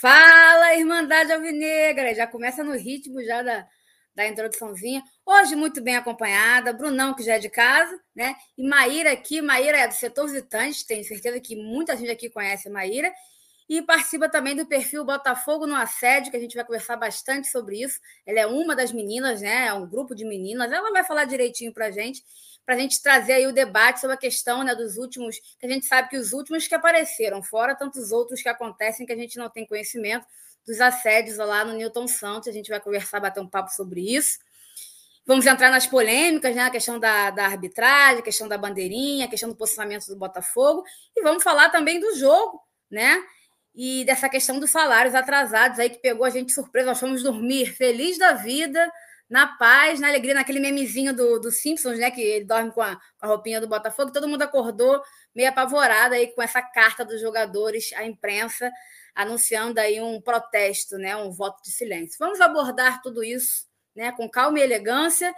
Fala, Irmandade Alvinegra! Já começa no ritmo já da, da introduçãozinha. Hoje, muito bem acompanhada, Brunão, que já é de casa, né? E Maíra aqui, Maíra é do setor visitante, tenho certeza que muita gente aqui conhece a Maíra. E participa também do perfil Botafogo no Assédio, que a gente vai conversar bastante sobre isso. Ela é uma das meninas, né? É um grupo de meninas. Ela vai falar direitinho para a gente para a gente trazer aí o debate sobre a questão né, dos últimos, que a gente sabe que os últimos que apareceram, fora tantos outros que acontecem que a gente não tem conhecimento, dos assédios lá no Newton Santos, a gente vai conversar, bater um papo sobre isso. Vamos entrar nas polêmicas, né? A questão da, da arbitragem, a questão da bandeirinha, a questão do posicionamento do Botafogo, e vamos falar também do jogo, né? E dessa questão dos salários atrasados aí que pegou a gente de surpresa. Nós fomos dormir feliz da vida, na paz, na alegria, naquele memezinho do, do Simpsons, né? Que ele dorme com a, com a roupinha do Botafogo, todo mundo acordou meio apavorado aí com essa carta dos jogadores à imprensa anunciando aí um protesto, né? Um voto de silêncio. Vamos abordar tudo isso, né? Com calma e elegância.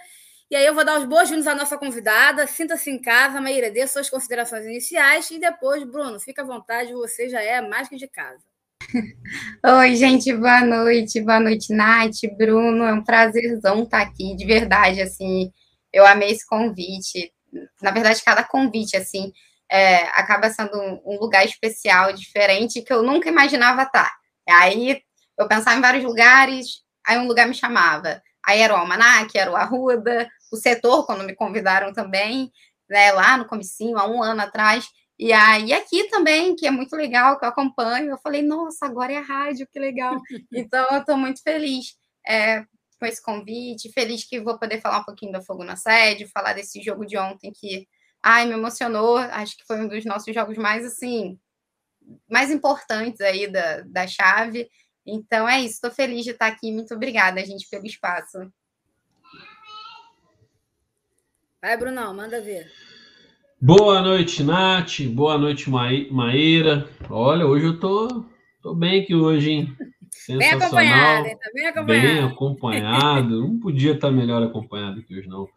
E aí eu vou dar os boas-vindos à nossa convidada. Sinta-se em casa, Maíra, dê suas considerações iniciais e depois, Bruno, fica à vontade, você já é mais que de casa. Oi, gente, boa noite, boa noite, Nath, Bruno, é um prazerzão estar aqui, de verdade, assim, eu amei esse convite, na verdade, cada convite, assim, é, acaba sendo um, um, lugar especial, diferente, que eu nunca imaginava estar, aí eu pensava em vários lugares, aí um lugar me chamava, aí era o Almanac, era o Arruda, o setor, quando me convidaram também, né, lá no comicinho, há um ano atrás, e aí aqui também, que é muito legal, que eu acompanho, eu falei, nossa, agora é rádio, que legal. Então, eu estou muito feliz é, com esse convite, feliz que vou poder falar um pouquinho do Fogo na Sede, falar desse jogo de ontem que, ai, me emocionou, acho que foi um dos nossos jogos mais, assim, mais importantes aí da, da chave. Então, é isso, estou feliz de estar aqui, muito obrigada, gente, pelo espaço. Vai, Brunão, manda ver. Boa noite, Nath. Boa noite, Maíra. Olha, hoje eu tô, tô bem aqui hoje, hein? Bem acompanhado, hein? Tá bem acompanhado. Bem acompanhado. Não podia estar melhor acompanhado que hoje, não.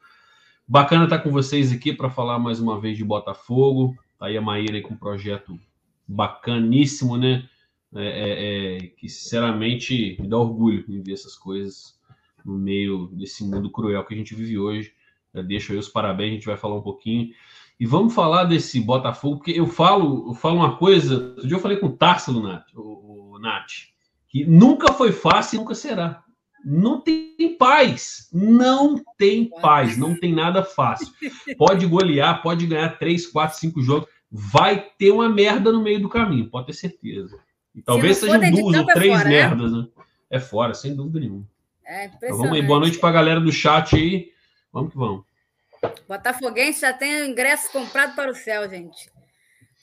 Bacana estar com vocês aqui para falar mais uma vez de Botafogo. Tá aí a Maíra aí com um projeto bacaníssimo, né? É, é, é, que sinceramente me dá orgulho em ver essas coisas no meio desse mundo cruel que a gente vive hoje. Eu deixo aí os parabéns, a gente vai falar um pouquinho. E vamos falar desse Botafogo, porque eu falo, eu falo uma coisa. Outro dia eu falei com o Tarsilo, Nath, o, o Nath, que nunca foi fácil e nunca será. Não tem paz. Não tem paz. Não tem nada fácil. Pode golear, pode ganhar três, quatro, cinco jogos. Vai ter uma merda no meio do caminho, pode ter certeza. E talvez Se sejam duas ou três é fora, né? merdas, né? né? É fora, sem dúvida nenhuma. É então, vamos aí. Boa noite para a galera do chat aí. Vamos que vamos. Botafoguense já tem o ingresso comprado para o céu, gente.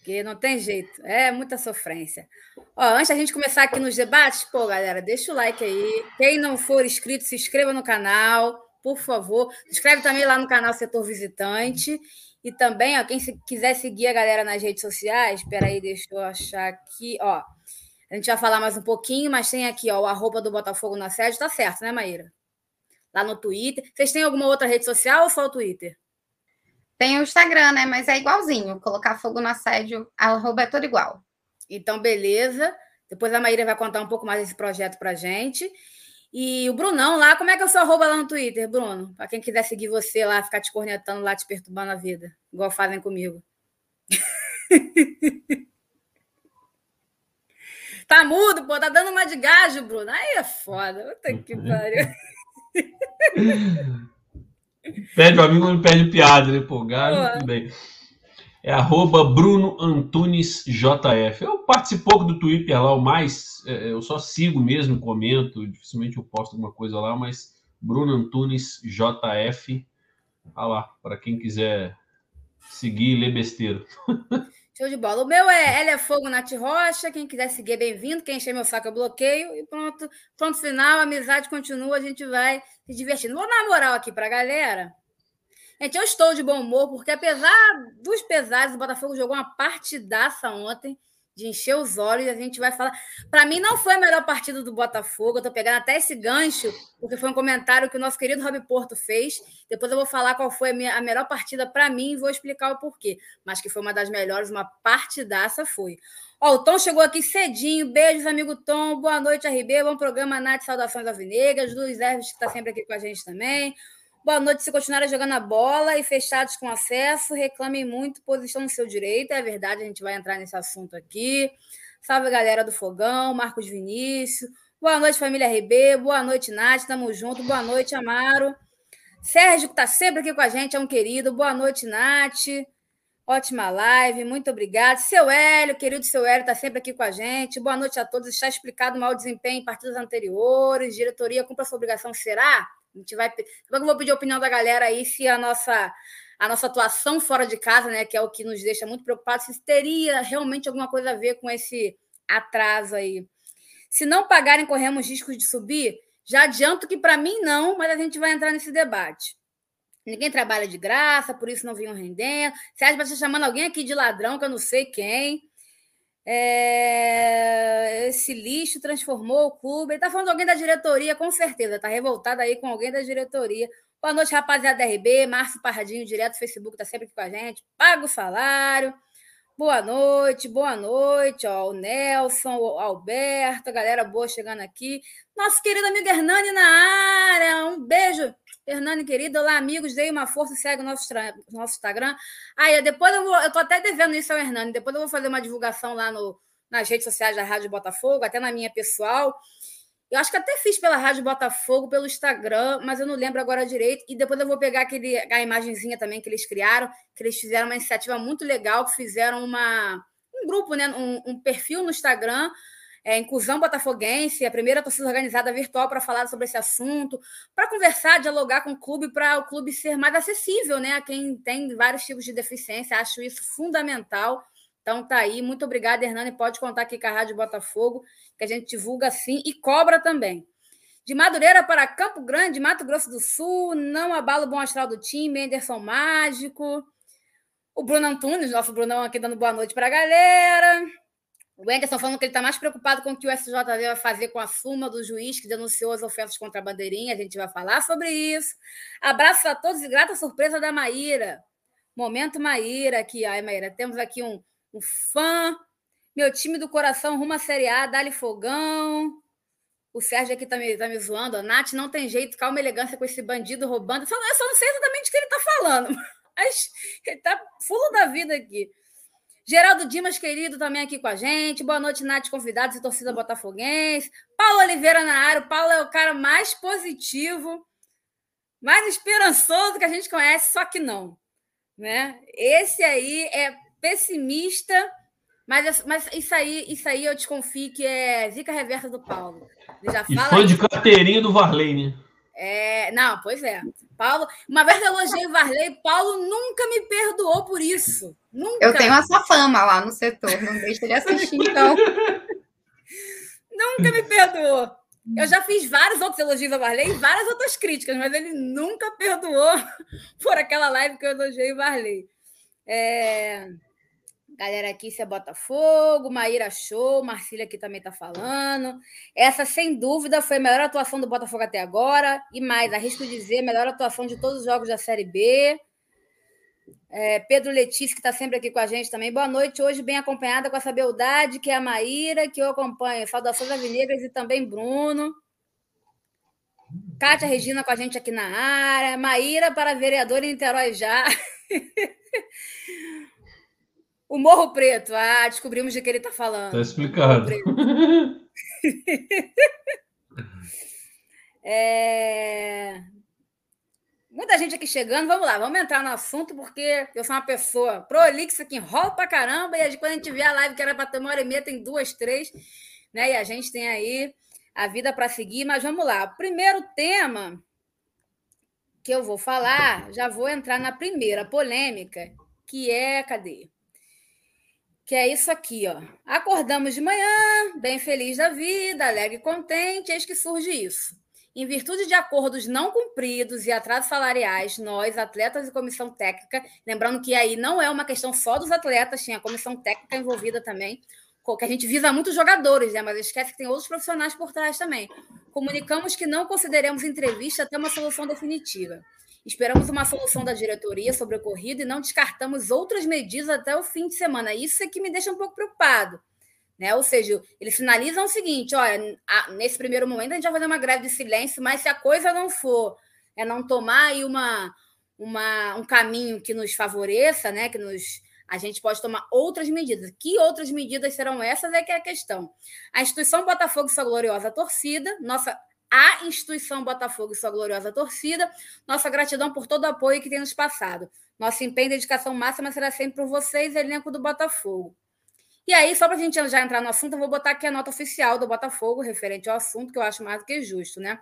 Que não tem jeito, é muita sofrência. Ó, antes da gente começar aqui nos debates, pô, galera, deixa o like aí. Quem não for inscrito, se inscreva no canal, por favor. Se inscreve também lá no canal Setor Visitante. E também, ó, quem quiser seguir a galera nas redes sociais, espera aí, deixa eu achar aqui, ó. A gente vai falar mais um pouquinho, mas tem aqui, ó, o arroba do Botafogo na sede, tá certo, né, Maíra? Lá no Twitter. Vocês têm alguma outra rede social ou só o Twitter? Tem o Instagram, né? Mas é igualzinho. Colocar fogo no assédio, arroba é tudo igual. Então, beleza. Depois a Maíra vai contar um pouco mais desse projeto pra gente. E o Brunão lá, como é que é o seu arroba lá no Twitter, Bruno? Para quem quiser seguir você lá, ficar te cornetando lá, te perturbando a vida, igual fazem comigo. tá mudo, pô, tá dando uma de gajo, Bruno. Aí é foda. Puta que pariu. Pede o amigo, não perde piada, né? Pô, galho, tudo bem. É arroba Bruno Antunes JF. Eu participo pouco do Twitter lá, o mais. É, é, eu só sigo mesmo, comento, dificilmente eu posto alguma coisa lá, mas Bruno Antunes JF. Olha lá, para quem quiser seguir e ler besteira. Show de bola. O meu é Ela é Fogo Nath Rocha. Quem quiser seguir, bem-vindo. Quem encher meu saco, eu bloqueio. E pronto. Pronto final, a amizade continua, a gente vai se divertindo. Vou dar moral aqui para a galera. Gente, eu estou de bom humor, porque apesar dos pesares, o Botafogo jogou uma partidaça ontem. De encher os olhos. A gente vai falar. Para mim, não foi a melhor partida do Botafogo. Eu estou pegando até esse gancho, porque foi um comentário que o nosso querido Rob Porto fez. Depois eu vou falar qual foi a, minha, a melhor partida para mim e vou explicar o porquê. Mas que foi uma das melhores, uma partidaça foi. Ó, o Tom chegou aqui cedinho. Beijos, amigo Tom. Boa noite, RB. Bom programa, Nath. Saudações Alvinegras. Luiz Herves, que está sempre aqui com a gente também. Boa noite. Se continuarem jogando a bola e fechados com acesso, reclamem muito, pois estão no seu direito. É verdade, a gente vai entrar nesse assunto aqui. Salve, galera do Fogão, Marcos Vinícius. Boa noite, família RB. Boa noite, Nath. Tamo junto. Boa noite, Amaro. Sérgio, que está sempre aqui com a gente, é um querido. Boa noite, Nath. Ótima live, muito obrigado. Seu Hélio, querido seu Hélio, está sempre aqui com a gente. Boa noite a todos. Está explicado o mau desempenho em partidas anteriores. Diretoria cumpre a sua obrigação, será? A gente vai. Eu vou pedir a opinião da galera aí se a nossa a nossa atuação fora de casa, né, que é o que nos deixa muito preocupados, se teria realmente alguma coisa a ver com esse atraso aí. Se não pagarem, corremos riscos de subir? Já adianto que para mim não, mas a gente vai entrar nesse debate. Ninguém trabalha de graça, por isso não vinham rendendo. Acha que você chamando alguém aqui de ladrão, que eu não sei quem. É, esse lixo transformou o clube. Ele está falando de alguém da diretoria, com certeza. Está revoltado aí com alguém da diretoria. Boa noite, rapaziada da RB. Márcio Parradinho, direto do Facebook, está sempre aqui com a gente. Paga o salário. Boa noite, boa noite. Ó, o Nelson, o Alberto, galera boa chegando aqui. Nosso querido amigo Hernani na área. Um beijo Hernani, querido, olá, amigos, dei uma força, segue o nosso, nosso Instagram. Aí, depois eu vou, eu tô até devendo isso ao Hernani, depois eu vou fazer uma divulgação lá no, nas redes sociais da Rádio Botafogo, até na minha pessoal. Eu acho que até fiz pela Rádio Botafogo, pelo Instagram, mas eu não lembro agora direito. E depois eu vou pegar aquele, a imagenzinha também que eles criaram, que eles fizeram uma iniciativa muito legal, que fizeram uma, um grupo, né, um, um perfil no Instagram é, Inclusão Botafoguense, a primeira torcida organizada virtual para falar sobre esse assunto, para conversar, dialogar com o clube, para o clube ser mais acessível né, a quem tem vários tipos de deficiência. Acho isso fundamental. Então tá aí. Muito obrigada, Hernani. Pode contar aqui com a Rádio Botafogo, que a gente divulga sim e cobra também. De Madureira para Campo Grande, Mato Grosso do Sul, não abala o bom astral do time, Anderson Mágico. O Bruno Antunes, nosso Brunão aqui dando boa noite para a galera. O Anderson falando que ele está mais preocupado com o que o SJV vai fazer com a suma do juiz que denunciou as ofensas contra a bandeirinha. A gente vai falar sobre isso. Abraço a todos e grata surpresa da Maíra. Momento Maíra aqui. Ai, Maíra, temos aqui um, um fã. Meu time do coração rumo à Série A, Dali Fogão. O Sérgio aqui tá me, tá me zoando. A Nath não tem jeito, calma elegância com esse bandido roubando. Eu só, eu só não sei exatamente o que ele está falando, mas ele está fulo da vida aqui. Geraldo Dimas, querido, também aqui com a gente. Boa noite, Nath, convidados e torcida botafoguense. Paulo Oliveira na área. O Paulo é o cara mais positivo, mais esperançoso que a gente conhece, só que não. Né? Esse aí é pessimista, mas, mas isso, aí, isso aí eu desconfio que é zica reversa do Paulo. Ele já fala e fã de carteirinha do Varley, né? É, não, pois é. Paulo, uma vez eu elogiei o Varley, Paulo nunca me perdoou por isso. Nunca. Eu tenho essa fama lá no setor, não deixa ele assistir, então. nunca me perdoou. Eu já fiz vários outros elogios ao Varley e várias outras críticas, mas ele nunca perdoou por aquela live que eu elogiei o Varley. É... Galera aqui, se é Botafogo, Maíra Show, Marcília aqui também está falando. Essa, sem dúvida, foi a melhor atuação do Botafogo até agora. E mais, arrisco dizer, a melhor atuação de todos os jogos da Série B. É, Pedro Letícia, que está sempre aqui com a gente também. Boa noite, hoje bem acompanhada com essa beldade, que é a Maíra, que eu acompanho. Saudações Avinegras e também Bruno. Kátia Regina com a gente aqui na área. Maíra para vereadora em Niterói já. o Morro Preto. Ah, descobrimos de que ele está falando. Está explicado. é... Muita gente aqui chegando, vamos lá, vamos entrar no assunto, porque eu sou uma pessoa prolixa que enrola pra caramba, e quando a gente vê a live que era para ter uma hora e meia, tem duas, três, né? E a gente tem aí a vida para seguir, mas vamos lá. Primeiro tema que eu vou falar, já vou entrar na primeira polêmica, que é, cadê? Que é isso aqui, ó. Acordamos de manhã, bem feliz da vida, alegre e contente, eis que surge isso. Em virtude de acordos não cumpridos e atrasos salariais, nós, atletas e comissão técnica, lembrando que aí não é uma questão só dos atletas, tinha a comissão técnica envolvida também, que a gente visa muitos jogadores, né? Mas esquece que tem outros profissionais por trás também. Comunicamos que não consideremos entrevista até uma solução definitiva. Esperamos uma solução da diretoria sobre o ocorrido e não descartamos outras medidas até o fim de semana. Isso é que me deixa um pouco preocupado. Né? Ou seja, eles finalizam o seguinte: olha, nesse primeiro momento a gente vai fazer uma greve de silêncio, mas se a coisa não for é não tomar aí uma, uma, um caminho que nos favoreça, né? Que nos a gente pode tomar outras medidas. Que outras medidas serão essas é que é a questão. A instituição Botafogo e sua gloriosa torcida, nossa a instituição Botafogo e sua gloriosa torcida, nossa gratidão por todo o apoio que tem nos passado. Nosso empenho e dedicação máxima será sempre por vocês, elenco do Botafogo. E aí, só para a gente já entrar no assunto, eu vou botar aqui a nota oficial do Botafogo, referente ao assunto, que eu acho mais do que justo, né?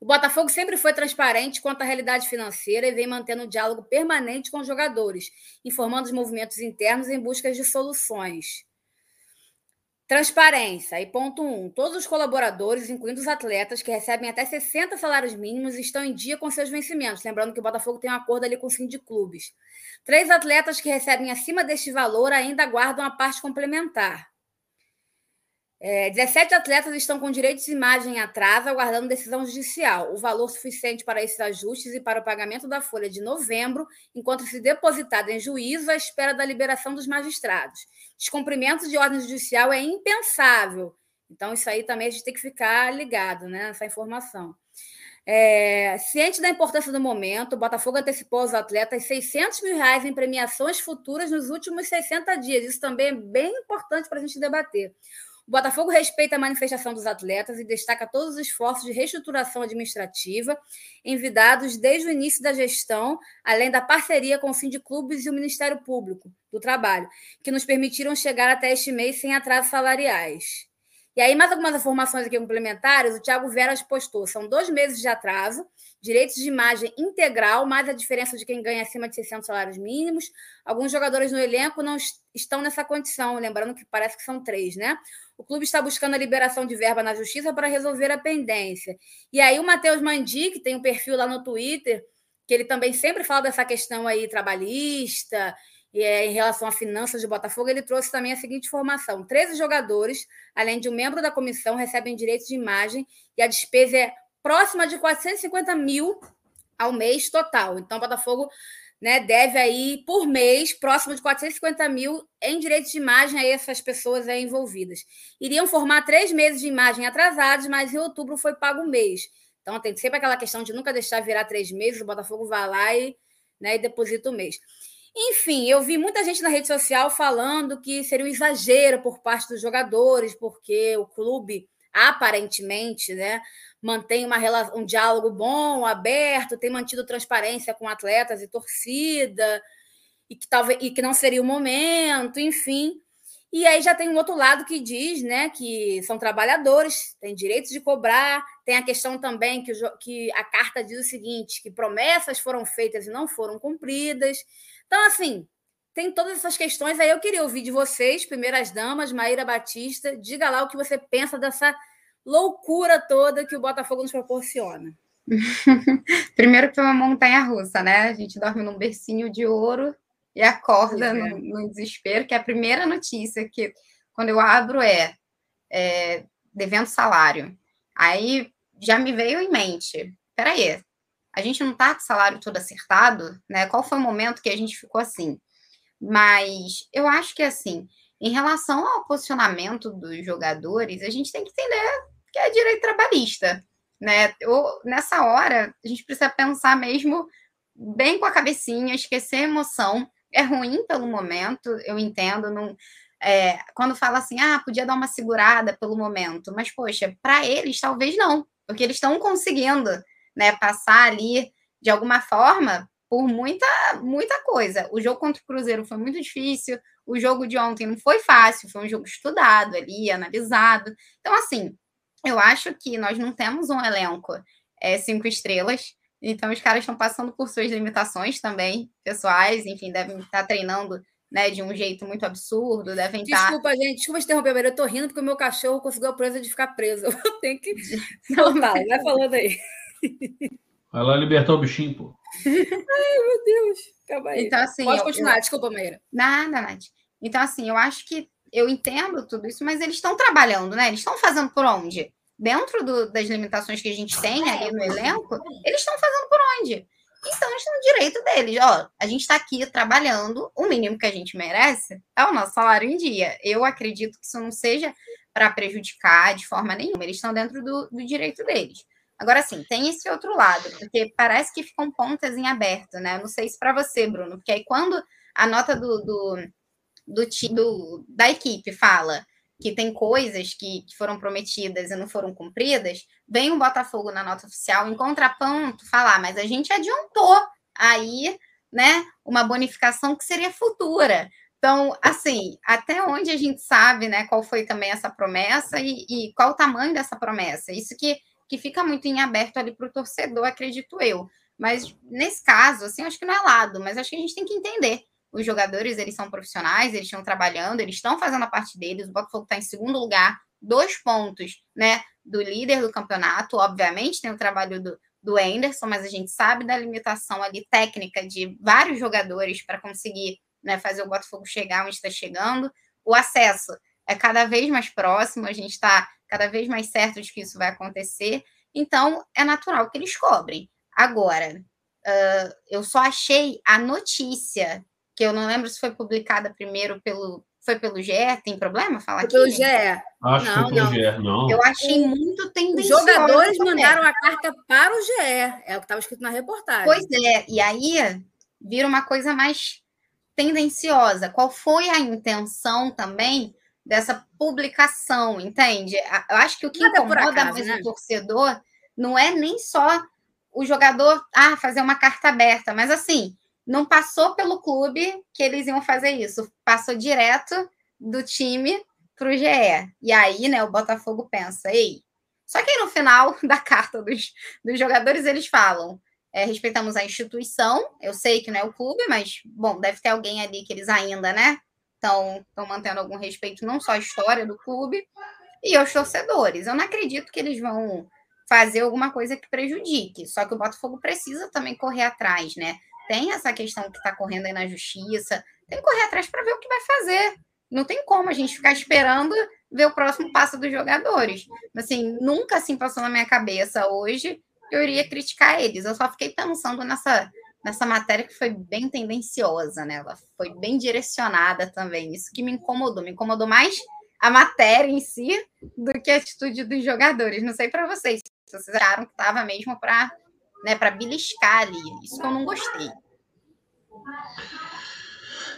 O Botafogo sempre foi transparente quanto à realidade financeira e vem mantendo um diálogo permanente com os jogadores, informando os movimentos internos em busca de soluções. Transparência. E ponto 1. Um, todos os colaboradores, incluindo os atletas, que recebem até 60 salários mínimos, estão em dia com seus vencimentos. Lembrando que o Botafogo tem um acordo ali com o fim de clubes. Três atletas que recebem acima deste valor ainda aguardam a parte complementar. É, 17 atletas estão com direitos de imagem em atraso, aguardando decisão judicial. O valor suficiente para esses ajustes e para o pagamento da folha de novembro, enquanto se depositado em juízo à espera da liberação dos magistrados. Descumprimento de ordem judicial é impensável. Então, isso aí também a gente tem que ficar ligado né, nessa informação. É, ciente da importância do momento, o Botafogo antecipou aos atletas 600 mil reais em premiações futuras nos últimos 60 dias. Isso também é bem importante para a gente debater. O Botafogo respeita a manifestação dos atletas e destaca todos os esforços de reestruturação administrativa envidados desde o início da gestão, além da parceria com o Clubes e o Ministério Público do Trabalho, que nos permitiram chegar até este mês sem atrasos salariais. E aí, mais algumas informações aqui complementares, o Thiago Veras postou, são dois meses de atraso, direitos de imagem integral, mais a diferença de quem ganha acima de 600 salários mínimos. Alguns jogadores no elenco não estão nessa condição, lembrando que parece que são três, né? O clube está buscando a liberação de verba na justiça para resolver a pendência. E aí o Matheus Mandi, que tem um perfil lá no Twitter, que ele também sempre fala dessa questão aí trabalhista é, em relação à finanças de Botafogo, ele trouxe também a seguinte informação: 13 jogadores, além de um membro da comissão, recebem direitos de imagem e a despesa é próxima de 450 mil ao mês total. Então, o Botafogo né, deve aí, por mês, próximo de 450 mil em direitos de imagem a essas pessoas aí envolvidas. Iriam formar três meses de imagem atrasados, mas em outubro foi pago um mês. Então, tem sempre aquela questão de nunca deixar virar três meses, o Botafogo vai lá e, né, e deposita o mês. Enfim, eu vi muita gente na rede social falando que seria um exagero por parte dos jogadores, porque o clube aparentemente, né, mantém uma relação, um diálogo bom, aberto, tem mantido transparência com atletas e torcida, e que talvez e que não seria o momento, enfim. E aí já tem um outro lado que diz, né, que são trabalhadores, têm direitos de cobrar, tem a questão também que, o, que a carta diz o seguinte, que promessas foram feitas e não foram cumpridas. Então, assim, tem todas essas questões. Aí eu queria ouvir de vocês, primeiras damas, Maíra Batista, diga lá o que você pensa dessa loucura toda que o Botafogo nos proporciona. Primeiro que foi uma montanha russa, né? A gente dorme num bercinho de ouro e acorda é. no, no, desespero, que é a primeira notícia que quando eu abro é, é devendo salário. Aí já me veio em mente, peraí, a gente não está com o salário todo acertado, né? Qual foi o momento que a gente ficou assim? Mas eu acho que assim, em relação ao posicionamento dos jogadores, a gente tem que entender que é direito trabalhista, né? Ou, nessa hora, a gente precisa pensar mesmo bem com a cabecinha, esquecer a emoção. É ruim pelo momento, eu entendo. Não, é, quando fala assim, ah, podia dar uma segurada pelo momento, mas poxa, para eles talvez não, porque eles estão conseguindo né, passar ali de alguma forma por muita muita coisa. O jogo contra o Cruzeiro foi muito difícil, o jogo de ontem não foi fácil, foi um jogo estudado ali, analisado. Então, assim, eu acho que nós não temos um elenco é, cinco estrelas, então os caras estão passando por suas limitações também, pessoais, enfim, devem estar treinando né, de um jeito muito absurdo, devem estar. Desculpa, gente, desculpa interromper, mas eu tô rindo porque o meu cachorro conseguiu a presa de ficar preso. Eu tenho que. Não, vai falando aí. Vai lá libertar o bichinho, pô. Ai, meu Deus. Calma aí. Então, assim, Pode continuar, eu, desculpa, Meira. Nada, Nath. Então, assim, eu acho que eu entendo tudo isso, mas eles estão trabalhando, né? Eles estão fazendo por onde? Dentro do, das limitações que a gente tem ali no elenco, eles estão fazendo por onde? Então, eles têm o direito deles. Ó, a gente está aqui trabalhando, o mínimo que a gente merece é o nosso salário em dia. Eu acredito que isso não seja para prejudicar de forma nenhuma. Eles estão dentro do, do direito deles. Agora, sim, tem esse outro lado, porque parece que ficam pontas em aberto, né? Não sei se para você, Bruno, porque aí quando a nota do, do, do, do, da equipe fala que tem coisas que, que, foram prometidas e não foram cumpridas, vem o Botafogo na nota oficial, em contraponto, falar, mas a gente adiantou aí, né, uma bonificação que seria futura. Então, assim, até onde a gente sabe, né, qual foi também essa promessa e, e qual o tamanho dessa promessa? Isso que que fica muito em aberto ali para o torcedor, acredito eu. Mas nesse caso, assim, acho que não é lado, mas acho que a gente tem que entender. Os jogadores, eles são profissionais, eles estão trabalhando, eles estão fazendo a parte deles. O Botafogo está em segundo lugar, dois pontos, né, do líder do campeonato. Obviamente, tem o trabalho do, do Anderson, mas a gente sabe da limitação ali técnica de vários jogadores para conseguir né, fazer o Botafogo chegar onde está chegando. O acesso é cada vez mais próximo, a gente está cada vez mais certo de que isso vai acontecer. Então, é natural que eles cobrem. Agora, uh, eu só achei a notícia, que eu não lembro se foi publicada primeiro pelo. Foi pelo GE? Tem problema falar aqui? Pelo GE. Acho não, que foi pelo não. GE, não. Eu achei muito tendencioso. Os jogadores mandaram a carta para o GE. É o que estava escrito na reportagem. Pois é. E aí vira uma coisa mais tendenciosa. Qual foi a intenção também dessa publicação, entende? Eu acho que o que Nada incomoda acaso, mais né? o torcedor não é nem só o jogador ah, fazer uma carta aberta, mas assim, não passou pelo clube que eles iam fazer isso, passou direto do time para o GE. E aí, né, o Botafogo pensa, ei. Só que aí no final da carta dos, dos jogadores eles falam: é, respeitamos a instituição, eu sei que não é o clube, mas bom, deve ter alguém ali que eles ainda, né? Estão mantendo algum respeito não só à história do clube e aos torcedores. Eu não acredito que eles vão fazer alguma coisa que prejudique. Só que o Botafogo precisa também correr atrás, né? Tem essa questão que está correndo aí na justiça, tem que correr atrás para ver o que vai fazer. Não tem como a gente ficar esperando ver o próximo passo dos jogadores. Assim, nunca assim passou na minha cabeça hoje que eu iria criticar eles. Eu só fiquei pensando nessa nessa matéria que foi bem tendenciosa, né? Ela foi bem direcionada também. Isso que me incomodou. Me incomodou mais a matéria em si do que a atitude dos jogadores. Não sei para vocês se vocês acharam que estava mesmo para né, para beliscar ali. Isso que eu não gostei.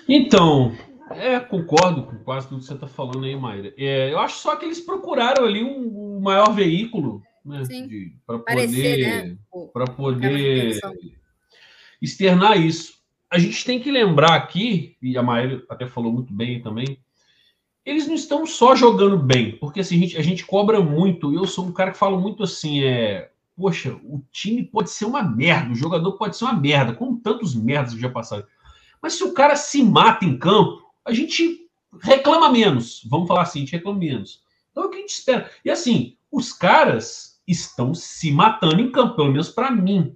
Então, é, concordo com quase tudo que você está falando aí, Mayra. É, eu acho só que eles procuraram ali um, um maior veículo né, para poder, né? para poder externar isso. A gente tem que lembrar aqui, e a Maíra até falou muito bem também, eles não estão só jogando bem, porque assim, a, gente, a gente cobra muito. Eu sou um cara que fala muito assim: é, poxa, o time pode ser uma merda, o jogador pode ser uma merda, como tantos merdas que já passaram. Mas se o cara se mata em campo, a gente reclama menos. Vamos falar assim, a gente reclama menos. Então é o que a gente espera. E assim, os caras estão se matando em campo, pelo menos para mim.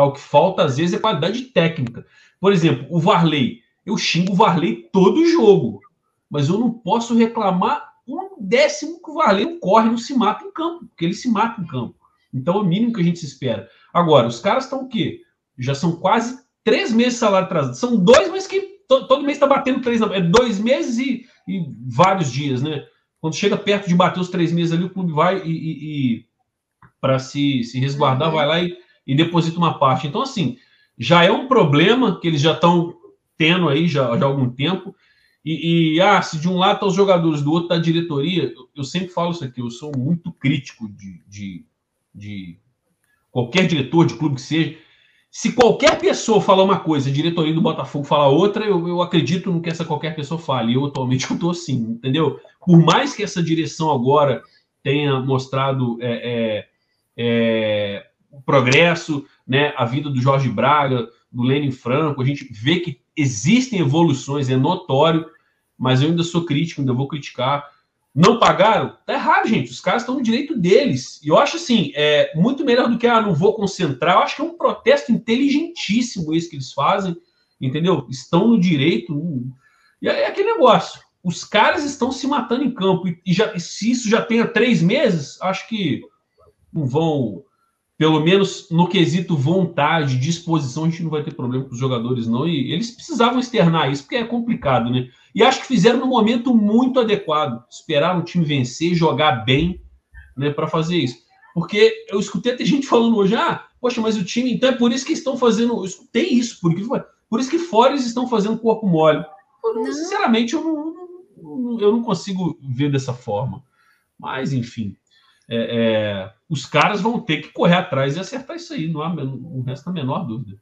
Tá? O que falta, às vezes, é qualidade técnica. Por exemplo, o Varley. Eu xingo o Varley todo jogo, mas eu não posso reclamar um décimo que o Varley não corre, não se mata em campo, porque ele se mata em campo. Então é o mínimo que a gente se espera. Agora, os caras estão o quê? Já são quase três meses de salário atrasado. São dois meses que to, todo mês está batendo três. É dois meses e, e, vários dias, né? Quando chega perto de bater os três meses ali, o clube vai e, e, e para se, se resguardar, uhum. vai lá e e deposita uma parte. Então, assim, já é um problema que eles já estão tendo aí já, já há algum tempo. E, e, ah, se de um lado estão tá os jogadores, do outro está a diretoria, eu, eu, sempre falo isso aqui, eu sou muito crítico de, de, de, qualquer diretor de clube que seja. Se qualquer pessoa falar uma coisa, a diretoria do Botafogo falar outra, eu, eu acredito no que essa qualquer pessoa fale. Eu atualmente eu estou assim, entendeu? Por mais que essa direção agora tenha mostrado é, é, é, o progresso, né, a vida do Jorge Braga, do Lênin Franco, a gente vê que existem evoluções, é notório, mas eu ainda sou crítico, ainda vou criticar. Não pagaram? Tá errado, gente. Os caras estão no direito deles. E eu acho assim, é muito melhor do que, ah, não vou concentrar. Eu acho que é um protesto inteligentíssimo esse que eles fazem, entendeu? Estão no direito. E é aquele negócio. os caras estão se matando em campo. E, já, se isso já tem há três meses, acho que não vão, pelo menos no quesito vontade, disposição, a gente não vai ter problema com os jogadores, não. E eles precisavam externar isso, porque é complicado, né? E acho que fizeram no momento muito adequado. Esperaram o time vencer, jogar bem, né, para fazer isso. Porque eu escutei até gente falando hoje, ah, poxa, mas o time, então é por isso que estão fazendo. Eu escutei isso, porque por isso que fora eles estão fazendo corpo mole. Eu, sinceramente, eu não, eu não consigo ver dessa forma. Mas, enfim, é, é, os caras vão ter que correr atrás e acertar isso aí, não, há, não resta a menor dúvida.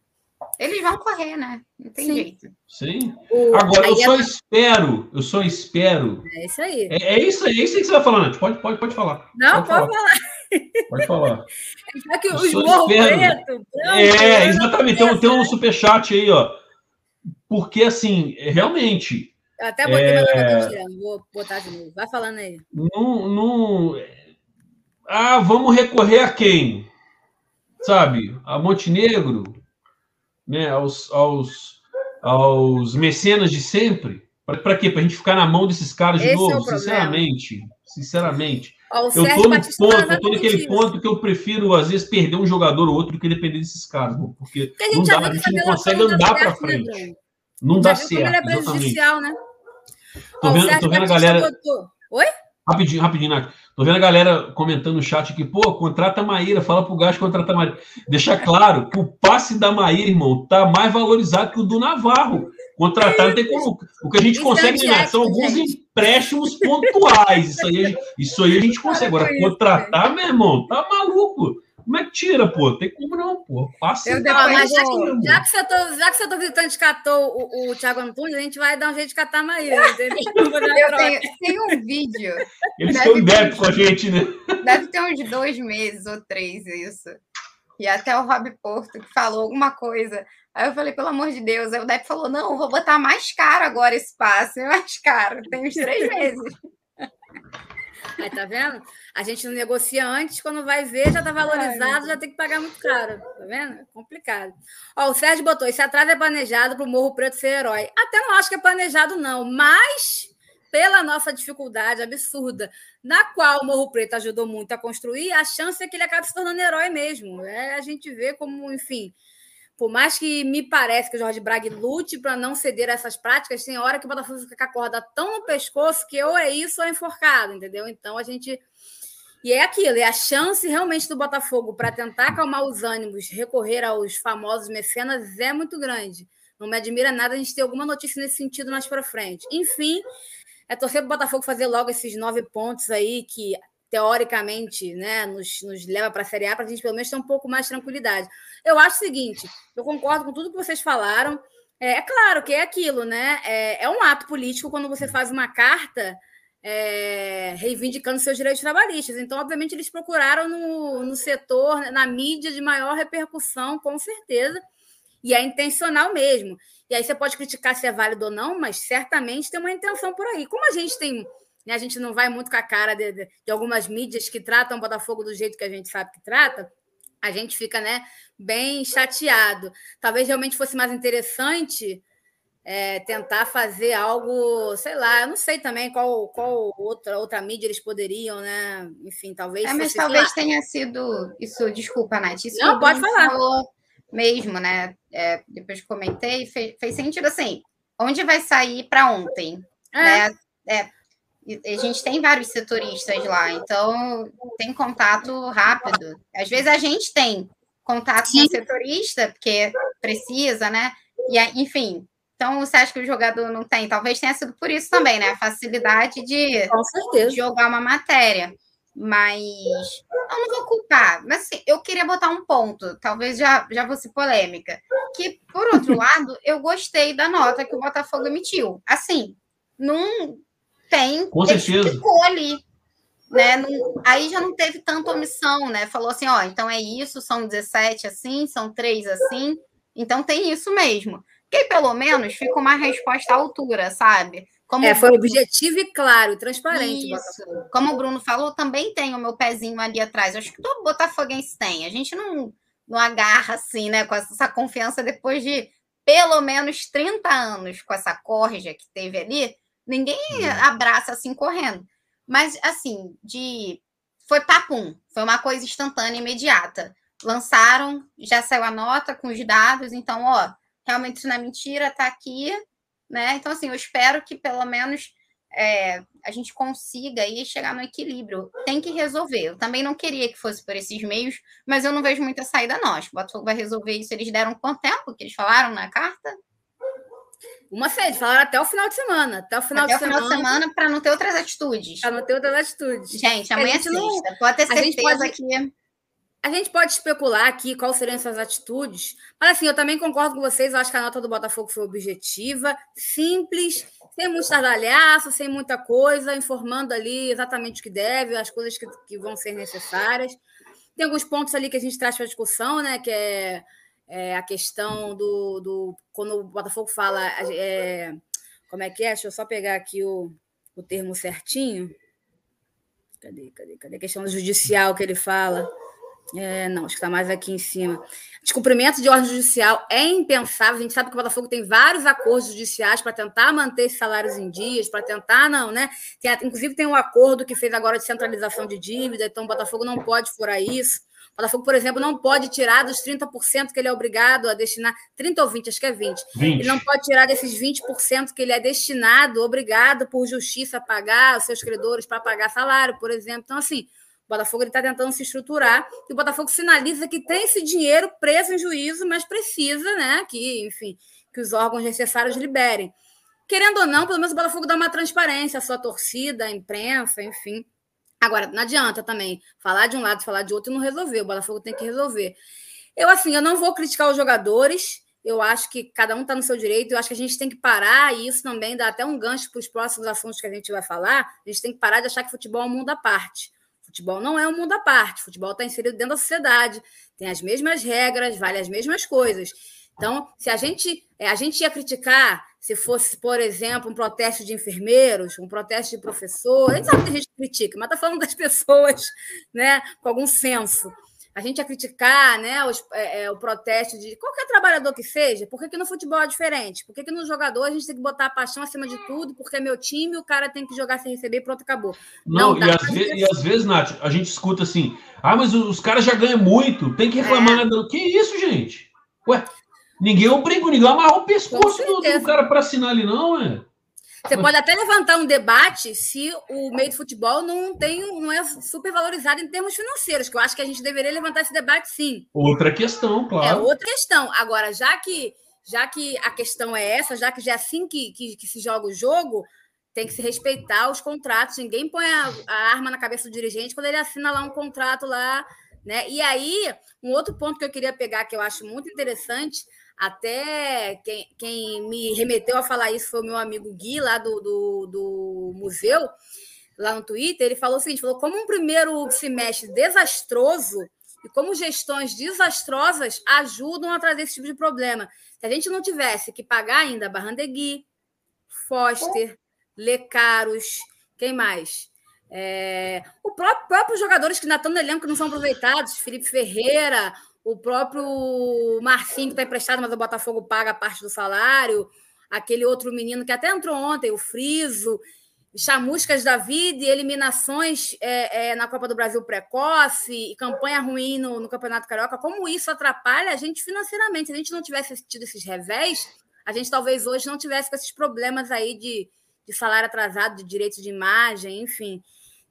Eles vão correr, né? Não tem Sim. jeito. Sim. O... Agora, eu só é... espero, eu só espero. É isso aí. É, é, isso aí, é isso aí que você vai falar, Nath. Pode, pode, pode falar. Não, pode, pode falar. falar. Pode falar. Já que os morro preto. É, exatamente. Tem, tem um superchat aí, ó. Porque, assim, realmente, eu até botei, é... mas não vou botar de novo. Vai falando aí. Não, não... Ah, vamos recorrer a quem? Sabe? A Montenegro? Né? Aos, aos, aos mecenas de sempre? Para quê? Para a gente ficar na mão desses caras de Esse novo? É sinceramente. Sinceramente. Ó, eu estou no ponto, eu tô naquele ponto que eu prefiro, às vezes, perder um jogador ou outro do que depender desses caras, porque, porque não dá, a gente não consegue andar para frente. Né, não dá certo. É prejudicial, né? Tô vendo, tô vendo a galera. Botou... Oi? Rapidinho, rapidinho, Nath. Tô vendo a galera comentando no chat aqui, pô, contrata a Maíra, fala pro Gás contratar a Maíra. Deixa claro que o passe da Maíra, irmão, tá mais valorizado que o do Navarro. Contratar não tem como. O que a gente isso consegue, é são alguns empréstimos pontuais. Isso aí, isso aí a gente consegue. Agora, contratar, meu irmão, tá maluco. Como é que tira, pô? Tem como não, pô. Passa. Eu, mas já, que, já, que você tô, já que você tô visitante catou o, o Thiago Antunes, a gente vai dar um jeito de catar a Maíra, tem um vídeo. Eles estão em débito com a gente, né? Deve ter uns dois meses ou três isso. E até o Rob Porto que falou alguma coisa. Aí eu falei, pelo amor de Deus. Aí o Depp falou: não, vou botar mais caro agora esse passe, mais caro. Tem uns três meses. Aí, tá vendo? A gente não negocia antes, quando vai ver, já tá valorizado, já tem que pagar muito caro. Tá vendo? É complicado. Ó, o Sérgio botou: esse atraso é planejado para o Morro Preto ser herói. Até não acho que é planejado, não, mas pela nossa dificuldade absurda, na qual o Morro Preto ajudou muito a construir, a chance é que ele acabe se tornando herói mesmo. É, a gente vê como, enfim, por mais que me pareça que o Jorge Braga lute para não ceder a essas práticas, tem hora que o Botafogo fica com a corda tão no pescoço que ou é isso ou é enforcado, entendeu? Então a gente. E é aquilo, é a chance realmente do Botafogo para tentar acalmar os ânimos, recorrer aos famosos mecenas é muito grande. Não me admira nada a gente ter alguma notícia nesse sentido mais para frente. Enfim, é torcer para o Botafogo fazer logo esses nove pontos aí que teoricamente, né, nos, nos leva para a Série A, para a gente pelo menos ter um pouco mais de tranquilidade. Eu acho o seguinte, eu concordo com tudo que vocês falaram. É, é claro que é aquilo, né? É, é, um ato político quando você faz uma carta é, reivindicando seus direitos trabalhistas. Então, obviamente, eles procuraram no, no setor, na mídia de maior repercussão, com certeza, e é intencional mesmo. E aí você pode criticar se é válido ou não, mas certamente tem uma intenção por aí. Como a gente tem né? A gente não vai muito com a cara de, de, de algumas mídias que tratam o Botafogo do jeito que a gente sabe que trata, a gente fica né, bem chateado. Talvez realmente fosse mais interessante é, tentar fazer algo, sei lá, eu não sei também qual, qual outra, outra mídia eles poderiam, né? Enfim, talvez. É, mas talvez tenha sido. Isso, desculpa, Nath. Isso não, pode falar. Falou mesmo, né? É, depois comentei, fez, fez sentido assim. Onde vai sair para ontem? É. Né? É, a gente tem vários setoristas lá, então tem contato rápido. Às vezes a gente tem contato Sim. com o setorista, porque precisa, né? E, enfim, então você acha que o jogador não tem? Talvez tenha sido por isso também, né? A facilidade de, jogar uma matéria. Mas eu não vou culpar. Mas assim, eu queria botar um ponto, talvez já, já vou ser polêmica. Que, por outro lado, eu gostei da nota que o Botafogo emitiu. Assim, não tem, Com certeza. ficou ali. Né? Não, aí já não teve tanta omissão, né? Falou assim: ó, então é isso, são 17 assim, são três assim, então tem isso mesmo. Que pelo menos fica uma resposta à altura, sabe? Como é, foi objetivo e claro, transparente. Isso. Como o Bruno falou, também tem o meu pezinho ali atrás. Acho que todo botafoguense tem. A gente não, não agarra assim, né? Com essa confiança depois de pelo menos 30 anos com essa corja que teve ali Ninguém abraça assim correndo. Mas, assim, de. Foi papum, foi uma coisa instantânea, imediata. Lançaram, já saiu a nota com os dados, então, ó, realmente isso não é mentira, tá aqui, né? Então, assim, eu espero que pelo menos é, a gente consiga aí chegar no equilíbrio. Tem que resolver. Eu também não queria que fosse por esses meios, mas eu não vejo muita saída, que o Botafogo vai resolver isso. Eles deram quanto tempo que eles falaram na carta? Uma série, falaram até o final de semana. Até o final até de semana. final de semana para não ter outras atitudes. Para não ter outras atitudes. Gente, amanhã é sexta. Não... Pode ter certeza pode... que. A gente pode especular aqui quais seriam essas atitudes, mas assim, eu também concordo com vocês, eu acho que a nota do Botafogo foi objetiva, simples, sem muito estardalhaço, sem muita coisa, informando ali exatamente o que deve, as coisas que, que vão ser necessárias. Tem alguns pontos ali que a gente traz para discussão, né? Que é é, a questão do, do. Quando o Botafogo fala. É, como é que é? Deixa eu só pegar aqui o, o termo certinho. Cadê, cadê, cadê? A questão judicial que ele fala. É, não, acho que está mais aqui em cima. Descumprimento de ordem judicial é impensável. A gente sabe que o Botafogo tem vários acordos judiciais para tentar manter esses salários em dias, para tentar, não, né? Tem, inclusive, tem um acordo que fez agora de centralização de dívida, então o Botafogo não pode furar isso. Botafogo, por exemplo, não pode tirar dos 30% que ele é obrigado a destinar, 30 ou 20, acho que é 20. 20. Ele não pode tirar desses 20% que ele é destinado, obrigado por justiça a pagar os seus credores para pagar salário, por exemplo. Então, assim, o Botafogo está tentando se estruturar e o Botafogo sinaliza que tem esse dinheiro preso em juízo, mas precisa, né, que, enfim, que os órgãos necessários liberem. Querendo ou não, pelo menos o Botafogo dá uma transparência à sua torcida, à imprensa, enfim. Agora, não adianta também falar de um lado, falar de outro e não resolver. O Botafogo tem que resolver. Eu, assim, eu não vou criticar os jogadores. Eu acho que cada um está no seu direito. Eu acho que a gente tem que parar, e isso também dá até um gancho para os próximos assuntos que a gente vai falar. A gente tem que parar de achar que futebol é um mundo à parte. Futebol não é um mundo à parte. Futebol está inserido dentro da sociedade, tem as mesmas regras, vale as mesmas coisas. Então, se a gente, é, a gente ia criticar se fosse, por exemplo, um protesto de enfermeiros, um protesto de professores, a gente sabe que a gente critica, mas está falando das pessoas né, com algum senso. A gente ia criticar né, os, é, é, o protesto de qualquer trabalhador que seja, por que, que no futebol é diferente? Por que, que no jogador a gente tem que botar a paixão acima de tudo, porque é meu time, o cara tem que jogar sem receber e pronto, acabou. Não, Não e, às vezes, e às vezes, Nath, a gente escuta assim, ah, mas os caras já ganham muito, tem que reclamar. É. Que isso, gente? Ué, Ninguém obriga, ninguém amarrar o pescoço do, do, cara para assinar ali, não, é? Você pode até levantar um debate se o meio do futebol não tem, não é super valorizado em termos financeiros, que eu acho que a gente deveria levantar esse debate sim. Outra questão, claro. É outra questão. Agora, já que já que a questão é essa, já que já é assim que, que, que se joga o jogo, tem que se respeitar os contratos. Ninguém põe a, a, arma na cabeça do dirigente quando ele assina lá um contrato lá, né? E aí, um outro ponto que eu queria pegar que eu acho muito interessante até quem, quem me remeteu a falar isso foi o meu amigo Gui, lá do, do, do museu, lá no Twitter. Ele falou o seguinte: falou, como um primeiro semestre desastroso e como gestões desastrosas ajudam a trazer esse tipo de problema. Se a gente não tivesse que pagar ainda Barrandegui, Foster, Lecaros, quem mais? É, o próprio, próprios jogadores que ainda estão no elenco que não são aproveitados, Felipe Ferreira, o próprio Marcinho, que está emprestado, mas o Botafogo paga parte do salário, aquele outro menino que até entrou ontem, o Friso, chamuscas da vida e eliminações é, é, na Copa do Brasil precoce e campanha ruim no, no, Campeonato Carioca, como isso atrapalha a gente financeiramente. Se a gente não tivesse tido esses revés, a gente talvez hoje não tivesse com esses problemas aí de, de salário atrasado, de direitos de imagem, enfim.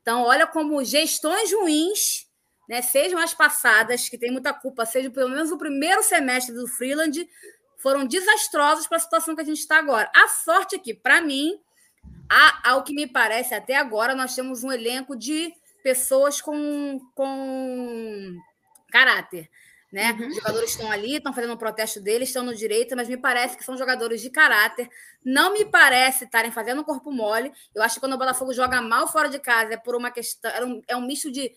Então, olha como gestões ruins né, sejam as passadas, que tem muita culpa, seja pelo menos o primeiro semestre do Freeland, foram desastrosos para a situação que a gente está agora. A sorte é que, para mim, a, ao que me parece até agora, nós temos um elenco de pessoas com, com caráter. Né? Uhum. Os jogadores estão ali, estão fazendo um protesto deles, estão no direito, mas me parece que são jogadores de caráter. Não me parece estarem fazendo corpo mole. Eu acho que quando o Botafogo joga mal fora de casa é por uma questão. É um, é um misto de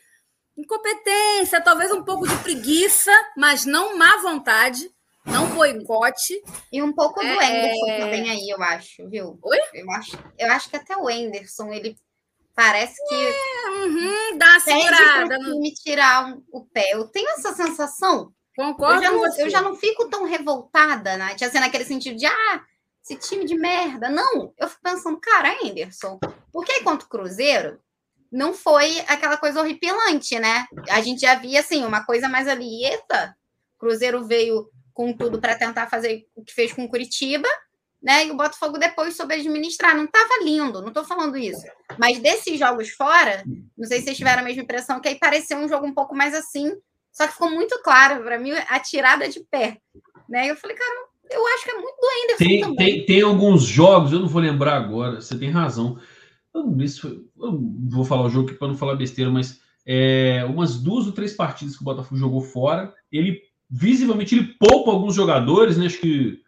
Incompetência, talvez um pouco de preguiça, mas não má vontade, não boicote. E um pouco do é... Anderson também aí, eu acho, viu? Oi? Eu acho, eu acho que até o Anderson, ele parece que. É, uhum, dá uma segurada. No... me tirar um, o pé. Eu tenho essa sensação. Concordo eu já, não, eu já não fico tão revoltada, né? Tinha assim, naquele sentido de, ah, esse time de merda. Não, eu fico pensando, cara, Anderson, por que contra o Cruzeiro não foi aquela coisa horripilante, né? A gente já via assim, uma coisa mais ali, eita, Cruzeiro veio com tudo para tentar fazer o que fez com Curitiba, né? E o Botafogo depois soube administrar. Não estava lindo, não estou falando isso. Mas desses jogos fora, não sei se vocês tiveram a mesma impressão, que aí pareceu um jogo um pouco mais assim, só que ficou muito claro para mim a tirada de pé. Né? Eu falei, cara, eu acho que é muito do Anderson tem, também. Tem, tem alguns jogos, eu não vou lembrar agora, você tem razão. Não, vou falar o jogo aqui para não falar besteira, mas é, umas duas ou três partidas que o Botafogo jogou fora, ele visivelmente ele poupa alguns jogadores, né? Acho que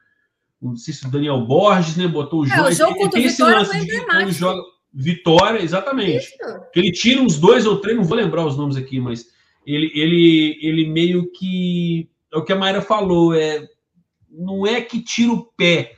não sei se o Daniel Borges, né? Botou o jogo. É, o jogo contra o Vitória foi emblemático. Joga... Vitória, exatamente. Isso. Que ele tira uns dois ou três, não vou lembrar os nomes aqui, mas ele, ele, ele meio que. É o que a Mayra falou, é, não é que tira o pé,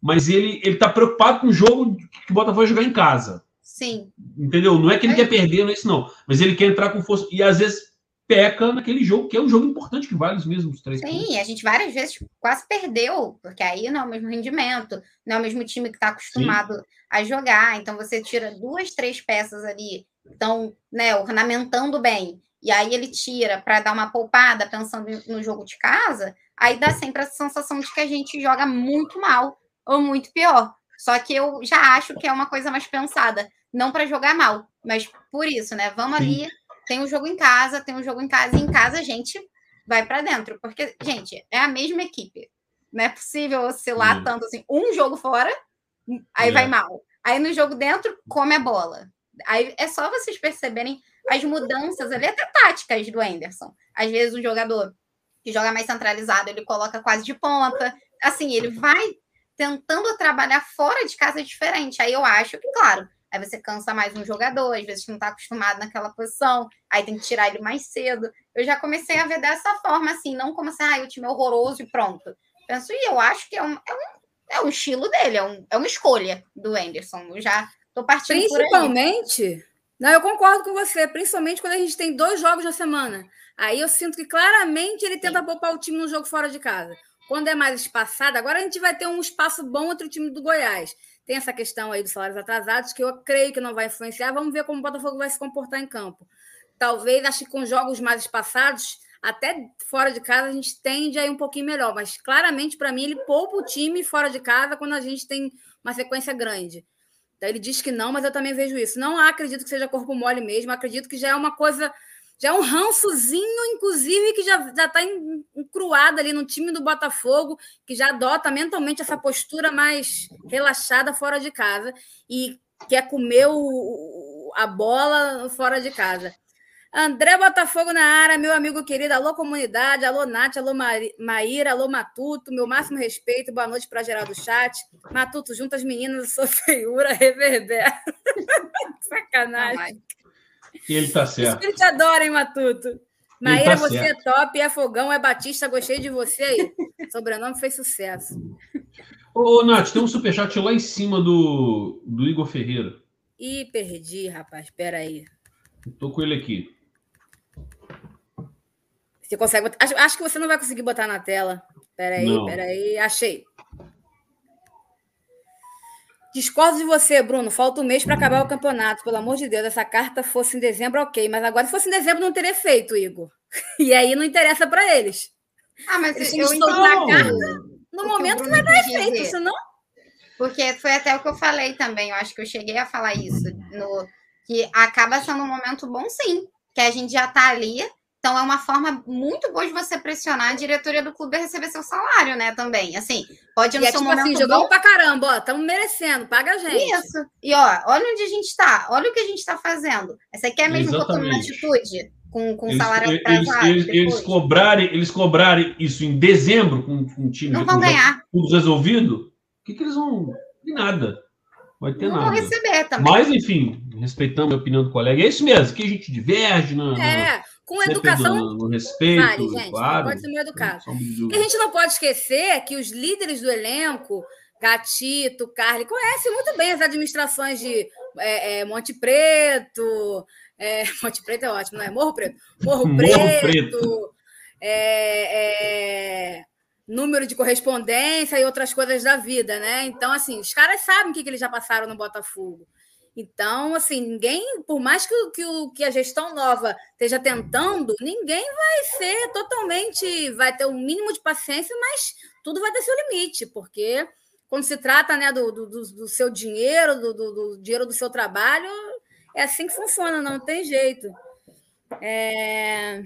mas ele, ele tá preocupado com o jogo que o Botafogo vai jogar em casa. Sim. Entendeu? Não é que ele é. quer perder, não é isso, não. Mas ele quer entrar com força. E às vezes peca naquele jogo, que é um jogo importante, que vale os mesmos três Sim, pontos. a gente várias vezes quase perdeu, porque aí não é o mesmo rendimento, não é o mesmo time que está acostumado Sim. a jogar. Então você tira duas, três peças ali, estão né, ornamentando bem, e aí ele tira para dar uma poupada pensando no jogo de casa, aí dá sempre a sensação de que a gente joga muito mal ou muito pior. Só que eu já acho que é uma coisa mais pensada, não para jogar mal, mas por isso, né? Vamos Sim. ali tem um jogo em casa, tem um jogo em casa, e em casa a gente vai para dentro. Porque, gente, é a mesma equipe. Não é possível oscilar hum. tanto assim. Um jogo fora, aí é. vai mal. Aí no jogo dentro, come a bola. Aí é só vocês perceberem as mudanças ali, até táticas do Anderson. Às vezes o jogador que joga mais centralizado, ele coloca quase de ponta. Assim, ele vai tentando trabalhar fora de casa diferente. Aí eu acho que, claro, Aí você cansa mais um jogador, às vezes não está acostumado naquela posição, aí tem que tirar ele mais cedo. Eu já comecei a ver dessa forma, assim, não como assim, ah, o time é horroroso e pronto. Penso, e eu acho que é um, é um, é um estilo dele, é, um, é uma escolha do Anderson. Eu já estou partindo Principalmente, não, eu concordo com você, principalmente quando a gente tem dois jogos na semana. Aí eu sinto que claramente ele tenta Sim. poupar o time no jogo fora de casa. Quando é mais espaçado, agora a gente vai ter um espaço bom entre o time do Goiás. Tem essa questão aí dos salários atrasados, que eu creio que não vai influenciar. Vamos ver como o Botafogo vai se comportar em campo. Talvez, acho que com jogos mais espaçados, até fora de casa, a gente tende a ir um pouquinho melhor. Mas claramente, para mim, ele poupa o time fora de casa quando a gente tem uma sequência grande. Então, ele diz que não, mas eu também vejo isso. Não acredito que seja corpo mole mesmo, acredito que já é uma coisa já é um rançozinho, inclusive, que já está encruado ali no time do Botafogo, que já adota mentalmente essa postura mais relaxada fora de casa e quer comer o, a bola fora de casa. André Botafogo na área, meu amigo querido. Alô, comunidade. Alô, Nath. Alô, Maíra. Alô, Matuto. Meu máximo respeito. Boa noite para geral do chat. Matuto, juntas meninas, sou feiura, reverbera. Sacanagem. E ele tá certo. Isso que te adora, hein, Matuto? Maíra, tá você certo. é top, é fogão, é Batista, gostei de você aí. Sobrenome fez sucesso. Ô, Nath, tem um superchat lá em cima do, do Igor Ferreira. Ih, perdi, rapaz. Espera aí. Tô com ele aqui. Você consegue botar... acho, acho, que você não vai conseguir botar na tela. Espera aí, espera aí. Achei. Discordo de você, Bruno. Falta um mês para acabar o campeonato. Pelo amor de Deus, essa carta fosse em dezembro, ok. Mas agora, se fosse em dezembro, não teria feito, Igor. E aí não interessa para eles. Ah, mas eles eu então... a carta. No momento não vai dar efeito, isso não? Porque foi até o que eu falei também. Eu acho que eu cheguei a falar isso. No, que acaba sendo um momento bom, sim. Que a gente já está ali então, é uma forma muito boa de você pressionar a diretoria do clube a receber seu salário, né? Também. Assim, pode não ser um tipo assim, jogamos bom... pra caramba, ó. Estamos merecendo, paga a gente. Isso. E, ó, olha onde a gente está. Olha o que a gente está fazendo. Você quer mesmo Exatamente. que eu tome uma atitude? Com, com eles, salário atrasado? Eles, eles, eles, cobrarem, eles cobrarem isso em dezembro com, com um time não vão ganhar. tudo resolvido, o que, que eles vão. De nada. Vai ter não nada. Vão receber também. Mas, enfim, respeitando a opinião do colega, é isso mesmo, que a gente diverge. Não, é. Não com educação. No, no respeito, vale, gente. Claro, pode ser meio educado. E a gente não pode esquecer que os líderes do elenco, Gatito, Carly, conhecem muito bem as administrações de é, é, Monte Preto. É, Monte Preto é ótimo, não é? Morro Preto. Morro, Morro Preto. Preto. É, é, número de correspondência e outras coisas da vida, né? Então, assim, os caras sabem o que, que eles já passaram no Botafogo. Então, assim, ninguém, por mais que, que, que a gestão nova esteja tentando, ninguém vai ser totalmente, vai ter o um mínimo de paciência, mas tudo vai ter seu limite, porque quando se trata né, do, do, do seu dinheiro, do, do, dinheiro do seu trabalho, é assim que funciona, não tem jeito. É...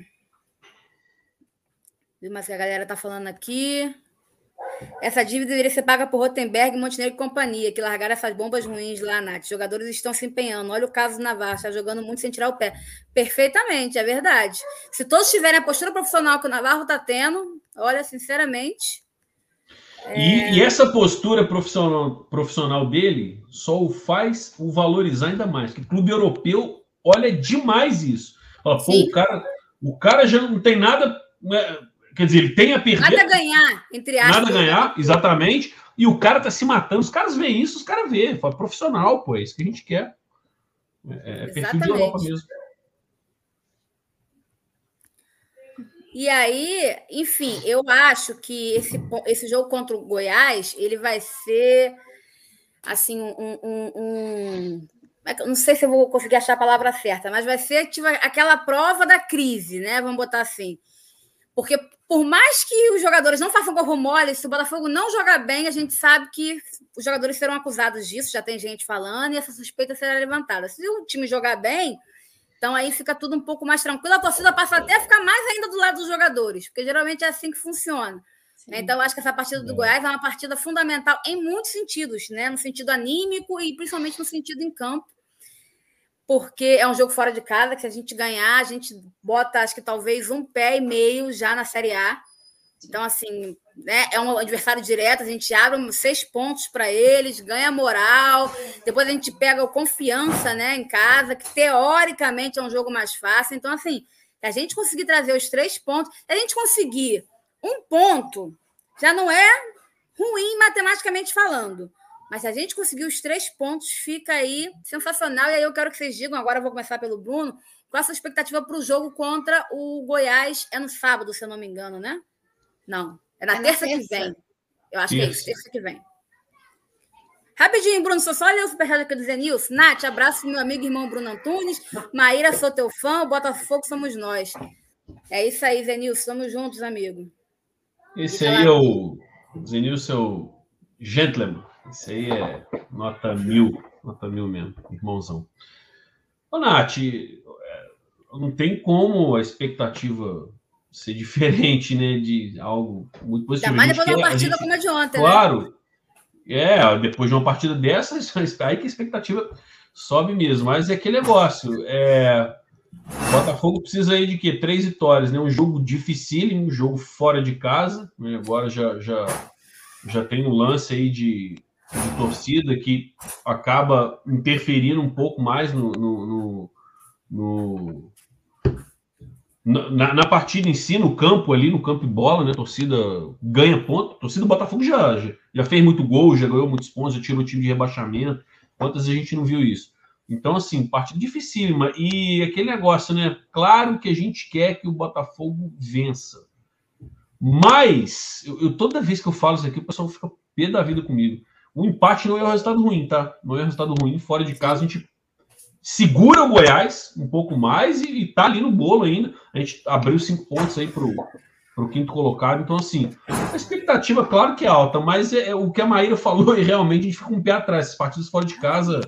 O mais que a galera está falando aqui. Essa dívida deveria ser paga por Rotenberg, Montenegro e companhia, que largaram essas bombas ruins lá, Nath. Os jogadores estão se empenhando. Olha o caso do Navarro, está jogando muito sem tirar o pé. Perfeitamente, é verdade. Se todos tiverem a postura profissional que o Navarro está tendo, olha, sinceramente. É... E, e, essa postura profissional, profissional dele só o faz o valorizar ainda mais. Que o clube europeu olha demais isso. Fala, pô, o cara, o cara já não tem nada. Quer dizer, ele tem a perder. Nada a ganhar, entre aspas. Nada a ganhar, exatamente. E o cara tá se matando. Os caras veem isso, os caras veem. Fala, profissional, pô, é isso que a gente quer. É, é perfil de Europa mesmo. E aí, enfim, eu acho que esse, esse jogo contra o Goiás, ele vai ser assim, um, um, um não sei se eu vou conseguir achar a palavra certa, mas vai ser tipo, aquela prova da crise, né? Vamos botar assim. Porque por mais que os jogadores não façam corpo mole, se o Botafogo não jogar bem, a gente sabe que os jogadores serão acusados disso, já tem gente falando, e essa suspeita será levantada. Se o time jogar bem, então aí fica tudo um pouco mais tranquilo, a torcida passa até a ficar mais ainda do lado dos jogadores, porque geralmente é assim que funciona. Sim. Então, acho que essa partida do é. Goiás é uma partida fundamental em muitos sentidos, né? No sentido anímico e principalmente no sentido em campo porque é um jogo fora de casa, que se a gente ganhar, a gente bota, acho que talvez um pé e meio já na Série A. Então, assim, né, é um adversário direto, a gente abre seis pontos para eles, ganha moral, depois a gente pega o confiança né, em casa, que teoricamente é um jogo mais fácil. Então, assim, se a gente conseguir trazer os três pontos, se a gente conseguir um ponto, já não é ruim matematicamente falando. Mas se a gente conseguir os três pontos, fica aí sensacional. E aí eu quero que vocês digam, agora eu vou começar pelo Bruno, qual a sua expectativa para o jogo contra o Goiás? É no sábado, se eu não me engano, né? Não, é na, é terça, terça, que vem. Eu acho Isso. que é isso, terça que vem. Rapidinho, Bruno, só só ler o superchat aqui do Zenilson. Nath, abraço meu amigo e irmão Bruno Antunes. Maíra, sou teu fã. Botafogo somos nós. É isso aí, Zenilson. Estamos juntos, amigo. Esse aí é o Zenilson, é o gentleman. Isso aí é nota mil, nota mil mesmo, irmãozão. Ô, Nath, é, não tem como a expectativa ser diferente, né? De algo muito positivo. Ainda mais depois de uma partida gente, como a de ontem, né? Claro. Né? É, depois de uma partida dessas, aí que a expectativa sobe mesmo. Mas é aquele negócio. É, o Botafogo precisa aí de quê? Três vitórias, né? Um jogo dificílimo, um jogo fora de casa. Né? Agora já, já, já tem um lance aí de de torcida que acaba interferindo um pouco mais no, no, no, no na, na, partida em si, no campo ali, no campo de bola, né? Torcida ganha ponto. Torcida do Botafogo já, já, já fez muito gol, já ganhou muitos pontos, já tirou o time de rebaixamento. Quantas a gente não viu isso? Então, assim, partida dificílima. E aquele negócio, né? Claro que a gente quer que o Botafogo vença. Mas, eu, eu toda vez que eu falo isso aqui, o pessoal fica pé da vida comigo. O empate não é um resultado ruim, tá? Não é um resultado ruim. Fora de casa, a gente segura o Goiás um pouco mais e, e tá ali no bolo ainda. A gente abriu cinco pontos aí pro, pro quinto colocado. Então, assim, a expectativa, claro que é alta, mas é, é o que a Maíra falou e realmente a gente fica um pé atrás. Esses partidos fora de casa,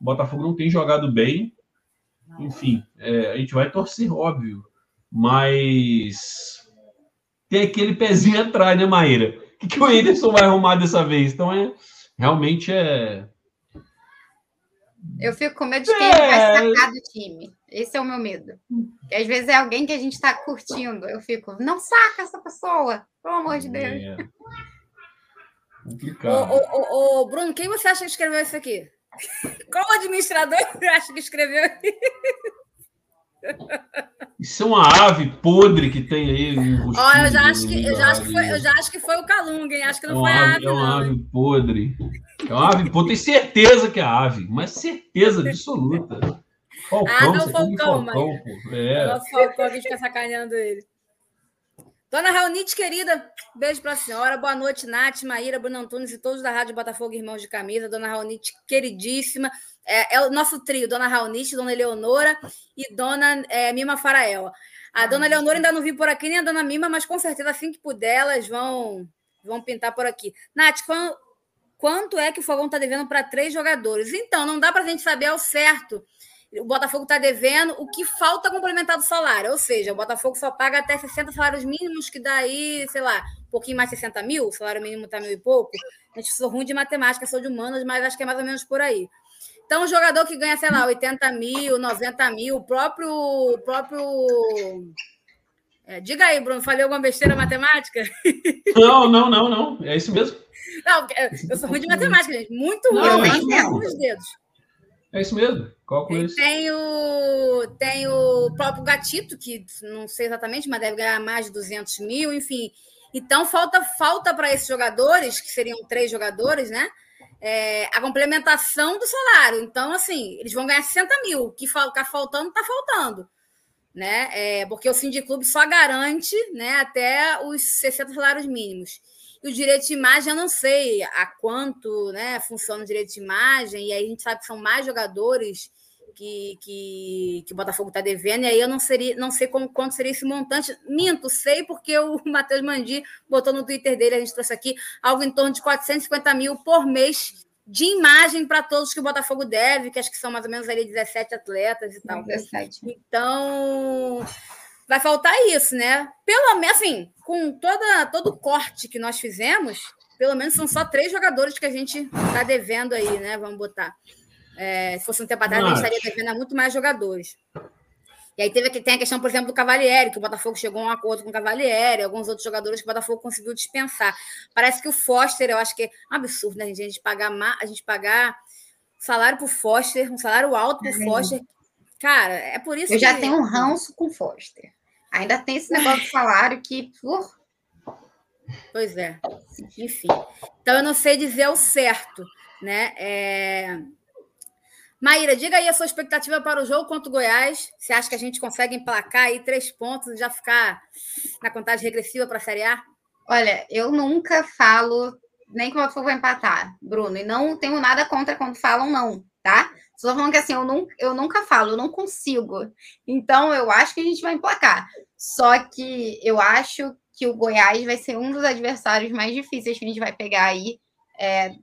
o Botafogo não tem jogado bem. Enfim, é, a gente vai torcer, óbvio. Mas tem aquele pezinho atrás, né, Maíra? O que, que o Ederson vai arrumar dessa vez? Então é realmente é. Eu fico com medo de quem é... vai sacar do time. Esse é o meu medo. Porque às vezes é alguém que a gente está curtindo. Eu fico, não saca essa pessoa, pelo amor de Deus. É. Ô, ô, ô, Bruno, quem você acha que escreveu isso aqui? Qual administrador você acha que escreveu isso é uma ave podre que tem aí. Olha, eu já acho que, eu já acho que, foi, eu já acho que foi o Calunga, hein? Acho que não é foi a ave. É uma ave podre. É uma ave podre. Tenho certeza que é a ave, mas certeza absoluta. Falcão, ah, não, Falcão, Falcão, mas... É. é Falcão, a gente fica sacaneando ele. Dona Raunite, querida, beijo para a senhora. Boa noite, Nath, Maíra, Bruno Antunes e todos da Rádio Botafogo Irmãos de Camisa. Dona Raunite, queridíssima. É, é, o nosso trio, Dona Raunite, Dona Eleonora e Dona é, Mima Farael. A Dona Eleonora ainda não vi por aqui, nem a Dona Mima, mas com certeza assim que puder, elas vão, vão pintar por aqui. Nath, quando, quanto é que o Fogão está devendo para três jogadores? Então, não dá para a gente saber ao certo o Botafogo está devendo o que falta complementar do salário. Ou seja, o Botafogo só paga até 60 salários mínimos, que daí, sei lá, um pouquinho mais de 60 mil, o salário mínimo está mil e pouco. A gente sou ruim de matemática, sou de humanas, mas acho que é mais ou menos por aí. Então, um jogador que ganha, sei lá, 80 mil, 90 mil, o próprio. próprio é, diga aí, Bruno, falei alguma besteira matemática? Não, não, não, não. É isso mesmo. Não, eu sou ruim de matemática, gente. Muito ruim. Não, eu não, os dedos. É isso mesmo. Qual com isso? Tem o, tem o próprio Gatito, que não sei exatamente, mas deve ganhar mais de 200 mil, enfim. Então, falta falta para esses jogadores, que seriam três jogadores, né? É, a complementação do salário. Então, assim, eles vão ganhar 60 mil. O que está faltando, está faltando. Né? É, porque o Clube só garante né, até os 60 salários mínimos. E o direito de imagem, eu não sei a quanto né, funciona o direito de imagem, e aí a gente sabe que são mais jogadores que, que, que o Botafogo está devendo, e aí eu não, seria, não sei como, quanto seria esse montante. Minto, sei, porque o Matheus Mandi botou no Twitter dele, a gente trouxe aqui, algo em torno de 450 mil por mês de imagem para todos que o Botafogo deve, que acho que são mais ou menos ali 17 atletas e tal. 17. Então, vai faltar isso, né? Pelo menos, assim, com toda, todo o corte que nós fizemos, pelo menos são só três jogadores que a gente está devendo aí, né? Vamos botar. É, se fosse um tempo atrás, a gente estaria devendo a muito mais jogadores. E aí teve, tem a questão, por exemplo, do Cavalieri, que o Botafogo chegou a um acordo com o Cavalieri, alguns outros jogadores que o Botafogo conseguiu dispensar. Parece que o Foster, eu acho que é um absurdo, né, gente? A gente pagar, a gente pagar salário para o Foster, um salário alto para o Foster. Cara, é por isso eu que... Eu já tenho um ranço com o Foster. Ainda tem esse negócio de salário que. Uh... Pois é. Enfim. Então eu não sei dizer o certo, né? É... Maíra, diga aí a sua expectativa para o jogo contra o Goiás. Você acha que a gente consegue emplacar aí três pontos e já ficar na contagem regressiva para a Série A? Olha, eu nunca falo nem que o Botafogo vai empatar, Bruno, e não tenho nada contra quando falam não, tá? Só falando que assim, eu, não, eu nunca falo, eu não consigo. Então, eu acho que a gente vai emplacar. Só que eu acho que o Goiás vai ser um dos adversários mais difíceis que a gente vai pegar aí. É,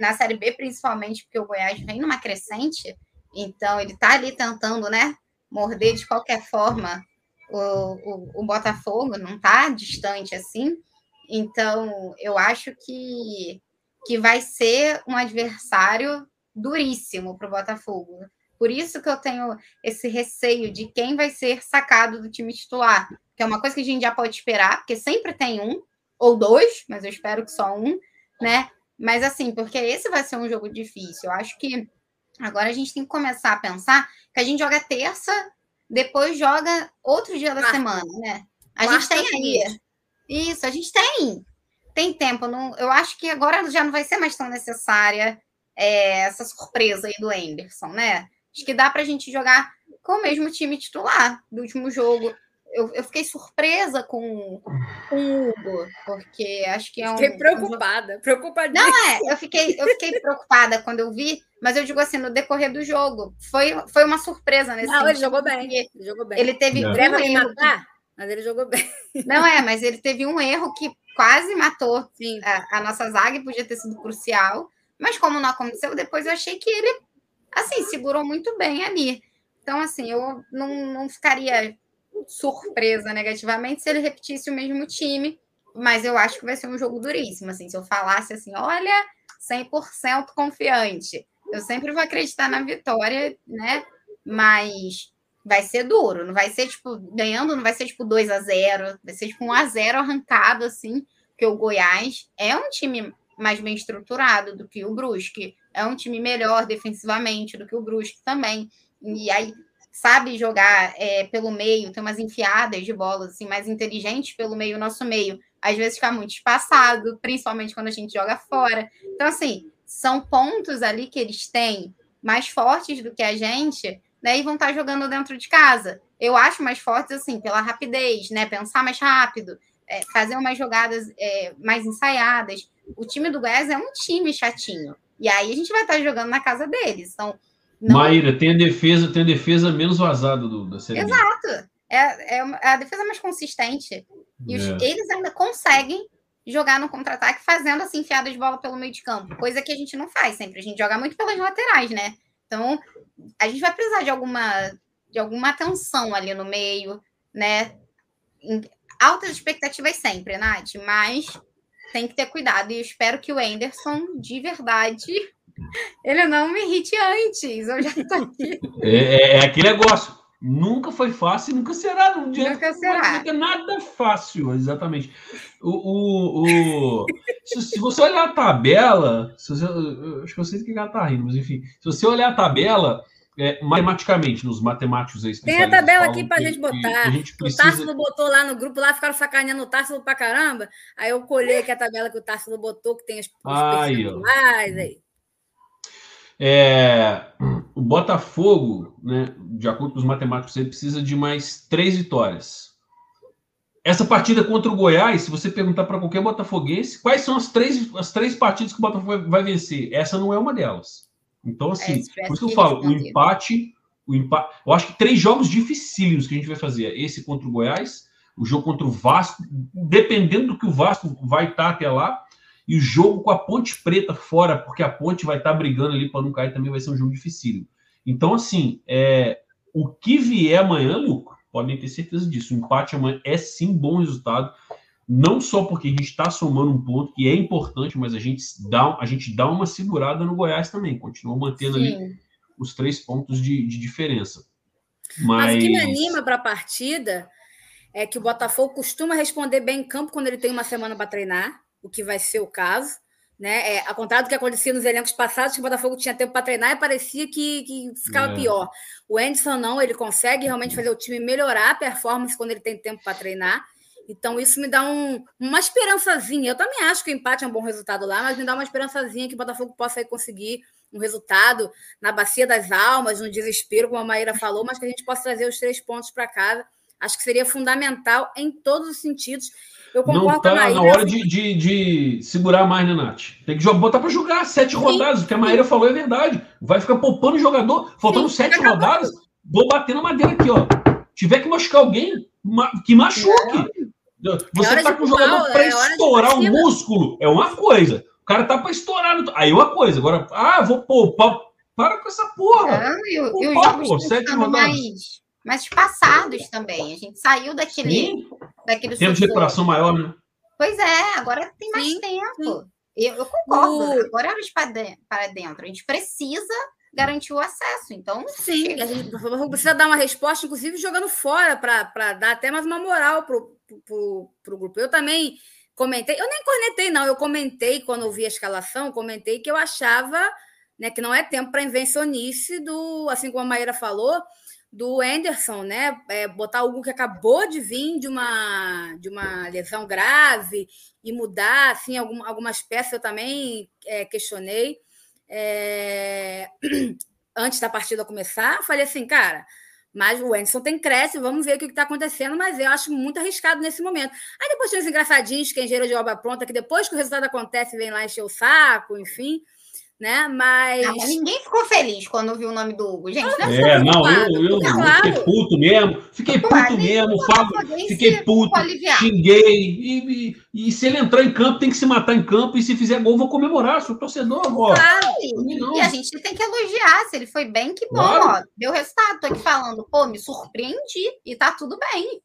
na Série B, principalmente, porque o Goiás vem numa crescente. Então, ele tá ali tentando, né? Morder de qualquer forma o, o, o Botafogo, não tá distante assim. Então, eu acho que, que vai ser um adversário duríssimo para o Botafogo. Por isso que eu tenho esse receio de quem vai ser sacado do time titular, que é uma coisa que a gente já pode esperar, porque sempre tem um ou dois, mas eu espero que só um, né? Mas assim, porque esse vai ser um jogo difícil. Eu acho que agora a gente tem que começar a pensar que a gente joga terça, depois joga outro dia da semana, né? A gente tem aí. Isso, a gente tem. Tem tempo. Não, eu acho que agora já não vai ser mais tão necessária é, essa surpresa aí do Anderson, né? Acho que dá para a gente jogar com o mesmo time titular do último jogo. Eu, eu fiquei surpresa com, com o Hugo, porque acho que é um. Fiquei preocupada, preocupada. Não é, eu fiquei, eu fiquei preocupada quando eu vi, mas eu digo assim, no decorrer do jogo. Foi, foi uma surpresa nesse Não, sentido, ele jogou bem. Ele jogou bem. Ele teve um erro. Mas ele jogou bem. Não é, mas ele teve um erro que quase matou a, a, nossa zaga e podia ter sido crucial. Mas como não aconteceu, depois eu achei que ele, assim, segurou muito bem ali. Então, assim, eu não, não ficaria surpresa negativamente se ele repetisse o mesmo time, mas eu acho que vai ser um jogo duríssimo, assim, se eu falasse assim, olha, 100% confiante. Eu sempre vou acreditar na vitória, né? Mas vai ser duro, não vai ser tipo ganhando, não vai ser tipo 2 a 0, vai ser tipo 1 a 0 arrancado assim, porque o Goiás é um time mais bem estruturado do que o Brusque, é um time melhor defensivamente do que o Brusque também. E aí sabe jogar é, pelo meio, tem umas enfiadas de bola assim, mais inteligentes pelo meio, nosso meio. Às vezes fica muito espaçado, principalmente quando a gente joga fora. Então, assim, são pontos ali que eles têm mais fortes do que a gente, né? E vão estar jogando dentro de casa. Eu acho mais fortes, assim, pela rapidez, né? Pensar mais rápido, é, fazer umas jogadas é, mais ensaiadas. O time do Goiás é um time chatinho. E aí a gente vai estar jogando na casa deles. Então, não... Maíra, tem a defesa, tem a defesa menos vazada do, da série. Exato. É, é, é a defesa mais consistente. E os, é. eles ainda conseguem jogar no contra-ataque fazendo assim enfiada de bola pelo meio de campo, coisa que a gente não faz sempre. A gente joga muito pelas laterais, né? Então, a gente vai precisar de alguma de alguma atenção ali no meio, né? Altas expectativas sempre, Nath, mas tem que ter cuidado. E eu espero que o Anderson, de verdade, ele não me irrite antes. Eu já tô aqui. É, é, é aquele negócio. Nunca foi fácil, nunca será. Um dia nunca será. Nunca nada fácil, exatamente. O, o, o se, se, você olhar a tabela, se você, acho que eu sei que ela tá rindo, mas enfim, se você olhar a tabela, é, matematicamente, nos matemáticos aí. Tem a tabela aqui para a gente botar. gente precisa... O Tássilo botou lá no grupo, lá ficaram sacaneando o Tássilo para caramba. Aí eu colhei aqui a tabela que o Tássilo botou, que tem os aí, aí. É, o Botafogo, né, de acordo com os matemáticos, ele precisa de mais três vitórias. Essa partida contra o Goiás, se você perguntar para qualquer botafoguense, quais são as três, as três partidas que o Botafogo vai vencer? Essa não é uma delas. Então, é, assim, é, por isso que eu falo, o empate, o empate. Eu acho que três jogos dificílimos que a gente vai fazer. Esse contra o Goiás, o jogo contra o Vasco, dependendo do que o Vasco vai estar até lá, e o jogo com a Ponte Preta fora, porque a Ponte vai estar brigando ali para não cair, também vai ser um jogo dificílimo. Então, assim, é, o que vier amanhã, Luco, podem ter certeza disso. O empate amanhã é sim bom resultado. Não só porque a gente está somando um ponto que é importante, mas a gente dá, a gente dá uma segurada no Goiás também. Continua mantendo sim. ali os três pontos de, de diferença. Mas... mas o que me anima para a partida é que o Botafogo costuma responder bem em campo quando ele tem uma semana para treinar o que vai ser o caso. Né? É, ao contrário do que acontecia nos elencos passados, que o Botafogo tinha tempo para treinar e parecia que, que ficava é. pior. O Anderson não, ele consegue realmente fazer o time melhorar a performance quando ele tem tempo para treinar. Então, isso me dá um, uma esperançazinha. Eu também acho que o empate é um bom resultado lá, mas me dá uma esperançazinha que o Botafogo possa conseguir um resultado na bacia das almas, no desespero, como a Maíra falou, mas que a gente possa trazer os três pontos para casa. Acho que seria fundamental em todos os sentidos. Eu concordo não tá na hora de, de, de, segurar mais, né, Nath? Tem que botar para jogar sete Sim. rodadas. O que a Maíra falou é verdade. Vai ficar poupando o jogador. Faltando Sim, sete rodadas, vou bater na madeira aqui, ó. Tiver que machucar alguém, que machuque. Você é tá com o jogador para é estourar o músculo, é uma coisa. O cara tá para estourar. No... Aí é uma coisa. Agora, ah, vou poupar. Para com essa porra. Não, e, Poupar, e pô, sete rodadas. Mais mas passados também. A gente saiu daquele. Sim. daquele Tempo de recuperação maior, né? Pois é, agora tem mais sim, tempo. Eu, eu, concordo. O... Agora é para dentro. A gente precisa garantir o acesso. Então, sim, a gente precisa dar uma resposta, inclusive jogando fora, para dar até mais uma moral para o grupo. Eu também comentei, eu nem cornetei, não, eu comentei quando eu vi a escalação, comentei que eu achava né, que não é tempo para invencionice do, assim como a Maíra falou, do Anderson, né? É, botar algo que acabou de vir de uma, de uma lesão grave e mudar assim, algum, algumas peças eu também é, questionei. É... Antes da partida começar, falei assim, cara, mas o Anderson tem cresce, vamos ver o que está acontecendo, mas eu acho muito arriscado nesse momento. Aí depois tem os engraçadinhos, que é engenheiro de obra pronta, que depois que o resultado acontece, vem lá encher o saco, enfim né? Mas... Não, ninguém ficou feliz quando viu o nome do Hugo, gente. Não é, não, eu, eu, claro. fiquei puto mesmo, fiquei puto mesmo, falo, fiquei puto, xinguei. E, e, e, se ele entrar em campo, tem que se matar em campo, e se fizer gol, vou comemorar, sou torcedor agora. Claro, e, a gente tem que elogiar, se ele foi bem, que bom, claro. ó, deu resultado, tô aqui falando, pô, me surpreendi, e tá tudo bem.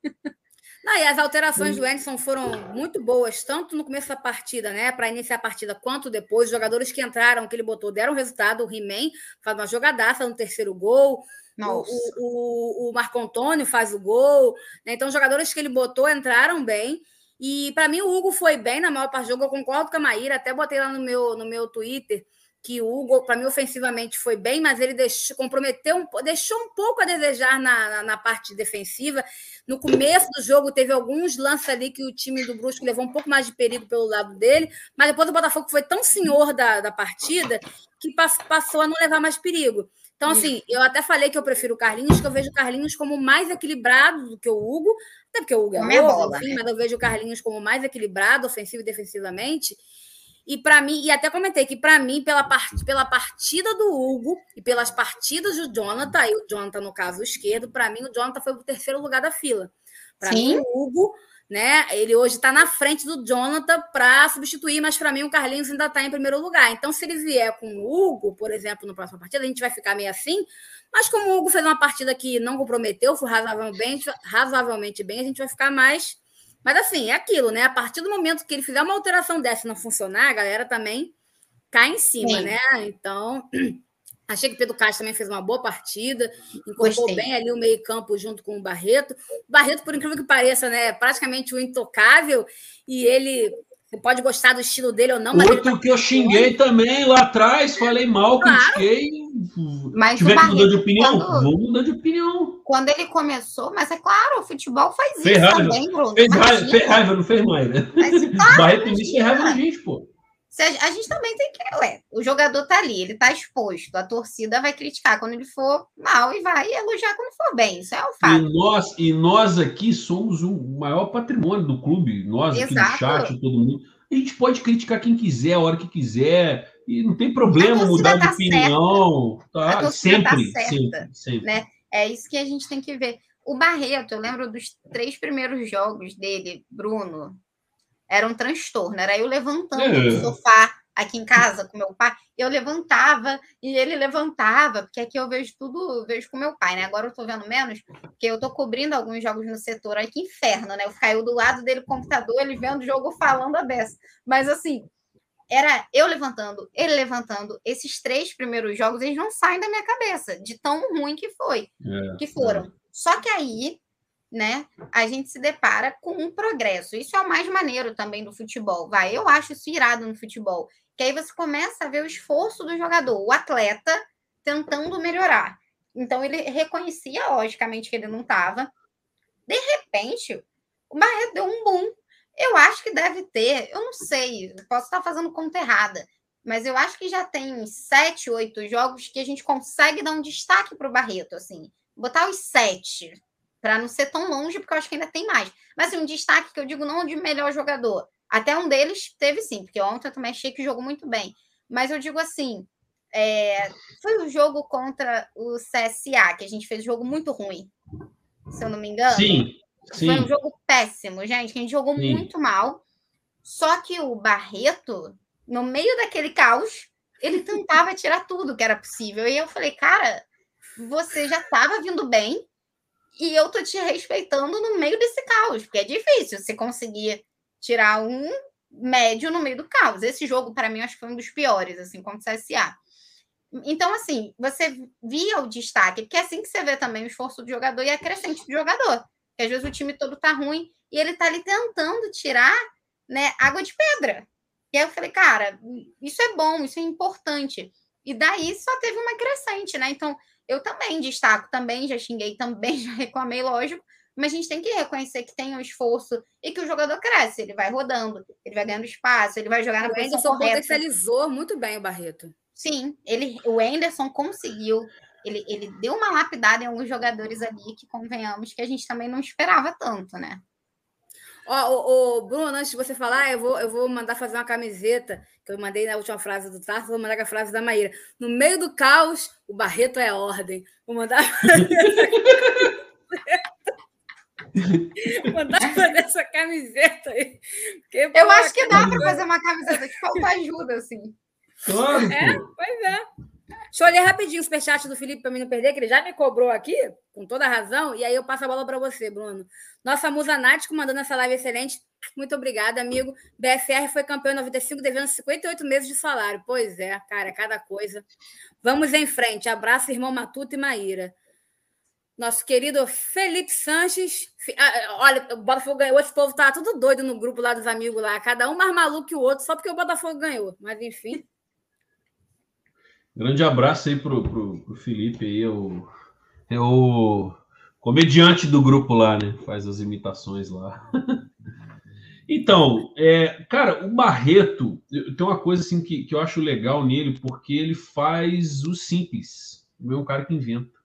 Não, e as alterações do Anderson foram muito boas, tanto no começo da partida, né? Para iniciar a partida, quanto depois. Os jogadores que entraram, que ele botou, deram resultado. O He-Man faz uma jogadaça no terceiro gol. O, o, o, Marco Antônio faz o gol. Né? Então, os jogadores que ele botou entraram bem. E para mim, o Hugo foi bem na maior parte do jogo. Eu concordo com a Maíra, até botei lá no meu, no meu Twitter que o Hugo, para mim, ofensivamente foi bem, mas ele deixou, comprometeu, um, deixou um pouco a desejar na, na, na, parte defensiva. No começo do jogo, teve alguns lances ali que o time do Brusco levou um pouco mais de perigo pelo lado dele, mas depois o Botafogo foi tão senhor da, da partida que passou a não levar mais perigo. Então, assim, eu até falei que eu prefiro o Carlinhos, que eu vejo o Carlinhos como mais equilibrado do que o Hugo, até porque o Hugo é novo, enfim, mas eu vejo o Carlinhos como mais equilibrado, ofensivo e defensivamente. E para mim, e até comentei que para mim, pela, part, pela partida do Hugo e pelas partidas do Jonathan, e o Jonathan, no caso, o esquerdo, para mim, o Jonathan foi o terceiro lugar da fila. Para mim, o Hugo, né? Ele hoje está na frente do Jonathan para substituir, mas para mim o Carlinhos ainda está em primeiro lugar. Então, se ele vier com o Hugo, por exemplo, no próximo partida, a gente vai ficar meio assim. Mas como o Hugo fez uma partida que não comprometeu, foi razoavelmente, razoavelmente bem, a gente vai ficar mais mas assim, é aquilo, né? A partir do momento que ele fizer uma alteração dessa e não funcionar, a galera também cai em cima, Sim. né? Então, achei que o Pedro Castro também fez uma boa partida, incorporou bem ali o meio-campo junto com o Barreto. O Barreto, por incrível que pareça, né? É praticamente o intocável, e ele você pode gostar do estilo dele ou não. Mas Outro tá que eu xinguei também lá atrás, falei mal, claro. critiquei. Mas tiver que mudar de opinião, quando, vou mudar de opinião. Quando ele começou, mas é claro, o futebol faz fez isso raiva. também, Bruno. Fez raiva, fez raiva, não fez mais, né? Mas, claro, Barreto início fez raiva na gente, pô. A gente também tem que. Ué, o jogador tá ali, ele tá exposto. A torcida vai criticar quando ele for mal e vai elogiar quando for bem. Isso é o fato. E nós, e nós aqui somos o maior patrimônio do clube. Nós aqui Exato. no chat, todo mundo. A gente pode criticar quem quiser, a hora que quiser. E não tem problema mudar tá de opinião. Tá? tá sempre, tá sempre, sempre. Né? É isso que a gente tem que ver. O Barreto, eu lembro dos três primeiros jogos dele, Bruno, era um transtorno. Era eu levantando é. do sofá aqui em casa com meu pai. Eu levantava e ele levantava, porque aqui eu vejo tudo, vejo com meu pai, né? Agora eu tô vendo menos, porque eu tô cobrindo alguns jogos no setor. Ai, que inferno, né? Eu caiu do lado dele computador, ele vendo o jogo falando a beça. Mas assim, era eu levantando, ele levantando. Esses três primeiros jogos, eles não saem da minha cabeça, de tão ruim que foi, é, que foram. É. Só que aí né, a gente se depara com um progresso. Isso é o mais maneiro também do futebol. Vai, eu acho isso irado no futebol. Que aí você começa a ver o esforço do jogador, o atleta tentando melhorar. Então ele reconhecia, logicamente, que ele não estava. De repente, o Barreto deu um boom. Eu acho que deve ter, eu não sei, posso estar fazendo conta errada, mas eu acho que já tem sete, oito jogos que a gente consegue dar um destaque para o Barreto, assim, botar os sete, para não ser tão longe, porque eu acho que ainda tem mais. Mas assim, um destaque que eu digo não de melhor jogador. Até um deles teve sim, porque ontem eu também achei que jogou muito bem. Mas eu digo assim, é, foi o um jogo contra o CSA, que a gente fez um jogo muito ruim, se eu não me engano. Sim, sim. Foi um jogo péssimo, gente, que a gente jogou sim. muito mal. Só que o Barreto, no meio daquele caos, ele tentava tirar tudo que era possível. E eu falei, cara, você já estava vindo bem, e eu tô te respeitando no meio desse caos, porque é difícil você conseguir tirar um médio no meio do caos. Esse jogo, para mim, acho que foi um dos piores, assim, contra o CSA. Então, assim, você via o destaque, porque é assim que você vê também o esforço do jogador e a crescente do jogador. Porque às vezes o time todo tá ruim e ele tá ali tentando tirar né, água de pedra. E aí eu falei, cara, isso é bom, isso é importante. E daí só teve uma crescente, né? Então, eu também destaco, também já xinguei, também já reclamei, lógico, mas a gente tem que reconhecer que tem um esforço e que o jogador cresce, ele vai rodando, ele vai ganhando espaço, ele vai jogar na o posição Anderson correta. potencializou muito bem o Barreto. Sim, ele, o Anderson conseguiu, ele, ele deu uma lapidada em alguns jogadores ali que, convenhamos, que a gente também não esperava tanto, né? Ó, o, o, Bruno, antes de você falar, eu vou, eu vou mandar fazer uma camiseta, que eu mandei na última frase do Tarso, vou mandar com a frase da Maíra. No meio do caos, o Barreto é ordem. Vou mandar mandar fazer essa camiseta aí. Porque, eu acho que dá para fazer uma camiseta que falta ajuda, assim. Claro. É, pois é. Deixa eu ler rapidinho o superchat do Felipe para mim não perder, que ele já me cobrou aqui, com toda razão, e aí eu passo a bola para você, Bruno. Nossa musa Nath comandando essa live excelente. Muito obrigada, amigo. BFR foi campeão em 95, devendo 58 meses de salário. Pois é, cara, cada coisa. Vamos em frente. Abraço, irmão Matuto e Maíra. Nosso querido Felipe Sanches. Ah, olha, o Botafogo ganhou. Esse povo tá tudo doido no grupo lá dos amigos lá. Cada um mais maluco que o outro, só porque o Botafogo ganhou. Mas enfim. Grande abraço aí pro, pro, pro Felipe aí, é o, é o comediante do grupo lá, né? Faz as imitações lá. então, é, cara, o Barreto tem uma coisa assim que, que eu acho legal nele, porque ele faz o simples. O meu é um cara que inventa.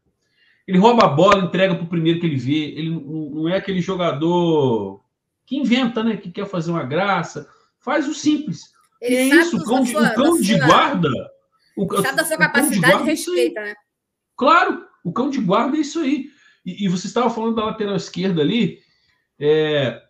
Ele rouba a bola, entrega para o primeiro que ele vê. Ele não é aquele jogador que inventa, né? Que quer fazer uma graça. Faz o simples. Ele e é isso, o cão, de, o cão de guarda. O, sabe da sua capacidade de respeita, né? Claro, o cão de guarda é isso aí. E, e você estava falando da lateral esquerda ali. É,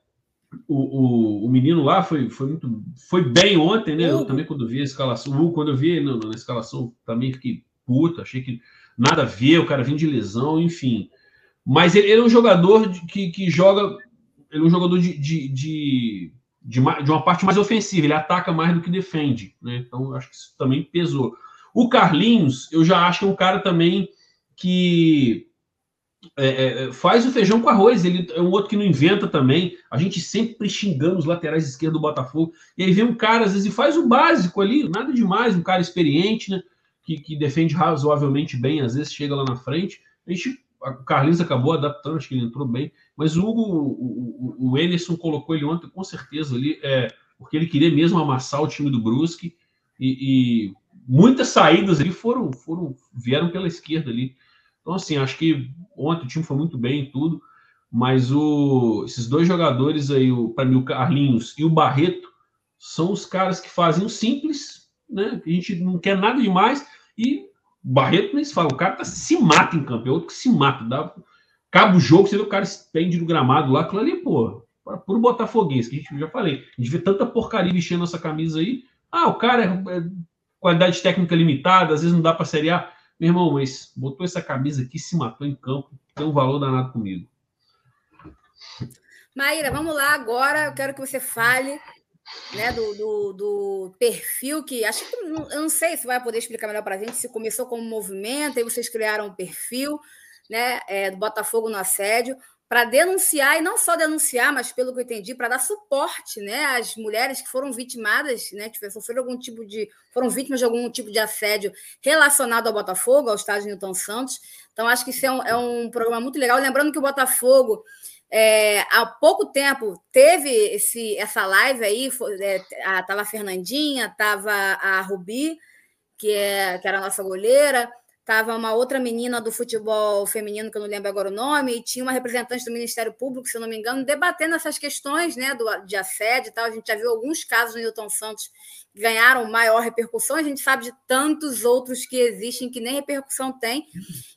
o, o, o, menino lá foi, foi muito foi bem ontem, né? Eu também quando vi a escalação, quando eu vi na, na escalação também fiquei puta, achei que nada a ver, o cara vinha de lesão, enfim. Mas ele, ele é um jogador de, que, que joga, ele é um jogador de, de, de, de uma parte mais ofensiva, ele ataca mais do que defende, né? Então acho que isso também pesou. O Carlinhos, eu já acho que é um cara também que é, é, faz o feijão com arroz. Ele é um outro que não inventa também. A gente sempre xingando os laterais esquerdos do Botafogo. E aí vem um cara, às vezes, e faz o básico ali, nada demais, um cara experiente, né? Que, que defende razoavelmente bem, às vezes chega lá na frente. A gente, o Carlinhos acabou adaptando, acho que ele entrou bem. Mas o o, o, o Enerson colocou ele ontem, com certeza, ali, é, porque ele queria mesmo amassar o time do Brusque. E, e muitas saídas ali foram, foram vieram pela esquerda ali. Então, assim, acho que ontem o time foi muito bem e tudo, mas o, esses dois jogadores aí, para mim, o Carlinhos e o Barreto, são os caras que fazem o simples, né? A gente não quer nada demais, e o Barreto nem se fala, o cara tá, se mata em campo, é outro que se mata, dá, acaba o jogo, você vê o cara pende no gramado lá, aquilo ali, pô, puro botafoguense, que a gente já falei, a gente vê tanta porcaria vestindo nossa camisa aí, ah, o cara é, é qualidade técnica limitada, às vezes não dá para Série A, meu irmão, mas botou essa camisa aqui, se matou em campo, tem um valor danado comigo. Maíra, vamos lá agora. Eu quero que você fale né, do, do, do, perfil que acho que eu não sei se vai poder explicar melhor para a gente se começou como movimento, aí vocês criaram um perfil né, é, do Botafogo no assédio para denunciar, e não só denunciar, mas pelo que eu entendi, para dar suporte né, às mulheres que foram vitimadas, né, que sofreram algum tipo de. foram vítimas de algum tipo de assédio relacionado ao Botafogo, ao estádio Newton Santos. Então, acho que isso é um, é um programa muito legal. Lembrando que o Botafogo. É, há pouco tempo teve esse, essa live aí, estava é, a Fernandinha, estava a Rubi, que, é, que era a nossa goleira, Estava uma outra menina do futebol feminino, que eu não lembro agora o nome, e tinha uma representante do Ministério Público, se eu não me engano, debatendo essas questões né, do, de assédio e tal. A gente já viu alguns casos no Newton Santos que ganharam maior repercussão, a gente sabe de tantos outros que existem que nem repercussão tem.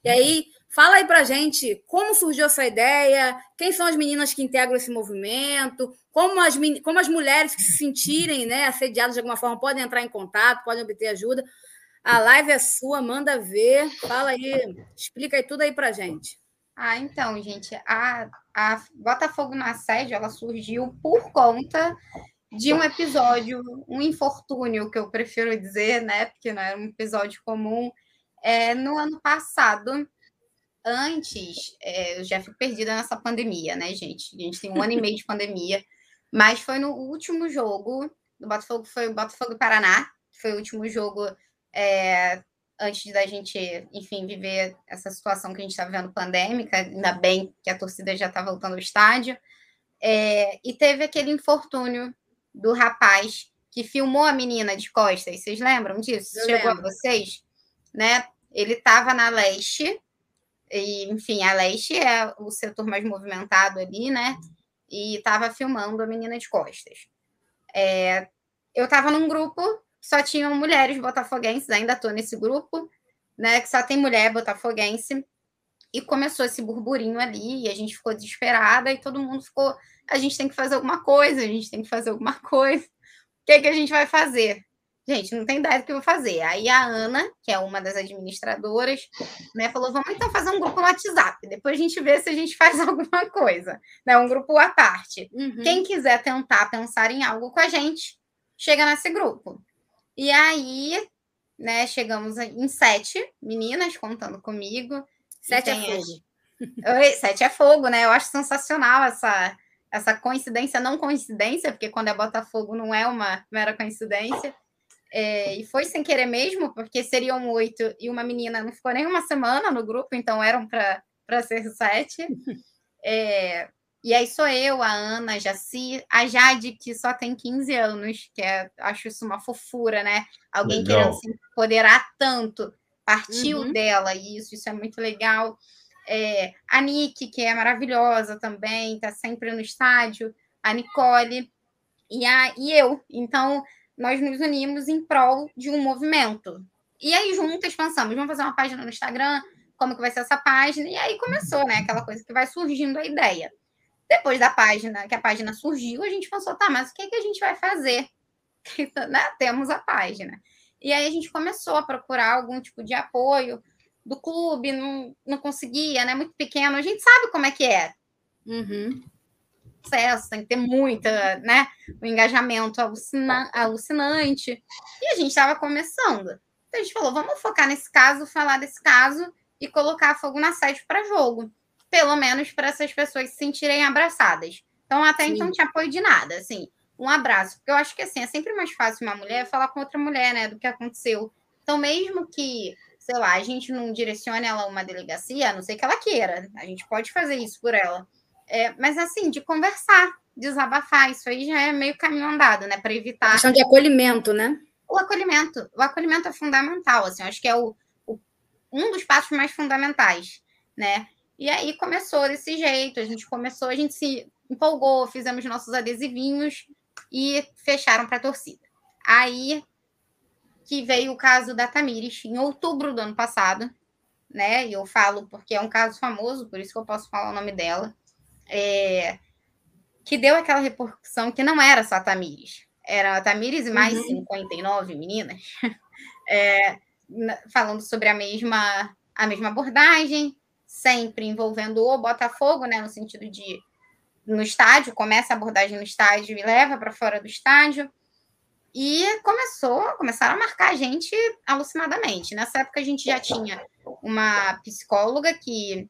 E aí, fala aí pra gente como surgiu essa ideia, quem são as meninas que integram esse movimento, como as, como as mulheres que se sentirem né, assediadas de alguma forma podem entrar em contato, podem obter ajuda. A live é sua, manda ver. Fala aí, explica aí tudo aí pra gente. Ah, então, gente, a, a Botafogo na sede, ela surgiu por conta de um episódio, um infortúnio, que eu prefiro dizer, né? Porque não era um episódio comum. É, no ano passado, antes, é, eu já fico perdida nessa pandemia, né, gente? A gente tem um ano e meio de pandemia, mas foi no último jogo do Botafogo, foi o Botafogo Paraná, foi o último jogo é, antes da gente, enfim, viver essa situação que a gente está vivendo pandêmica, ainda bem que a torcida já está voltando ao estádio. É, e teve aquele infortúnio do rapaz que filmou a menina de costas. Vocês lembram disso? Eu Chegou lembro. a vocês? Né? Ele estava na leste, e, enfim, a leste é o setor mais movimentado ali, né? E estava filmando a menina de costas. É, eu estava num grupo só tinham mulheres botafoguenses, ainda estou nesse grupo, né? Que só tem mulher botafoguense. E começou esse burburinho ali, e a gente ficou desesperada, e todo mundo ficou. A gente tem que fazer alguma coisa, a gente tem que fazer alguma coisa. O que, é que a gente vai fazer? Gente, não tem ideia do que eu vou fazer. Aí a Ana, que é uma das administradoras, né, falou: vamos então fazer um grupo no WhatsApp. Depois a gente vê se a gente faz alguma coisa. Né, um grupo à parte. Uhum. Quem quiser tentar pensar em algo com a gente, chega nesse grupo. E aí, né, chegamos em sete meninas contando comigo. Sete é fogo. Oi, sete é fogo, né? Eu acho sensacional essa, essa coincidência, não coincidência, porque quando é Botafogo não é uma mera coincidência. É, e foi sem querer mesmo, porque seriam oito e uma menina não ficou nem uma semana no grupo, então eram para ser sete. É, e aí sou eu, a Ana, a Jaci, a Jade, que só tem 15 anos, que é, acho isso uma fofura, né? Alguém Legal. querendo se empoderar tanto Partiu uhum. dela isso, isso é muito legal. É, a Nick, que é maravilhosa também, está sempre no estádio, a Nicole e, a, e eu. Então, nós nos unimos em prol de um movimento. E aí, juntas, pensamos, vamos fazer uma página no Instagram, como que vai ser essa página? E aí começou, né? Aquela coisa que vai surgindo a ideia. Depois da página, que a página surgiu, a gente pensou, tá, mas o que, é que a gente vai fazer? né? Temos a página. E aí a gente começou a procurar algum tipo de apoio do clube, não, não conseguia, né? Muito pequeno. A gente sabe como é que é. Uhum. Sucesso, tem que ter muita, né? Um engajamento alucina, alucinante. E a gente estava começando. Então a gente falou, vamos focar nesse caso, falar desse caso e colocar fogo na sede para jogo. Pelo menos para essas pessoas se sentirem abraçadas. Então, até Sim. então, não tinha apoio de nada, assim, um abraço. Porque eu acho que, assim, é sempre mais fácil uma mulher falar com outra mulher, né, do que aconteceu. Então, mesmo que, sei lá, a gente não direcione ela a uma delegacia, a não sei que ela queira, a gente pode fazer isso por ela. É, mas, assim, de conversar, desabafar, isso aí já é meio caminho andado, né, para evitar. A questão de acolhimento, né? O acolhimento. O acolhimento é fundamental, assim, eu acho que é o, um dos passos mais fundamentais, né? E aí começou desse jeito, a gente começou, a gente se empolgou, fizemos nossos adesivinhos e fecharam para a torcida. Aí que veio o caso da Tamires em outubro do ano passado, né? E eu falo porque é um caso famoso, por isso que eu posso falar o nome dela. É, que deu aquela repercussão que não era só a Tamires, era a Tamires e mais uhum. 59 meninas. É, falando sobre a mesma, a mesma abordagem, sempre envolvendo o Botafogo, né, no sentido de no estádio, começa a abordagem no estádio e leva para fora do estádio. E começou, começaram a marcar a gente alucinadamente. Nessa época a gente já tinha uma psicóloga que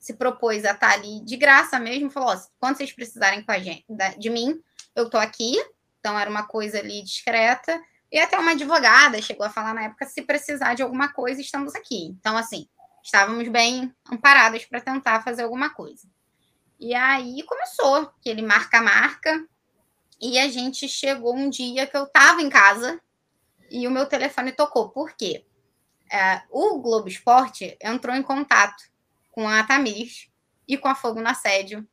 se propôs a estar ali de graça mesmo, falou: oh, quando vocês precisarem gente, de mim, eu tô aqui. Então era uma coisa ali discreta. E até uma advogada chegou a falar na época: se precisar de alguma coisa, estamos aqui. Então, assim, estávamos bem amparadas para tentar fazer alguma coisa. E aí começou aquele marca-marca. E a gente chegou um dia que eu estava em casa e o meu telefone tocou. Por quê? É, o Globo Esporte entrou em contato com a Tamires e com a Fogo no Assédio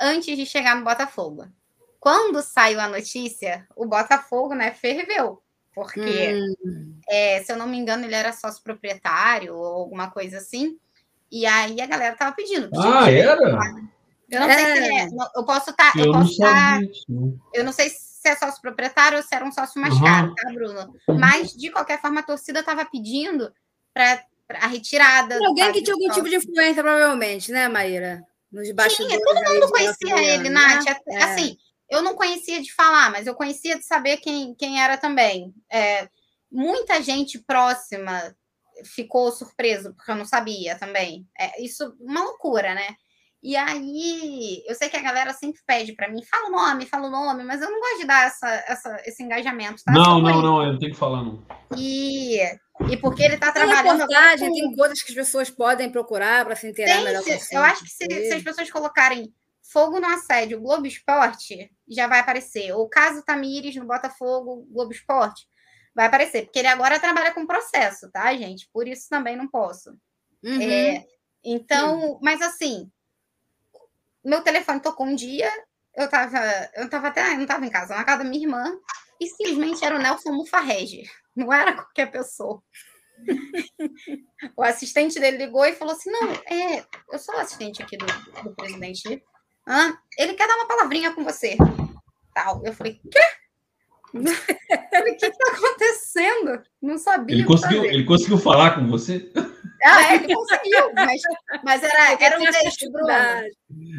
antes de chegar no Botafogo. Quando saiu a notícia, o Botafogo né, ferveu. Porque, hum. é, se eu não me engano, ele era sócio proprietário ou alguma coisa assim. E aí a galera tava pedindo. ah, era? Eu não é. sei se é. Eu posso estar. Tá, eu, eu, posso estar. Tá, eu não sei se é sócio proprietário ou se era um sócio mais uhum. caro, tá, Bruno? Mas, de qualquer forma, a torcida estava pedindo para a retirada. Alguém que tinha algum tipo de influência, provavelmente, né, Maíra? Nos bastidores. Tinha, todo mundo conhecia ele, Nath. Né? É. Assim, eu não conhecia de falar, mas eu conhecia de saber quem, quem era também. É, muita gente próxima ficou surpreso, porque eu não sabia também. É, isso uma loucura, né? E aí, eu sei que a galera sempre pede para mim, fala o nome, fala o nome, mas eu não gosto de dar essa, essa, esse engajamento. Tá? Não, não, não, eu tenho que falar, não. E, e porque ele está trabalhando. Tem, tem coisas que as pessoas podem procurar para se inteirar tem, melhor. Se, eu acho que se, se, as pessoas colocarem Fogo no Assédio, Globo Esporte, já vai aparecer. O caso Tamires no Botafogo, Globo Esporte, vai aparecer. Porque ele agora trabalha com processo, tá, gente? Por isso também não posso. Uhum. É, então, mas assim, meu telefone tocou um dia, eu tava, eu tava até, não tava em casa, na casa da minha irmã, e simplesmente era o Nelson Mufarrege, não era qualquer pessoa. o assistente dele ligou e falou assim: Não, é, eu sou assistente aqui do, do presidente ah, ele quer dar uma palavrinha com você. Tal. Eu falei, quê? o que está acontecendo? Não sabia. Ele conseguiu, ele conseguiu falar com você? Ah, é, ele conseguiu, mas, mas era, era um texto, Bruno.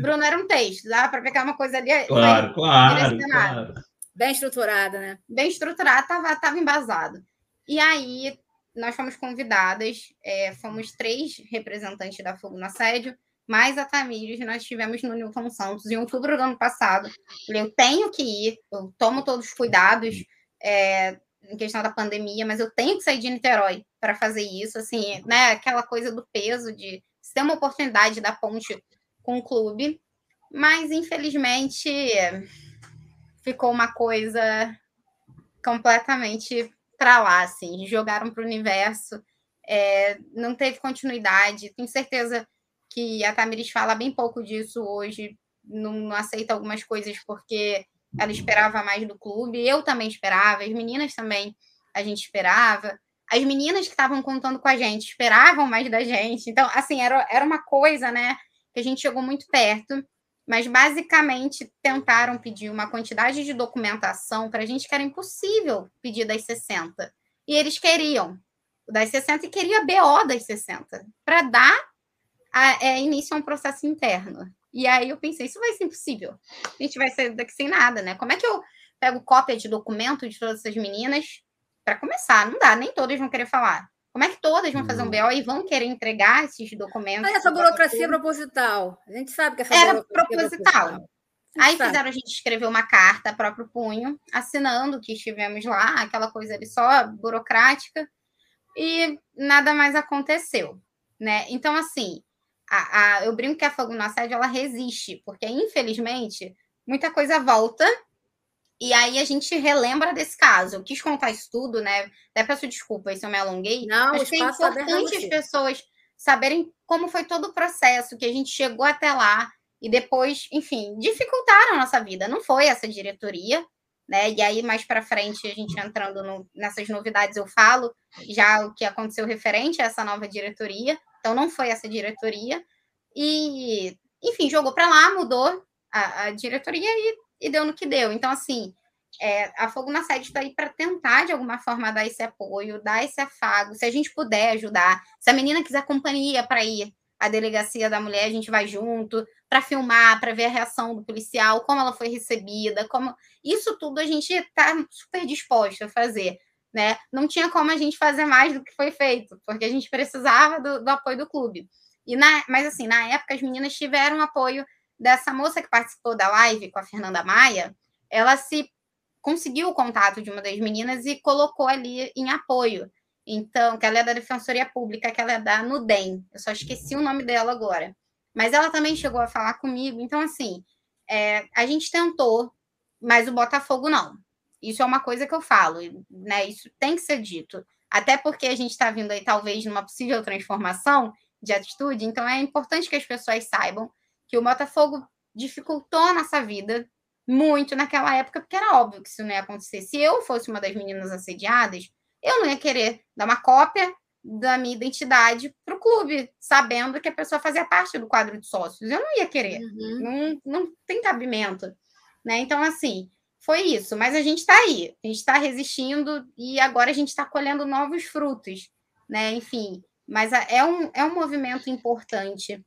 Bruno, era um texto, dá para pegar uma coisa ali. Claro, claro, claro. Bem estruturada, né? Bem estruturada, estava tava embasado. E aí, nós fomos convidadas, é, fomos três representantes da Fogo no Assédio, mais a Tamires, nós tivemos no Newton Santos em outubro do ano passado. Eu tenho que ir, eu tomo todos os cuidados é, em questão da pandemia, mas eu tenho que sair de Niterói para fazer isso, assim, né? Aquela coisa do peso de ter uma oportunidade da ponte com o clube, mas infelizmente ficou uma coisa completamente para lá, assim, jogaram para o universo é, não teve continuidade. Tenho certeza que a Tamiris fala bem pouco disso hoje, não, não aceita algumas coisas porque ela esperava mais do clube, eu também esperava, as meninas também a gente esperava. As meninas que estavam contando com a gente esperavam mais da gente. Então, assim, era, era uma coisa, né, que a gente chegou muito perto, mas basicamente tentaram pedir uma quantidade de documentação para a gente que era impossível pedir das 60. E eles queriam das 60 e queria BO das 60 para dar a, é, início a um processo interno. E aí eu pensei, isso vai ser impossível. A gente vai sair daqui sem nada, né? Como é que eu pego cópia de documento de todas essas meninas? Para começar, não dá, nem todas vão querer falar. Como é que todas vão fazer um BO e vão querer entregar esses documentos? Mas essa burocracia proposital. A gente sabe que essa Era é proposital. proposital. Aí sabe. fizeram a gente escrever uma carta a próprio punho, assinando que estivemos lá, aquela coisa ali só burocrática, e nada mais aconteceu, né? Então, assim, a, a, eu brinco que a fogo no assédio ela resiste, porque infelizmente muita coisa volta e aí a gente relembra desse caso. Eu quis contar isso tudo, né? Até peço desculpa se eu me alonguei. Não, mas é importante as pessoas saberem como foi todo o processo, que a gente chegou até lá e depois, enfim, dificultaram a nossa vida. Não foi essa diretoria, né? E aí, mais para frente, a gente entrando no, nessas novidades, eu falo já o que aconteceu referente a essa nova diretoria. Então, não foi essa diretoria. E, enfim, jogou para lá, mudou a, a diretoria e, e, deu no que deu. Então, assim, é, a Fogo na Sede está aí para tentar, de alguma forma, dar esse apoio, dar esse afago. Se a gente puder ajudar, se a menina quiser companhia para ir à delegacia da mulher, a gente vai junto para filmar, para ver a reação do policial, como ela foi recebida, como isso tudo a gente está super disposto a fazer né? Não tinha como a gente fazer mais do que foi feito, porque a gente precisava do, do apoio do clube. E na, mas assim, na época as meninas tiveram apoio dessa moça que participou da live com a Fernanda Maia, ela se conseguiu o contato de uma das meninas e colocou ali em apoio. Então, que ela é da Defensoria Pública, que ela é da Nudem. Eu só esqueci o nome dela agora. Mas ela também chegou a falar comigo. Então, assim, é, a gente tentou, mas o Botafogo não. Isso é uma coisa que eu falo, né? Isso tem que ser dito. Até porque a gente está vindo aí, talvez, numa possível transformação de atitude, então é importante que as pessoas saibam que o Botafogo dificultou a nossa vida muito naquela época, porque era óbvio que isso não ia acontecer. Se eu fosse uma das meninas assediadas, eu não ia querer dar uma cópia da minha identidade para o clube, sabendo que a pessoa fazia parte do quadro de sócios. Eu não ia querer, uhum. não, não tem cabimento. Né? Então, assim, foi isso. Mas a gente está aí, a gente está resistindo e agora a gente está colhendo novos frutos, né? Enfim, mas é um, é um movimento importante.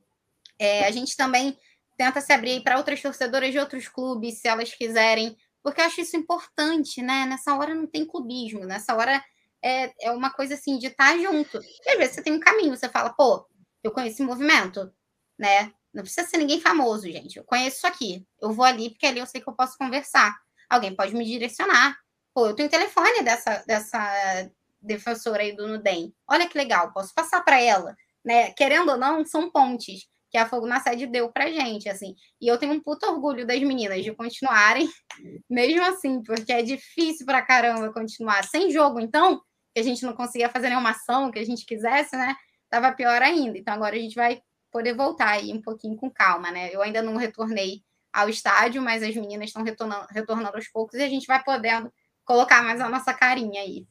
É, a gente também tenta se abrir para outras torcedoras de outros clubes, se elas quiserem, porque eu acho isso importante, né? Nessa hora não tem clubismo, nessa hora é, é uma coisa assim de estar tá junto. E às vezes você tem um caminho, você fala, pô, eu conheço esse movimento, né? Não precisa ser ninguém famoso, gente. Eu conheço isso aqui. Eu vou ali porque ali eu sei que eu posso conversar alguém pode me direcionar. Pô, eu tenho telefone dessa, dessa defensora aí do Nudem. Olha que legal, posso passar para ela. Né? Querendo ou não, são pontes que a Fogo na Sede deu pra gente, assim. E eu tenho um puto orgulho das meninas de continuarem, mesmo assim, porque é difícil pra caramba continuar. Sem jogo, então, que a gente não conseguia fazer nenhuma ação que a gente quisesse, né? Tava pior ainda. Então agora a gente vai poder voltar aí um pouquinho com calma, né? Eu ainda não retornei ao estádio, mas as meninas estão retornando, retornando aos poucos e a gente vai podendo colocar mais a nossa carinha aí.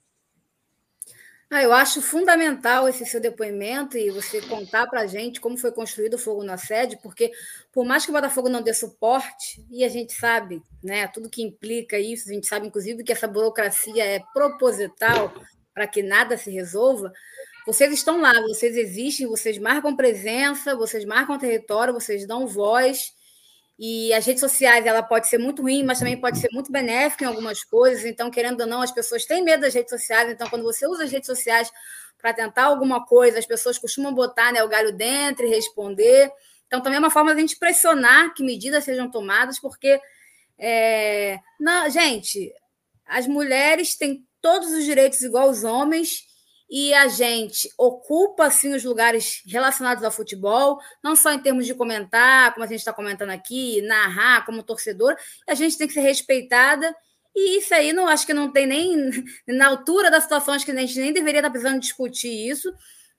Ah, eu acho fundamental esse seu depoimento e você contar para a gente como foi construído o fogo na sede, porque por mais que o Botafogo não dê suporte, e a gente sabe, né, tudo que implica isso, a gente sabe inclusive que essa burocracia é proposital para que nada se resolva, vocês estão lá, vocês existem, vocês marcam presença, vocês marcam território, vocês dão voz, e as redes sociais, ela pode ser muito ruim, mas também pode ser muito benéfica em algumas coisas. Então, querendo ou não, as pessoas têm medo das redes sociais. Então, quando você usa as redes sociais para tentar alguma coisa, as pessoas costumam botar né, o galho dentro e responder. Então, também é uma forma de a gente pressionar que medidas sejam tomadas, porque, é... não, gente, as mulheres têm todos os direitos igual os homens e a gente ocupa assim os lugares relacionados ao futebol, não só em termos de comentar, como a gente está comentando aqui, narrar como torcedor, a gente tem que ser respeitada E isso aí não acho que não tem nem na altura da situação, acho que a gente nem deveria estar precisando discutir isso.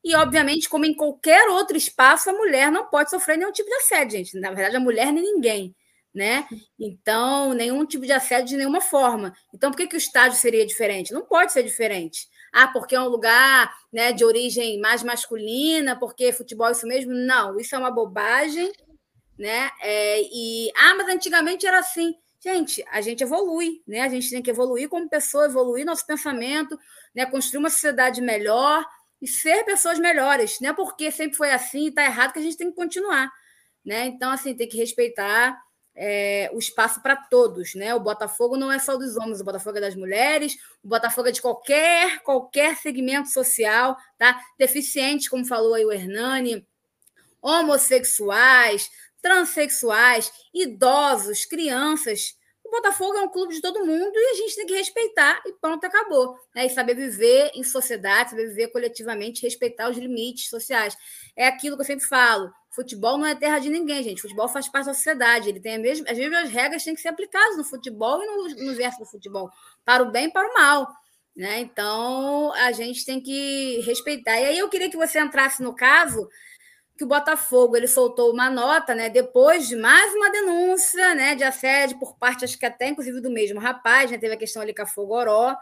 E, obviamente, como em qualquer outro espaço, a mulher não pode sofrer nenhum tipo de assédio, gente. Na verdade, a mulher nem ninguém, né? Então, nenhum tipo de assédio de nenhuma forma. Então, por que, que o estádio seria diferente? Não pode ser diferente. Ah, porque é um lugar né, de origem mais masculina, porque futebol é isso mesmo? Não, isso é uma bobagem, né? É, e, ah, mas antigamente era assim. Gente, a gente evolui, né? A gente tem que evoluir como pessoa, evoluir nosso pensamento, né? construir uma sociedade melhor e ser pessoas melhores. Não é porque sempre foi assim e está errado que a gente tem que continuar. Né? Então, assim, tem que respeitar é, o espaço para todos. Né? O Botafogo não é só dos homens, o Botafogo é das mulheres, o Botafogo é de qualquer, qualquer segmento social, tá? Deficientes, como falou aí o Hernani, homossexuais, transexuais, idosos, crianças. Botafogo é um clube de todo mundo e a gente tem que respeitar e pronto, acabou. Né? E saber viver em sociedade, saber viver coletivamente, respeitar os limites sociais. É aquilo que eu sempre falo: futebol não é terra de ninguém, gente. Futebol faz parte da sociedade. Ele tem mesma, as mesmas regras têm que ser aplicadas no futebol e no universo do futebol, para o bem e para o mal. Né? Então a gente tem que respeitar. E aí eu queria que você entrasse no caso que o Botafogo ele soltou uma nota, né, depois de mais uma denúncia, né, de assédio por parte, acho que até inclusive do mesmo rapaz, né, teve a questão ali com a Fogoró,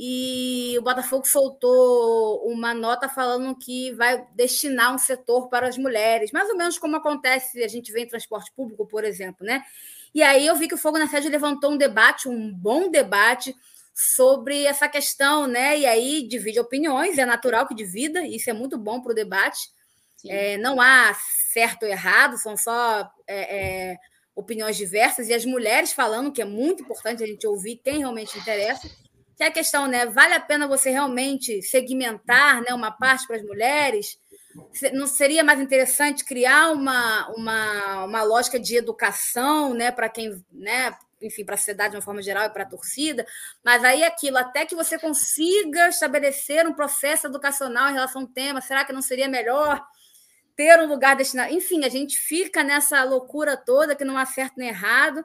e o Botafogo soltou uma nota falando que vai destinar um setor para as mulheres, mais ou menos como acontece, a gente vê em transporte público, por exemplo, né? E aí eu vi que o Fogo na Sede levantou um debate, um bom debate sobre essa questão, né? E aí divide opiniões, é natural que divida, isso é muito bom para o debate. É, não há certo ou errado, são só é, é, opiniões diversas, e as mulheres falando, que é muito importante a gente ouvir quem realmente interessa, que é a questão, né? Vale a pena você realmente segmentar né, uma parte para as mulheres? Não seria mais interessante criar uma, uma, uma lógica de educação né, para quem, né, enfim, para a sociedade de uma forma geral e para a torcida, mas aí aquilo, até que você consiga estabelecer um processo educacional em relação ao tema, será que não seria melhor ter um lugar destinado. Enfim, a gente fica nessa loucura toda que não certo nem errado,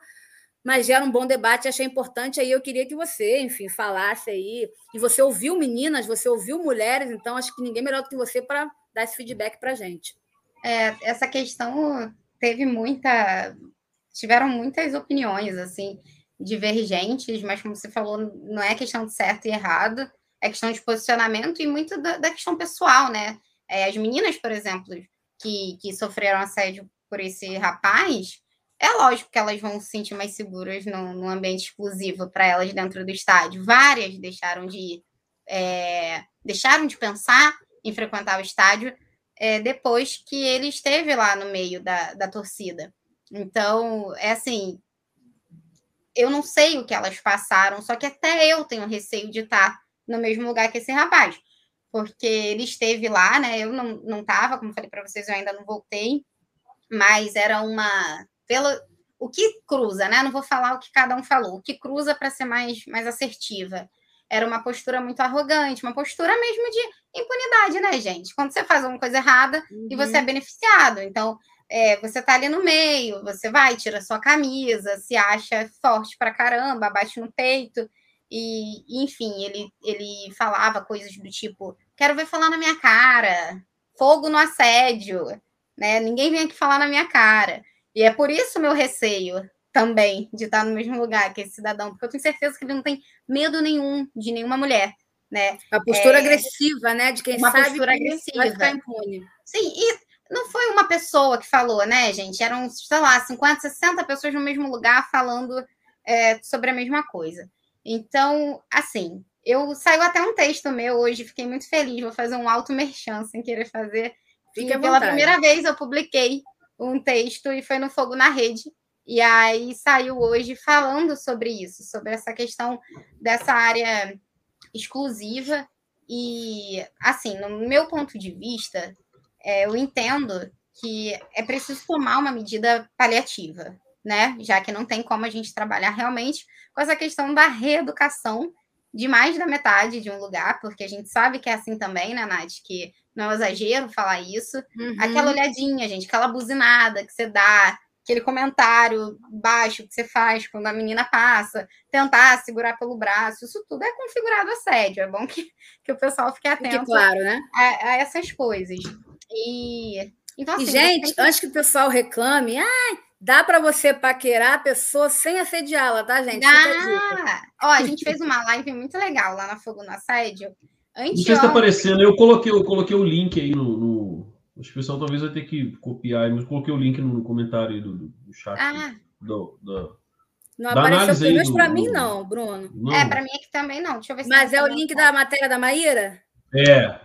mas gera um bom debate, achei importante. Aí eu queria que você, enfim, falasse aí. E você ouviu meninas, você ouviu mulheres, então acho que ninguém melhor do que você para dar esse feedback para a gente. É, essa questão teve muita. Tiveram muitas opiniões, assim, divergentes, mas como você falou, não é questão de certo e errado, é questão de posicionamento e muito da, da questão pessoal, né? É, as meninas, por exemplo, que, que sofreram assédio por esse rapaz, é lógico que elas vão se sentir mais seguras no, no ambiente exclusivo para elas dentro do estádio. Várias deixaram de é, deixaram de pensar em frequentar o estádio é, depois que ele esteve lá no meio da, da torcida. Então, é assim, eu não sei o que elas passaram, só que até eu tenho receio de estar no mesmo lugar que esse rapaz porque ele esteve lá, né? Eu não, não estava, como falei para vocês, eu ainda não voltei, mas era uma. Pelo, o que cruza, né? Não vou falar o que cada um falou, o que cruza para ser mais, mais assertiva. Era uma postura muito arrogante, uma postura mesmo de impunidade, né, gente? Quando você faz uma coisa errada uhum. e você é uhum. beneficiado. Então, é, você tá ali no meio, você vai, tira sua camisa, se acha forte pra caramba, bate no peito. E, enfim, ele, ele falava coisas do tipo: quero ver falar na minha cara, fogo no assédio, né? Ninguém vem aqui falar na minha cara. E é por isso meu receio também de estar no mesmo lugar que esse cidadão, porque eu tenho certeza que ele não tem medo nenhum de nenhuma mulher, né? A postura é, agressiva, né? De quem uma sabe postura agressiva. vai ficar impune. Sim, e não foi uma pessoa que falou, né, gente? Eram, sei lá, 50, 60 pessoas no mesmo lugar falando é, sobre a mesma coisa. Então, assim, eu saiu até um texto meu hoje, fiquei muito feliz. Vou fazer um alto merchan sem querer fazer. Fique e pela primeira vez eu publiquei um texto e foi no Fogo na Rede. E aí saiu hoje falando sobre isso, sobre essa questão dessa área exclusiva. E, assim, no meu ponto de vista, é, eu entendo que é preciso tomar uma medida paliativa, né? Já que não tem como a gente trabalhar realmente com essa questão da reeducação de mais da metade de um lugar, porque a gente sabe que é assim também, né, Nath? Que não é um exagero falar isso. Uhum. Aquela olhadinha, gente, aquela buzinada que você dá aquele comentário baixo que você faz quando a menina passa, tentar segurar pelo braço, isso tudo é configurado assédio. É bom que, que o pessoal fique atento Fique claro, né? a, a essas coisas. E, então, assim, e gente, que... antes que o pessoal reclame, ah, dá para você paquerar a pessoa sem assediá-la, tá, gente? Dá! Ó, a gente fez uma live muito legal lá na Fogo no Assédio. Antes Não sei se está aparecendo, eu coloquei, eu coloquei o link aí no, no Acho que o pessoal talvez vai ter que copiar, mas coloquei o link no comentário do, do chat. Ah. Do, do, não apareceu pelo menos para mim, não, Bruno. Não. É, para mim aqui também não. Deixa eu ver se Mas é o link da matéria da Maíra? É.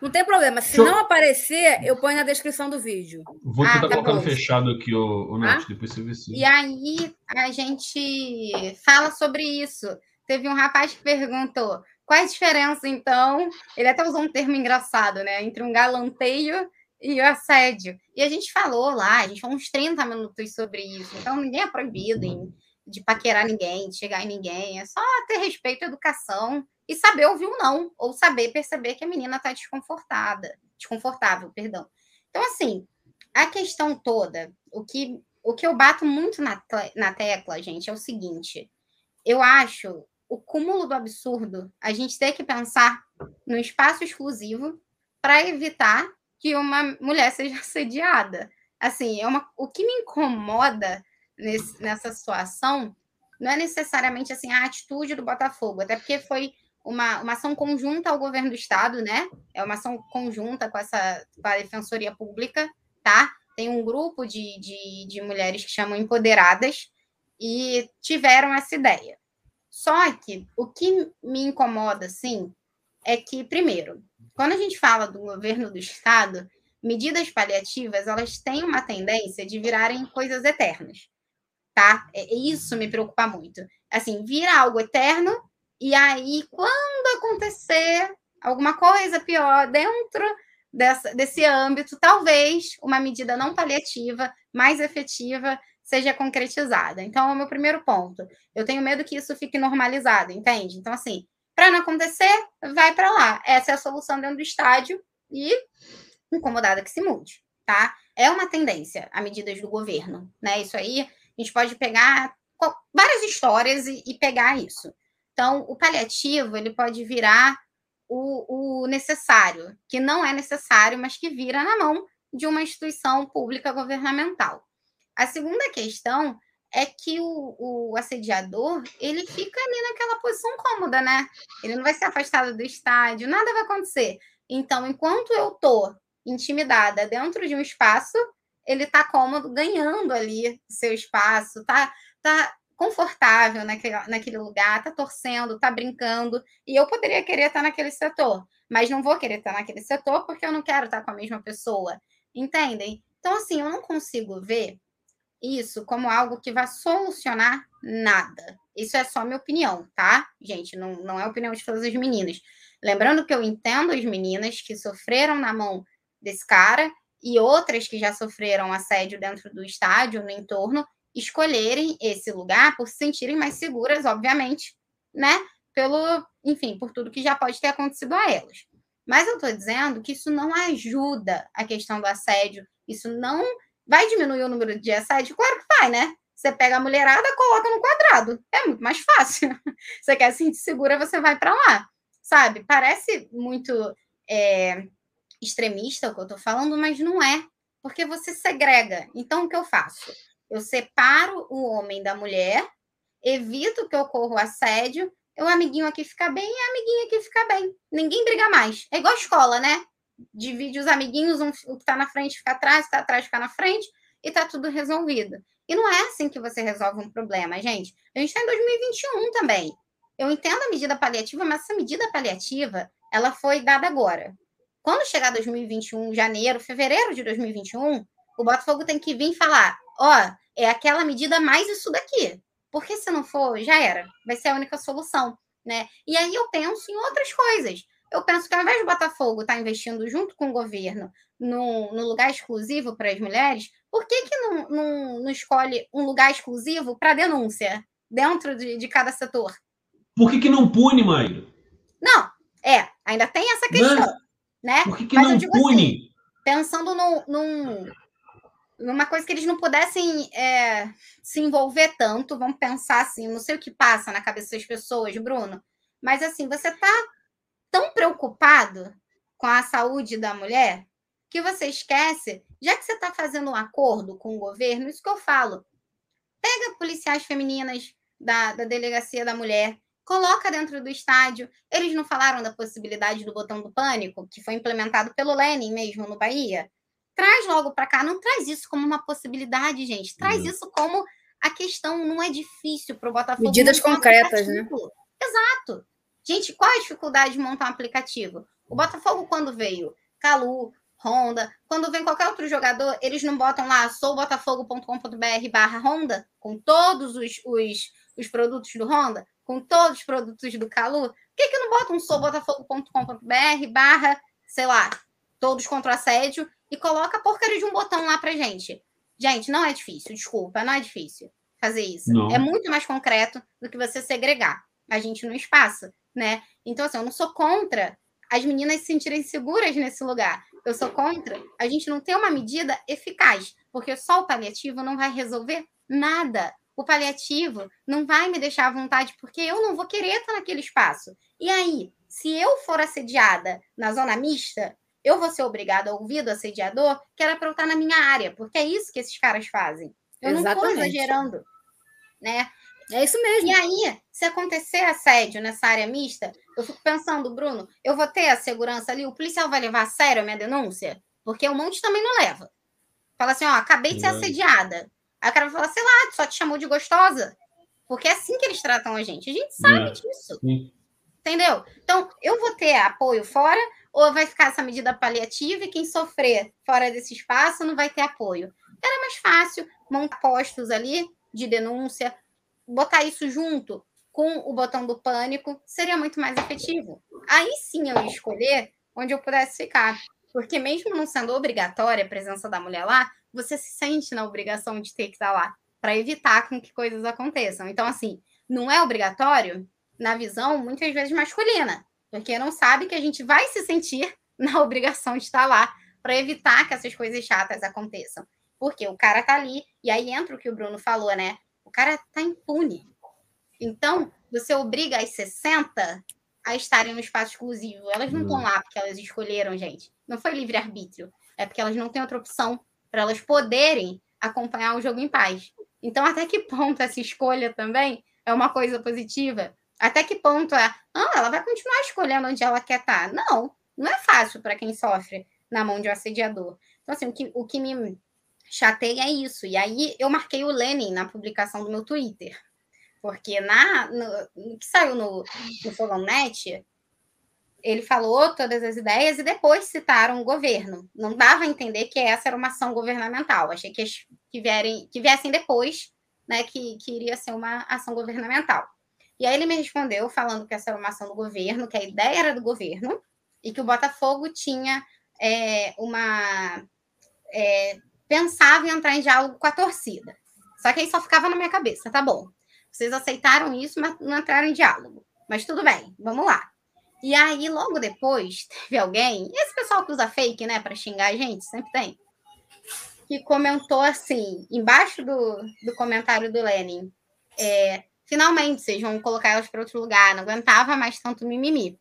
Não tem problema. Se não aparecer, eu ponho na descrição do vídeo. Vou tentar ah, tá colocando fechado aqui, o, o Nath, ah? depois você vê se. E aí a gente fala sobre isso. Teve um rapaz que perguntou: qual a diferença, então? Ele até usou um termo engraçado, né? Entre um galanteio e o assédio. E a gente falou lá, a gente falou uns 30 minutos sobre isso. Então, ninguém é proibido em, de paquerar ninguém, de chegar em ninguém. É só ter respeito, educação e saber ouvir o não, ou saber perceber que a menina está desconfortada, desconfortável, perdão. Então, assim, a questão toda, o que, o que eu bato muito na, na tecla, gente, é o seguinte: eu acho o cúmulo do absurdo a gente ter que pensar no espaço exclusivo para evitar que uma mulher seja assediada. Assim, é uma, o que me incomoda nesse, nessa situação não é necessariamente assim a atitude do Botafogo, até porque foi uma, uma ação conjunta ao governo do estado, né? É uma ação conjunta com essa com a Defensoria Pública, tá? Tem um grupo de, de, de mulheres que chamam empoderadas e tiveram essa ideia. Só que o que me incomoda, assim, é que, primeiro, quando a gente fala do governo do Estado, medidas paliativas, elas têm uma tendência de virarem coisas eternas, tá? É, isso me preocupa muito. Assim, vira algo eterno e aí, quando acontecer alguma coisa pior dentro dessa, desse âmbito, talvez uma medida não paliativa, mais efetiva, seja concretizada. Então, é o meu primeiro ponto. Eu tenho medo que isso fique normalizado, entende? Então, assim, para não acontecer, vai para lá. Essa é a solução dentro do estádio e incomodada que se mude, tá? É uma tendência a medidas do governo, né? Isso aí, a gente pode pegar várias histórias e, e pegar isso. Então, o paliativo, ele pode virar o, o necessário, que não é necessário, mas que vira na mão de uma instituição pública governamental. A segunda questão é que o, o, assediador ele fica ali naquela posição cômoda, né? Ele não vai ser afastado do estádio, nada vai acontecer. Então, enquanto eu tô intimidada dentro de um espaço, ele tá cômodo, ganhando ali seu espaço, tá, tá confortável naquele, naquele lugar, tá torcendo, tá brincando, e eu poderia querer estar naquele setor, mas não vou querer estar naquele setor porque eu não quero estar com a mesma pessoa, entendem? Então, assim, eu não consigo ver isso como algo que vai solucionar nada. Isso é só minha opinião, tá? Gente, não, não é opinião de todas as meninas. Lembrando que eu entendo as meninas que sofreram na mão desse cara e outras que já sofreram assédio dentro do estádio, no entorno, escolherem esse lugar por se sentirem mais seguras, obviamente, né? Pelo, enfim, por tudo que já pode ter acontecido a elas. Mas eu estou dizendo que isso não ajuda a questão do assédio, isso não Vai diminuir o número de assédio? Claro que vai, né? Você pega a mulherada, coloca no quadrado. É muito mais fácil. Você quer se sentir segura, você vai para lá. Sabe? Parece muito é, extremista o que eu estou falando, mas não é. Porque você segrega. Então, o que eu faço? Eu separo o homem da mulher, evito que ocorra o assédio, o amiguinho aqui fica bem e a amiguinha aqui fica bem. Ninguém briga mais. É igual escola, né? divide os amiguinhos, um, o que está na frente fica atrás, o que está atrás fica na frente, e está tudo resolvido. E não é assim que você resolve um problema, gente. A gente está em 2021 também. Eu entendo a medida paliativa, mas essa medida paliativa, ela foi dada agora. Quando chegar 2021, janeiro, fevereiro de 2021, o Botafogo tem que vir falar: ó, é aquela medida mais isso daqui. Porque se não for, já era. Vai ser a única solução, né? E aí eu penso em outras coisas eu penso que ao invés do Botafogo estar tá investindo junto com o governo no, no lugar exclusivo para as mulheres, por que, que não, não, não escolhe um lugar exclusivo para denúncia dentro de, de cada setor? Por que, que não pune, Maíra? Não, é, ainda tem essa questão. Não. Né? Por que, que não pune? Assim, pensando num, num, numa coisa que eles não pudessem é, se envolver tanto, vamos pensar assim, não sei o que passa na cabeça das pessoas, Bruno, mas assim, você está tão preocupado com a saúde da mulher que você esquece, já que você está fazendo um acordo com o governo, isso que eu falo, pega policiais femininas da, da delegacia da mulher, coloca dentro do estádio. Eles não falaram da possibilidade do botão do pânico, que foi implementado pelo Lenin mesmo no Bahia? Traz logo para cá, não traz isso como uma possibilidade, gente. Traz uhum. isso como a questão não é difícil para o Botafogo. Medidas concretas, né? Exato. Gente, qual é a dificuldade de montar um aplicativo? O Botafogo, quando veio Calu, Honda, quando vem qualquer outro jogador, eles não botam lá soubotafogo.com.br barra Honda, com todos os, os, os produtos do Honda, com todos os produtos do Calu. Por que, que não botam soubotafogo.com.br barra, sei lá, todos contra o assédio e coloca a porcaria de um botão lá pra gente. Gente, não é difícil, desculpa, não é difícil fazer isso. Não. É muito mais concreto do que você segregar a gente no espaço, né? Então, assim, eu não sou contra as meninas se sentirem seguras nesse lugar. Eu sou contra a gente não ter uma medida eficaz, porque só o paliativo não vai resolver nada. O paliativo não vai me deixar à vontade, porque eu não vou querer estar naquele espaço. E aí, se eu for assediada na zona mista, eu vou ser obrigada a ouvir do assediador que era para eu estar na minha área, porque é isso que esses caras fazem. Eu Exatamente. não estou exagerando, né? É isso mesmo. E aí, se acontecer assédio nessa área mista, eu fico pensando, Bruno, eu vou ter a segurança ali, o policial vai levar a sério a minha denúncia? Porque um monte também não leva. Fala assim, ó, acabei de ser assediada. Aí o cara vai falar, sei lá, só te chamou de gostosa. Porque é assim que eles tratam a gente. A gente sabe é. disso. Sim. Entendeu? Então, eu vou ter apoio fora ou vai ficar essa medida paliativa e quem sofrer fora desse espaço não vai ter apoio? Era mais fácil montar postos ali de denúncia, botar isso junto com o botão do pânico, seria muito mais efetivo. Aí sim eu ia escolher onde eu pudesse ficar. Porque mesmo não sendo obrigatória a presença da mulher lá, você se sente na obrigação de ter que estar lá para evitar com que coisas aconteçam. Então, assim, não é obrigatório na visão muitas vezes masculina, porque não sabe que a gente vai se sentir na obrigação de estar lá para evitar que essas coisas chatas aconteçam. Porque o cara tá ali, e aí entra o que o Bruno falou, né? O cara tá impune. Então, você obriga as 60 a estarem no espaço exclusivo. Elas não estão hum. lá porque elas escolheram, gente. Não foi livre-arbítrio. É porque elas não têm outra opção para elas poderem acompanhar o jogo em paz. Então, até que ponto essa escolha também é uma coisa positiva? Até que ponto é, ah, ela vai continuar escolhendo onde ela quer estar? Não, não é fácil para quem sofre na mão de um assediador. Então, assim, o que, o que me chateia é isso. E aí eu marquei o Lenin na publicação do meu Twitter. Porque na, no, no que saiu no, no Fogão Net, ele falou todas as ideias e depois citaram o governo. Não dava a entender que essa era uma ação governamental. Achei que, que, vierem, que viessem depois, né, que, que iria ser uma ação governamental. E aí ele me respondeu falando que essa era uma ação do governo, que a ideia era do governo, e que o Botafogo tinha é, uma. É, pensava em entrar em diálogo com a torcida. Só que aí só ficava na minha cabeça, tá bom. Vocês aceitaram isso, mas não entraram em diálogo. Mas tudo bem, vamos lá. E aí, logo depois, teve alguém, esse pessoal que usa fake, né, para xingar a gente, sempre tem, que comentou assim, embaixo do, do comentário do Lenin, é, finalmente vocês vão colocar elas para outro lugar, não aguentava mais tanto mimimi.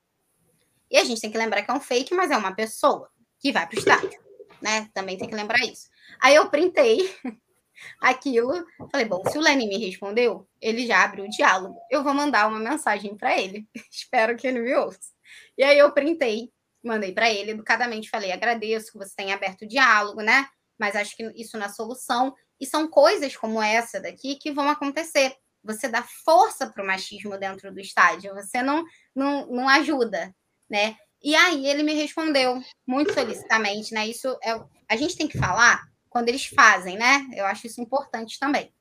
E a gente tem que lembrar que é um fake, mas é uma pessoa que vai para o estádio, né? Também tem que lembrar isso. Aí eu printei aquilo, falei, bom, se o Lenin me respondeu, ele já abriu o diálogo. Eu vou mandar uma mensagem para ele. Espero que ele me ouça. E aí eu printei, mandei para ele educadamente, falei, agradeço que você tenha aberto o diálogo, né? Mas acho que isso não é solução. E são coisas como essa daqui que vão acontecer você dá força para o machismo dentro do estádio, você não, não, não ajuda, né? E aí ele me respondeu muito solicitamente, né? Isso é, a gente tem que falar quando eles fazem, né? Eu acho isso importante também.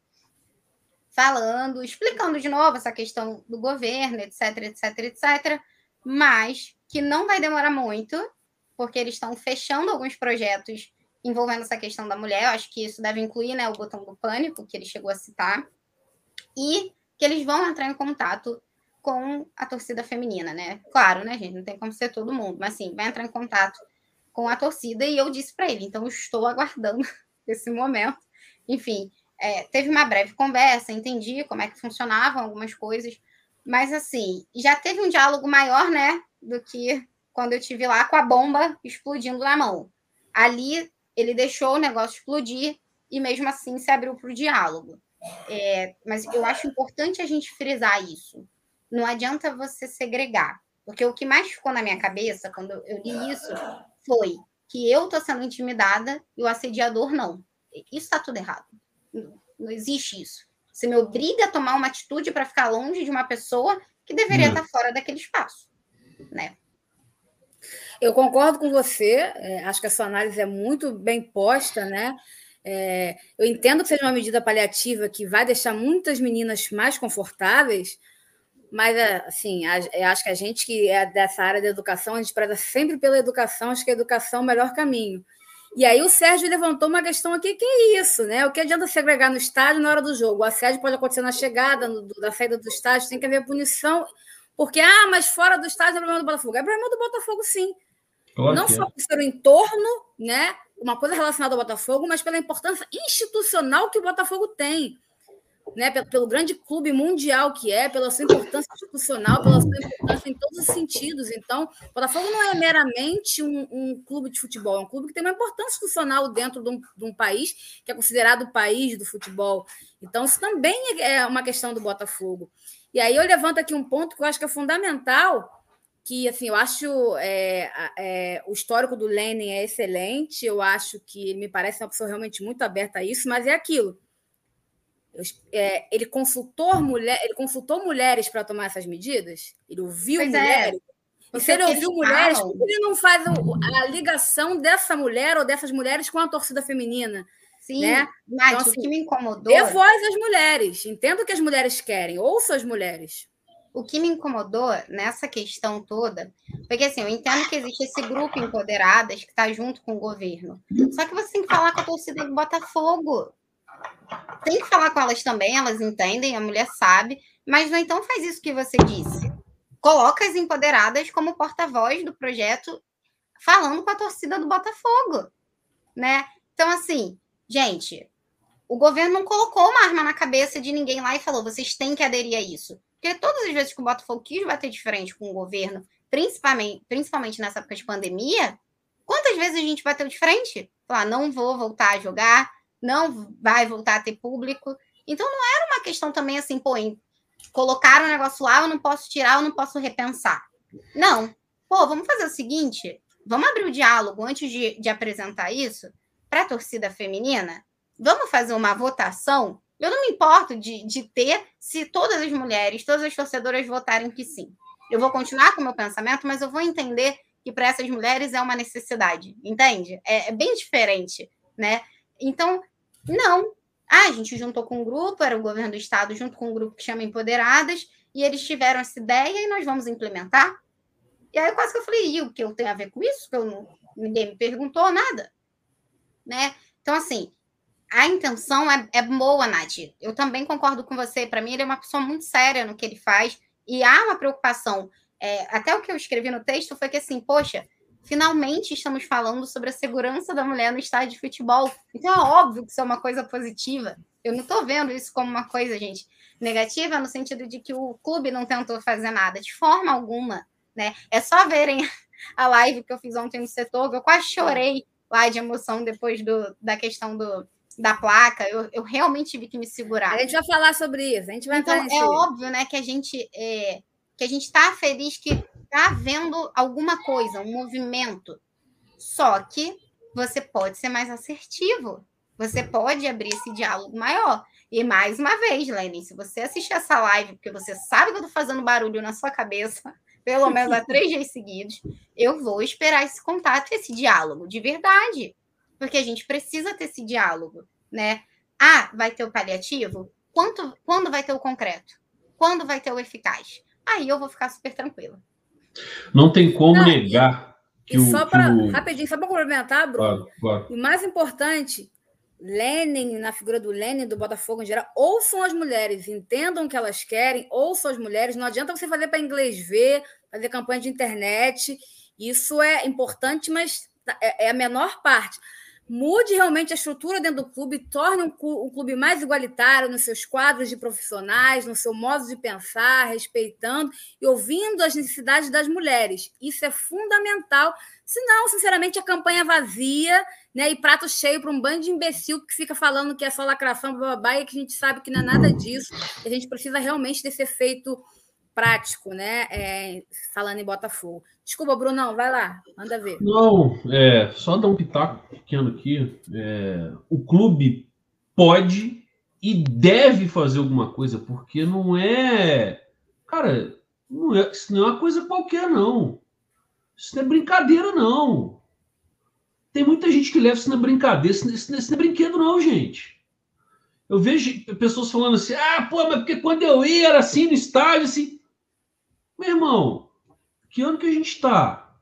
Falando, explicando de novo essa questão do governo, etc, etc, etc, mas que não vai demorar muito, porque eles estão fechando alguns projetos envolvendo essa questão da mulher. Eu acho que isso deve incluir né, o botão do pânico, que ele chegou a citar e que eles vão entrar em contato com a torcida feminina, né? Claro, né, gente? Não tem como ser todo mundo, mas sim, vai entrar em contato com a torcida e eu disse para ele, então estou aguardando esse momento. Enfim, é, teve uma breve conversa, entendi como é que funcionavam algumas coisas, mas assim, já teve um diálogo maior, né, do que quando eu tive lá com a bomba explodindo na mão. Ali ele deixou o negócio explodir e mesmo assim se abriu para o diálogo. É, mas eu acho importante a gente frisar isso. Não adianta você segregar, porque o que mais ficou na minha cabeça quando eu li isso foi que eu estou sendo intimidada e o assediador não. Isso está tudo errado. Não existe isso. Você me obriga a tomar uma atitude para ficar longe de uma pessoa que deveria estar fora daquele espaço, né? Eu concordo com você. É, acho que a sua análise é muito bem posta, né? É, eu entendo que seja uma medida paliativa que vai deixar muitas meninas mais confortáveis, mas assim, eu acho que a gente que é dessa área da educação, a gente preza sempre pela educação, acho que a educação é o melhor caminho. E aí o Sérgio levantou uma questão aqui, que é isso, né? O que adianta segregar no estádio na hora do jogo? O assédio pode acontecer na chegada, no, na saída do estádio, tem que haver punição. Porque, ah, mas fora do estádio é problema do Botafogo. É problema do Botafogo, sim. Claro Não só é. por ser o entorno, né? Uma coisa relacionada ao Botafogo, mas pela importância institucional que o Botafogo tem né, pelo, pelo, grande clube mundial que é, pela sua importância institucional, pela sua importância em todos os sentidos. Então, o Botafogo não é meramente um, um, clube de futebol, é um clube que tem uma importância institucional dentro de um, de um, país que é considerado o país do futebol. Então, isso também é uma questão do Botafogo. E aí eu levanto aqui um ponto que eu acho que é fundamental, que assim, eu acho é, é, o histórico do Lenin é excelente, eu acho que ele me parece uma pessoa realmente muito aberta a isso, mas é aquilo é, ele consultou mulher, ele consultou mulheres para tomar essas medidas? Ele ouviu pois é. mulheres? E se ele ouviu mulheres, por que ele não faz a ligação dessa mulher ou dessas mulheres com a torcida feminina? Sim, né? Nath, então, assim, o que me incomodou. Dê voz às mulheres. Entendo o que as mulheres querem, ouça as mulheres. O que me incomodou nessa questão toda, porque assim, eu entendo que existe esse grupo empoderadas que está junto com o governo. Só que você tem que falar com a torcida do Botafogo tem que falar com elas também, elas entendem, a mulher sabe, mas não então faz isso que você disse. Coloca as empoderadas como porta-voz do projeto, falando com a torcida do Botafogo, né? Então, assim, gente, o governo não colocou uma arma na cabeça de ninguém lá e falou: vocês têm que aderir a isso. Porque todas as vezes que o Botafogo quis bater de frente com o governo, principalmente, principalmente nessa época de pandemia, quantas vezes a gente bateu de frente? Falar, não vou voltar a jogar, não vai voltar a ter público. Então não era uma questão também assim, pô, colocaram o negócio lá, eu não posso tirar, eu não posso repensar. Não. Pô, vamos fazer o seguinte: vamos abrir o diálogo antes de, de apresentar isso para a torcida feminina. Vamos fazer uma votação. Eu não me importo de, de ter se todas as mulheres, todas as torcedoras votarem que sim. Eu vou continuar com o meu pensamento, mas eu vou entender que para essas mulheres é uma necessidade, entende? É, é bem diferente, né? Então, não. Ah, a gente juntou com um grupo, era o governo do estado junto com um grupo que chama Empoderadas, e eles tiveram essa ideia e nós vamos implementar. E aí quase que eu falei, e o que eu tenho a ver com isso? Que eu não, ninguém me perguntou nada. Né? Então, assim, a intenção é, é boa, Nath. Eu também concordo com você. Para mim, ele é uma pessoa muito séria no que ele faz. E há uma preocupação. É, até o que eu escrevi no texto foi que, assim, poxa, finalmente estamos falando sobre a segurança da mulher no estádio de futebol. Então é óbvio que isso é uma coisa positiva. Eu não estou vendo isso como uma coisa, gente, negativa no sentido de que o clube não tentou fazer nada, de forma alguma. Né? É só verem a live que eu fiz ontem no setor, que eu quase chorei lá de emoção depois do, da questão do, da placa. Eu, eu realmente tive que me segurar. A gente vai falar sobre isso. A gente vai então é óbvio, né, que a gente é, que a gente está feliz que está havendo alguma coisa, um movimento. Só que você pode ser mais assertivo. Você pode abrir esse diálogo maior. E mais uma vez, Lenny, se você assistir essa live, porque você sabe que eu estou fazendo barulho na sua cabeça, pelo menos há três dias seguidos, eu vou esperar esse contato, esse diálogo, de verdade. Porque a gente precisa ter esse diálogo, né? Ah, vai ter o paliativo? Quanto, quando vai ter o concreto? Quando vai ter o eficaz? Aí eu vou ficar super tranquila. Não tem como Não, negar. E, que e só para o... rapidinho, só para complementar, Bruno. Claro, claro. O mais importante, Lenin, na figura do Lenin, do Botafogo em geral, ouçam as mulheres, entendam o que elas querem, ouçam as mulheres. Não adianta você fazer para inglês ver, fazer campanha de internet. Isso é importante, mas é, é a menor parte. Mude realmente a estrutura dentro do clube, torne um, clube mais igualitário nos seus quadros de profissionais, no seu modo de pensar, respeitando e ouvindo as necessidades das mulheres. Isso é fundamental. Senão, sinceramente, a campanha vazia né, e prato cheio para um bando de imbecil que fica falando que é só lacração, babá, e que a gente sabe que não é nada disso. A gente precisa realmente desse efeito prático, né? É, falando em Botafogo. Desculpa, Brunão, vai lá, manda ver. Não, é, só dar um pitaco pequeno aqui. É, o clube pode e deve fazer alguma coisa, porque não é. Cara, não é, isso não é uma coisa qualquer, não. Isso não é brincadeira, não. Tem muita gente que leva isso na brincadeira. Isso, isso, isso não é brinquedo, não, gente. Eu vejo pessoas falando assim: ah, pô, mas porque quando eu ia era assim no estádio, assim. Meu irmão, que ano que a gente está?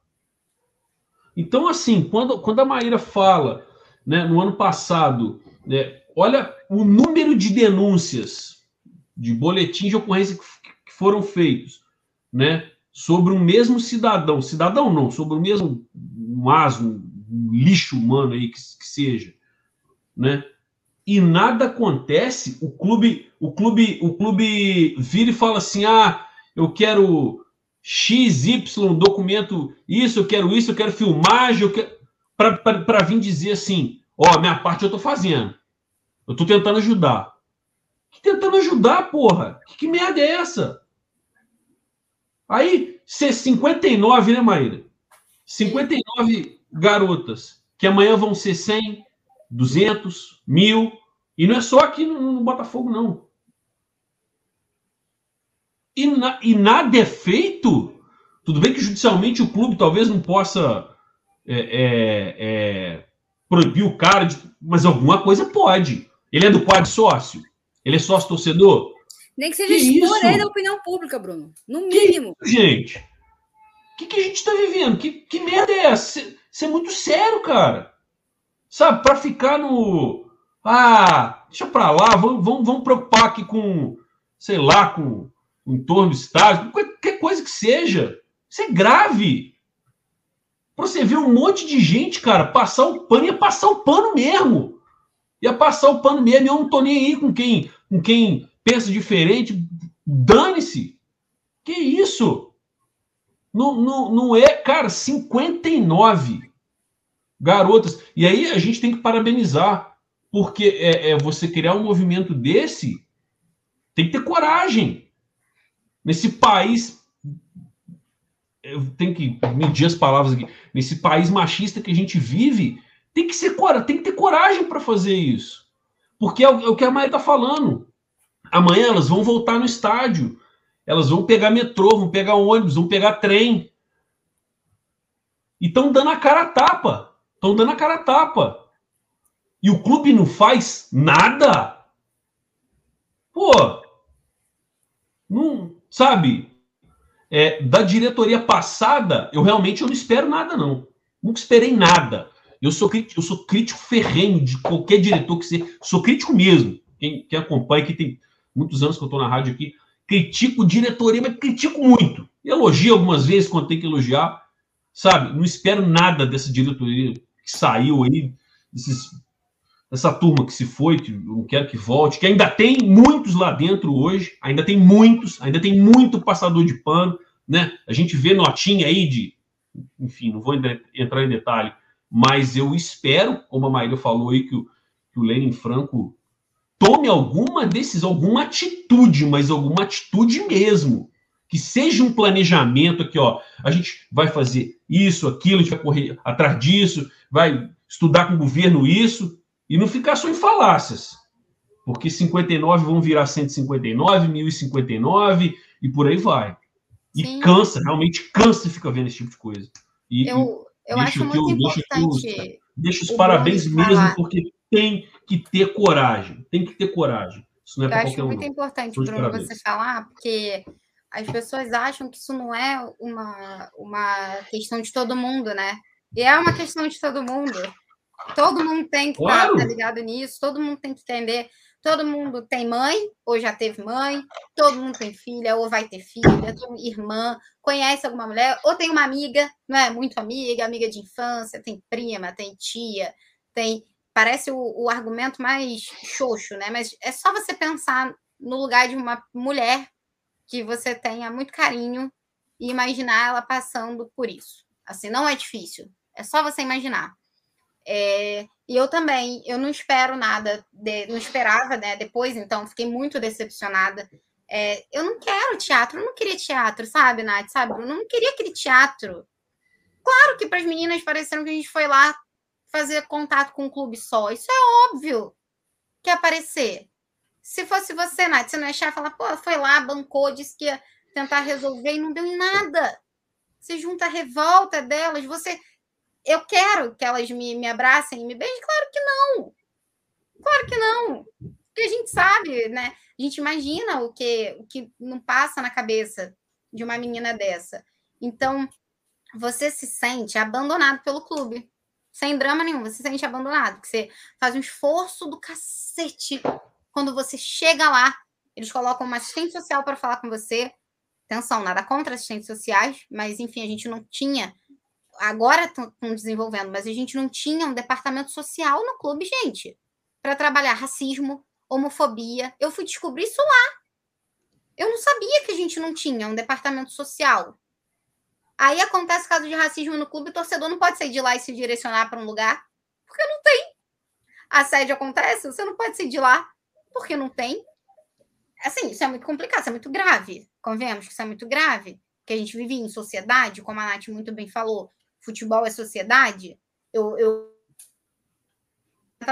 Então, assim, quando, quando a Maíra fala, né, no ano passado, né, olha o número de denúncias, de boletins de ocorrência que, que foram feitos, né, sobre o mesmo cidadão, cidadão não, sobre o mesmo asno, um lixo humano aí que, que seja, né, e nada acontece, o clube, o clube, o clube vira e fala assim: "Ah, eu quero XY documento, isso, eu quero isso, eu quero filmagem, eu quero. Para vir dizer assim: ó, minha parte eu estou fazendo. Eu estou tentando ajudar. Que tentando ajudar, porra? Que, que merda é essa? Aí, ser 59, né, Maíra? 59 garotas, que amanhã vão ser 100, 200, mil. E não é só aqui no, no Botafogo, não e, na, e nada é feito, tudo bem que judicialmente o clube talvez não possa é, é, é, proibir o cara, de, mas alguma coisa pode. Ele é do quadro sócio? Ele é sócio torcedor? Nem que seja que expor ele da opinião pública, Bruno. No mínimo. Que, gente, o que, que, a gente está vivendo? Que, que merda é essa? Isso é muito sério, cara. Sabe, para ficar no. Ah, deixa pra lá, vamos, vamos, vamos preocupar aqui com, sei lá, com o entorno do estádio, qualquer coisa que seja. Isso é grave. Pra você ver um monte de gente, cara, passar o pano, ia passar o pano mesmo. Ia passar o pano mesmo. Eu não tô nem aí com quem, com quem pensa diferente. Dane-se. Que isso? Não, não, não é, cara, 59 garotas. E aí a gente tem que parabenizar. Porque é, é você criar um movimento desse, tem que ter coragem. Nesse país. Eu tenho que medir as palavras aqui. Nesse país machista que a gente vive, tem que ser tem que ter coragem para fazer isso. Porque é o, é que a Maia está falando. Amanhã elas vão voltar no estádio. Elas vão pegar metrô, vão pegar ônibus, vão pegar trem. E estão dando a cara a tapa. Estão dando a cara a tapa. E o clube não faz nada? Pô, não, sabe, é, da diretoria passada, eu realmente eu não espero nada, não. Nunca esperei nada. Eu sou crítico, eu sou crítico ferrenho de qualquer diretor que seja. Sou crítico mesmo. Quem, quem acompanha, que tem muitos anos que eu estou na rádio aqui, critico diretoria, mas critico muito. Elogio algumas vezes quando tem que elogiar, sabe? Não espero nada dessa diretoria que saiu aí, desses essa turma que se foi, que não quero que volte, que ainda tem muitos lá dentro hoje, ainda tem muitos, ainda tem muito passador de pano, né? A gente vê notinha aí de, enfim, não vou entrar em detalhe, mas eu espero, como a Maíra falou aí, que o, que o Lenin Franco tome alguma decisão, alguma atitude, mas alguma atitude mesmo. Que seja um planejamento aqui, ó. A gente vai fazer isso, aquilo, a gente vai correr atrás disso, vai estudar com o governo isso, e não ficar só em falácias. Porque 59 vão virar 159, 1059 e por aí vai. E Sim. cansa, realmente cansa e fica vendo esse tipo de coisa. E, eu eu acho muito eu, importante. Deixa os parabéns mesmo, falar. porque tem que ter coragem. Tem que ter coragem. Isso não é eu acho muito um. importante, Bruno, você falar, porque as pessoas acham que isso não é uma, uma questão de todo mundo, né? E é uma questão de todo mundo. Todo mundo tem que claro. estar tá ligado nisso, todo mundo tem que entender. Todo mundo tem mãe, ou já teve mãe, todo mundo tem filha, ou vai ter filha, irmã, conhece alguma mulher, ou tem uma amiga, não é? Muito amiga, amiga de infância, tem prima, tem tia, tem parece o, o argumento mais xoxo, né? Mas é só você pensar no lugar de uma mulher que você tenha muito carinho e imaginar ela passando por isso. Assim, não é difícil. É só você imaginar. É, e eu também, eu não espero nada, de, não esperava, né? Depois, então, fiquei muito decepcionada. É, eu não quero teatro, eu não queria teatro, sabe, Nath? Sabe? Eu não queria aquele teatro. Claro que para as meninas pareceram que a gente foi lá fazer contato com um clube só. Isso é óbvio que aparecer. Se fosse você, Nath, você não ia achar falar, pô, foi lá, bancou, disse que ia tentar resolver e não deu em nada. Você junta a revolta delas, você eu quero que elas me, me abracem e me beijem? Claro que não. Claro que não. Porque a gente sabe, né? A gente imagina o que, o que não passa na cabeça de uma menina dessa. Então, você se sente abandonado pelo clube. Sem drama nenhum, você se sente abandonado. Porque você faz um esforço do cacete. Quando você chega lá, eles colocam uma assistente social para falar com você. Atenção, nada contra assistentes sociais, mas enfim, a gente não tinha agora estão desenvolvendo, mas a gente não tinha um departamento social no clube, gente, para trabalhar racismo, homofobia. Eu fui descobrir isso lá. Eu não sabia que a gente não tinha um departamento social. Aí acontece caso de racismo no clube, o torcedor não pode sair de lá e se direcionar para um lugar, porque não tem. Assédio acontece, você não pode sair de lá, porque não tem. Assim, isso é muito complicado, isso é muito grave. Convenhamos que isso é muito grave, que a gente vive em sociedade, como a Nath muito bem falou, futebol é sociedade, eu, eu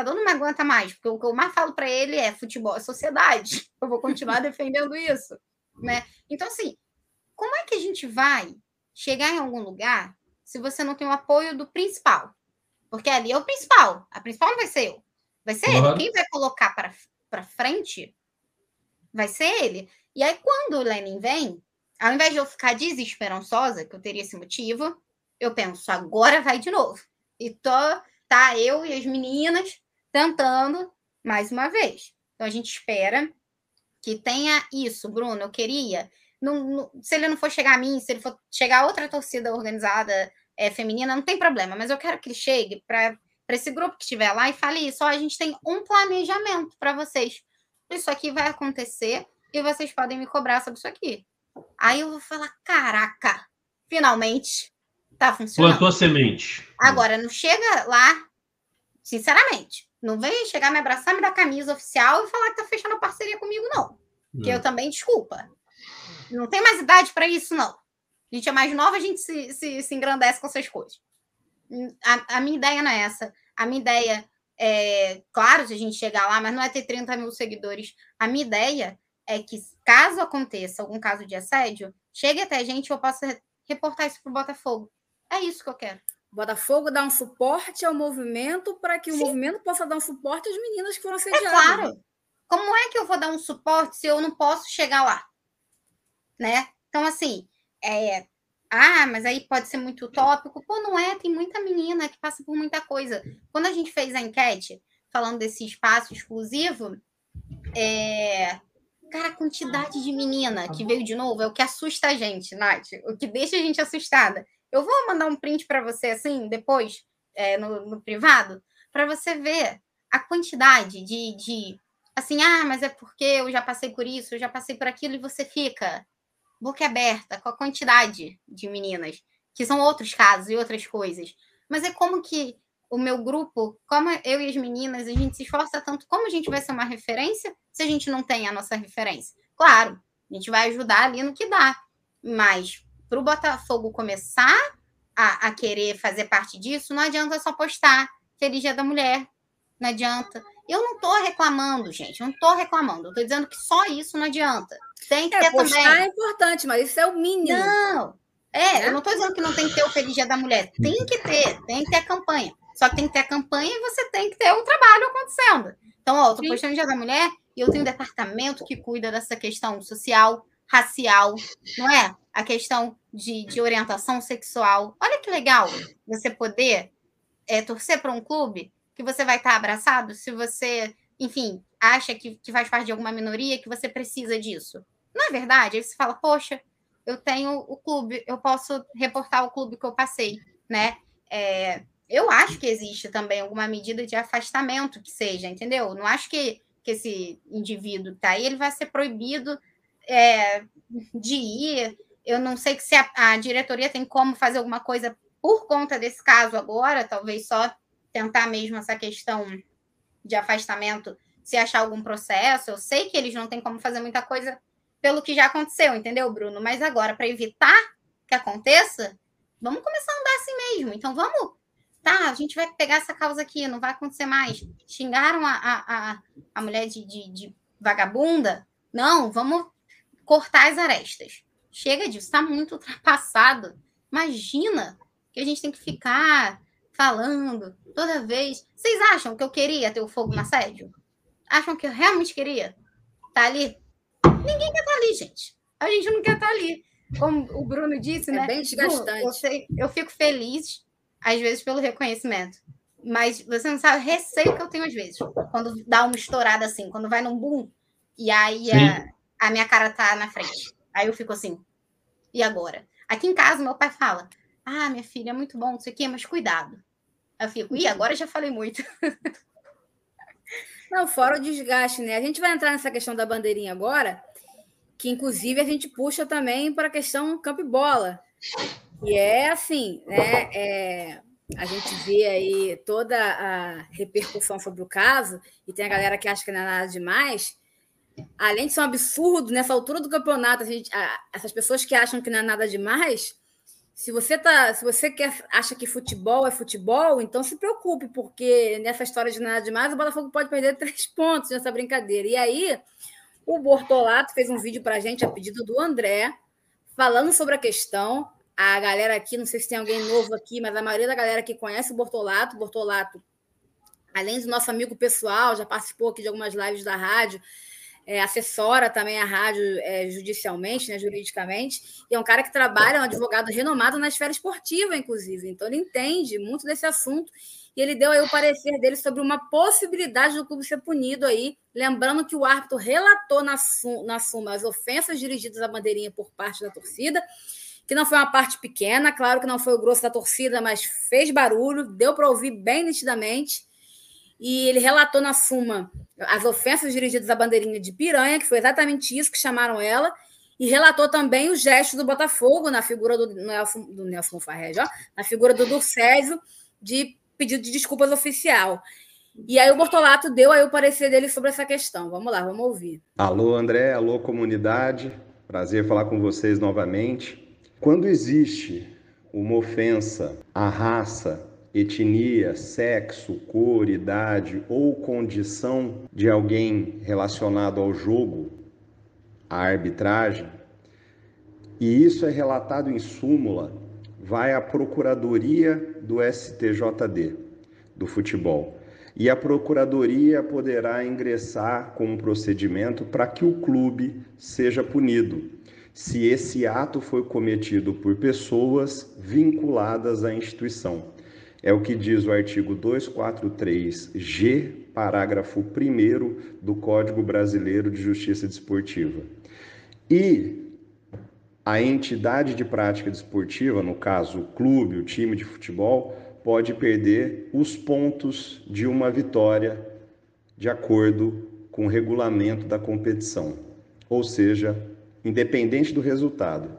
não aguenta mais, porque o que eu mais falo para ele é futebol é sociedade. Eu vou continuar defendendo isso, né? Então assim, como é que a gente vai chegar em algum lugar se você não tem o apoio do principal? Porque ali é o principal. A principal não vai ser eu. Vai ser uhum. ele. Quem vai colocar para frente vai ser ele. E aí, quando o Lenin vem, ao invés de eu ficar desesperançosa, que eu teria esse motivo, eu penso, agora vai de novo. E tô, tá eu e as meninas tentando mais uma vez. Então a gente espera que tenha isso, Bruno. Eu queria. Não, não, se ele não for chegar a mim, se ele for chegar a outra torcida organizada é, feminina, não tem problema. Mas eu quero que ele chegue para esse grupo que estiver lá e fale isso. Ó, a gente tem um planejamento para vocês. Isso aqui vai acontecer e vocês podem me cobrar sobre isso aqui. Aí eu vou falar: caraca, finalmente Tá funcionando. Plantou a semente. Agora, não chega lá, sinceramente, não vem chegar, me abraçar, me dar camisa oficial e falar que tá fechando a parceria comigo, não. Que eu também, desculpa. Não tem mais idade para isso, não. A gente é mais nova, a gente se, se, se engrandece com essas coisas. A, a, minha ideia não é essa. A minha ideia é, claro, se a gente chegar lá, mas não é ter 30 mil seguidores. A minha ideia é que, caso aconteça algum caso de assédio, chegue até a gente e eu possa reportar isso para o Botafogo. É isso que eu quero. Botafogo dá um suporte ao movimento para que Sim. o movimento possa dar um suporte às meninas que foram é assediadas. É claro. Como é que eu vou dar um suporte se eu não posso chegar lá? Né? Então, assim, é... ah, mas aí pode ser muito utópico. Pô, não é, tem muita menina que passa por muita coisa. Quando a gente fez a enquete, falando desse espaço exclusivo, é... Cara, a quantidade de menina que veio de novo é o que assusta a gente, Nath. O que deixa a gente assustada. Eu vou mandar um print para você assim, depois, é, no, no, privado, para você ver a quantidade de, de. Assim, ah, mas é porque eu já passei por isso, eu já passei por aquilo, e você fica boca aberta com a quantidade de meninas, que são outros casos e outras coisas. Mas é como que o meu grupo, como eu e as meninas, a gente se esforça tanto, como a gente vai ser uma referência se a gente não tem a nossa referência? Claro, a gente vai ajudar ali no que dá, mas para o Botafogo começar a, a, querer fazer parte disso, não adianta só postar Feliz Dia da Mulher. Não adianta. Eu não estou reclamando, gente. Não estou reclamando. Estou dizendo que só isso não adianta. Tem que é, ter postar também. é importante, mas isso é o mínimo. Não. É, eu não estou dizendo que não tem que ter o Feliz Dia da Mulher. Tem que ter, tem que ter a campanha. Só que tem que ter a campanha e você tem que ter o trabalho acontecendo. Então, ó, eu tô postando Dia da Mulher e eu tenho um departamento que cuida dessa questão social, racial, não é? A questão de, de orientação sexual. Olha que legal você poder é, torcer para um clube que você vai estar abraçado se você, enfim, acha que, que faz parte de alguma minoria que você precisa disso. Não é verdade? Aí você fala, poxa, eu tenho o clube, eu posso reportar o clube que eu passei, né? É, eu acho que existe também alguma medida de afastamento que seja, entendeu? Não acho que, que esse indivíduo que tá aí, ele vai ser proibido é, de ir. Eu não sei se a, a diretoria tem como fazer alguma coisa por conta desse caso agora, talvez só tentar mesmo essa questão de afastamento, se achar algum processo. Eu sei que eles não têm como fazer muita coisa pelo que já aconteceu, entendeu, Bruno? Mas agora, para evitar que aconteça, vamos começar a andar assim mesmo. Então, vamos. Tá, a gente vai pegar essa causa aqui, não vai acontecer mais. Xingaram a, a, a, a mulher de, de, de vagabunda? Não, vamos cortar as arestas. Chega disso, está muito ultrapassado. Imagina que a gente tem que ficar falando toda vez. Vocês acham que eu queria ter o fogo no assédio? Acham que eu realmente queria estar tá ali? Ninguém quer estar tá ali, gente. A gente não quer estar tá ali. Como o Bruno disse, é né? É bem desgastante. Eu, sei, eu fico feliz, às vezes, pelo reconhecimento. Mas você não sabe o receio que eu tenho às vezes. Quando dá uma estourada assim, quando vai num boom, e aí a, a minha cara tá na frente. Aí eu fico assim, e agora? Aqui em casa, meu pai fala: Ah, minha filha, é muito bom, não sei o quê, mas cuidado. Eu fico, e agora já falei muito. Não, fora o desgaste, né? A gente vai entrar nessa questão da bandeirinha agora, que inclusive a gente puxa também para a questão campo e bola. E é assim, né? É, a gente vê aí toda a repercussão sobre o caso, e tem a galera que acha que não é nada demais. Além de ser um absurdo, nessa altura do campeonato, a gente, a, essas pessoas que acham que não é nada demais, se você tá, se você quer, acha que futebol é futebol, então se preocupe, porque nessa história de nada demais, o Botafogo pode perder três pontos nessa brincadeira. E aí, o Bortolato fez um vídeo para a gente a pedido do André, falando sobre a questão. A galera aqui, não sei se tem alguém novo aqui, mas a maioria da galera que conhece o Bortolato, Bortolato, além do nosso amigo pessoal, já participou aqui de algumas lives da rádio, é, assessora também a rádio é, judicialmente, né, juridicamente, e é um cara que trabalha, é um advogado renomado na esfera esportiva, inclusive. Então, ele entende muito desse assunto e ele deu aí o parecer dele sobre uma possibilidade do clube ser punido aí, lembrando que o árbitro relatou na, na suma as ofensas dirigidas à bandeirinha por parte da torcida, que não foi uma parte pequena, claro que não foi o grosso da torcida, mas fez barulho, deu para ouvir bem nitidamente e ele relatou na suma as ofensas dirigidas à bandeirinha de piranha, que foi exatamente isso que chamaram ela, e relatou também o gesto do Botafogo na figura do Nelson, do Nelson ó, na figura do Durcésio, de pedido de desculpas oficial. E aí o Bortolato deu aí o parecer dele sobre essa questão. Vamos lá, vamos ouvir. Alô, André, alô, comunidade. Prazer falar com vocês novamente. Quando existe uma ofensa à raça, etnia, sexo, cor, idade ou condição de alguém relacionado ao jogo, à arbitragem, e isso é relatado em súmula, vai à Procuradoria do STJD do futebol. E a Procuradoria poderá ingressar com um procedimento para que o clube seja punido, se esse ato foi cometido por pessoas vinculadas à instituição. É o que diz o artigo 243G, parágrafo 1 do Código Brasileiro de Justiça Desportiva. E a entidade de prática desportiva, no caso o clube, o time de futebol, pode perder os pontos de uma vitória de acordo com o regulamento da competição. Ou seja, independente do resultado,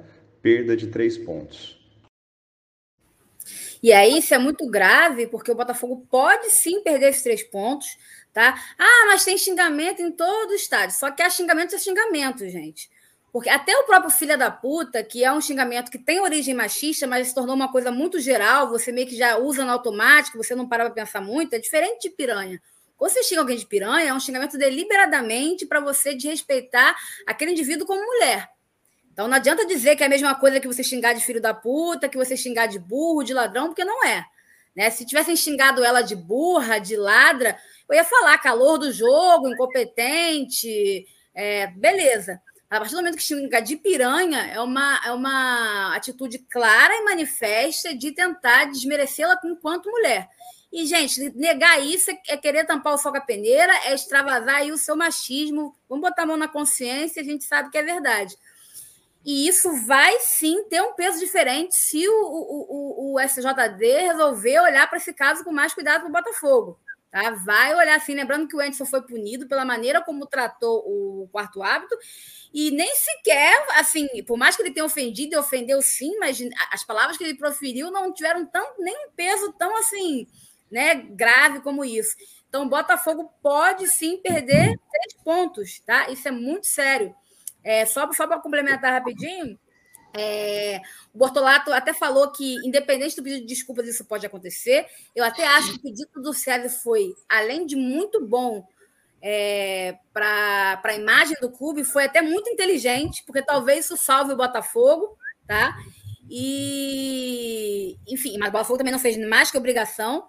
perda de três pontos. E aí isso é muito grave, porque o Botafogo pode sim perder esses três pontos, tá? Ah, mas tem xingamento em todo o estádio. Só que há xingamento é xingamento, gente. Porque até o próprio filha da puta, que é um xingamento que tem origem machista, mas se tornou uma coisa muito geral, você meio que já usa no automático, você não para para pensar muito, é diferente de piranha. Quando você xinga alguém de piranha, é um xingamento deliberadamente para você desrespeitar aquele indivíduo como mulher. Então não adianta dizer que é a mesma coisa que você xingar de filho da puta, que você xingar de burro, de ladrão, porque não é. Né? Se tivessem xingado ela de burra, de ladra, eu ia falar calor do jogo, incompetente, é, beleza. A partir do momento que xinga de piranha, é uma, é uma atitude clara e manifesta de tentar desmerecê-la enquanto mulher. E, gente, negar isso é querer tampar o sol com a peneira, é extravasar aí o seu machismo. Vamos botar a mão na consciência, a gente sabe que é verdade. E isso vai sim ter um peso diferente se o, o, o, o SJD resolver olhar para esse caso com mais cuidado para o Botafogo. Tá? Vai olhar assim, lembrando que o Anderson foi punido pela maneira como tratou o quarto hábito, e nem sequer, assim, por mais que ele tenha ofendido e ofendeu sim, mas as palavras que ele proferiu não tiveram tão, nem um peso tão assim, né, grave como isso. Então, o Botafogo pode sim perder três pontos, tá? Isso é muito sério. É, só só para complementar rapidinho, é, o Bortolato até falou que, independente do pedido de desculpas, isso pode acontecer. Eu até acho que o pedido do César foi, além de muito bom é, para a imagem do clube, foi até muito inteligente, porque talvez isso salve o Botafogo, tá? E, enfim, mas o Botafogo também não fez mais que obrigação.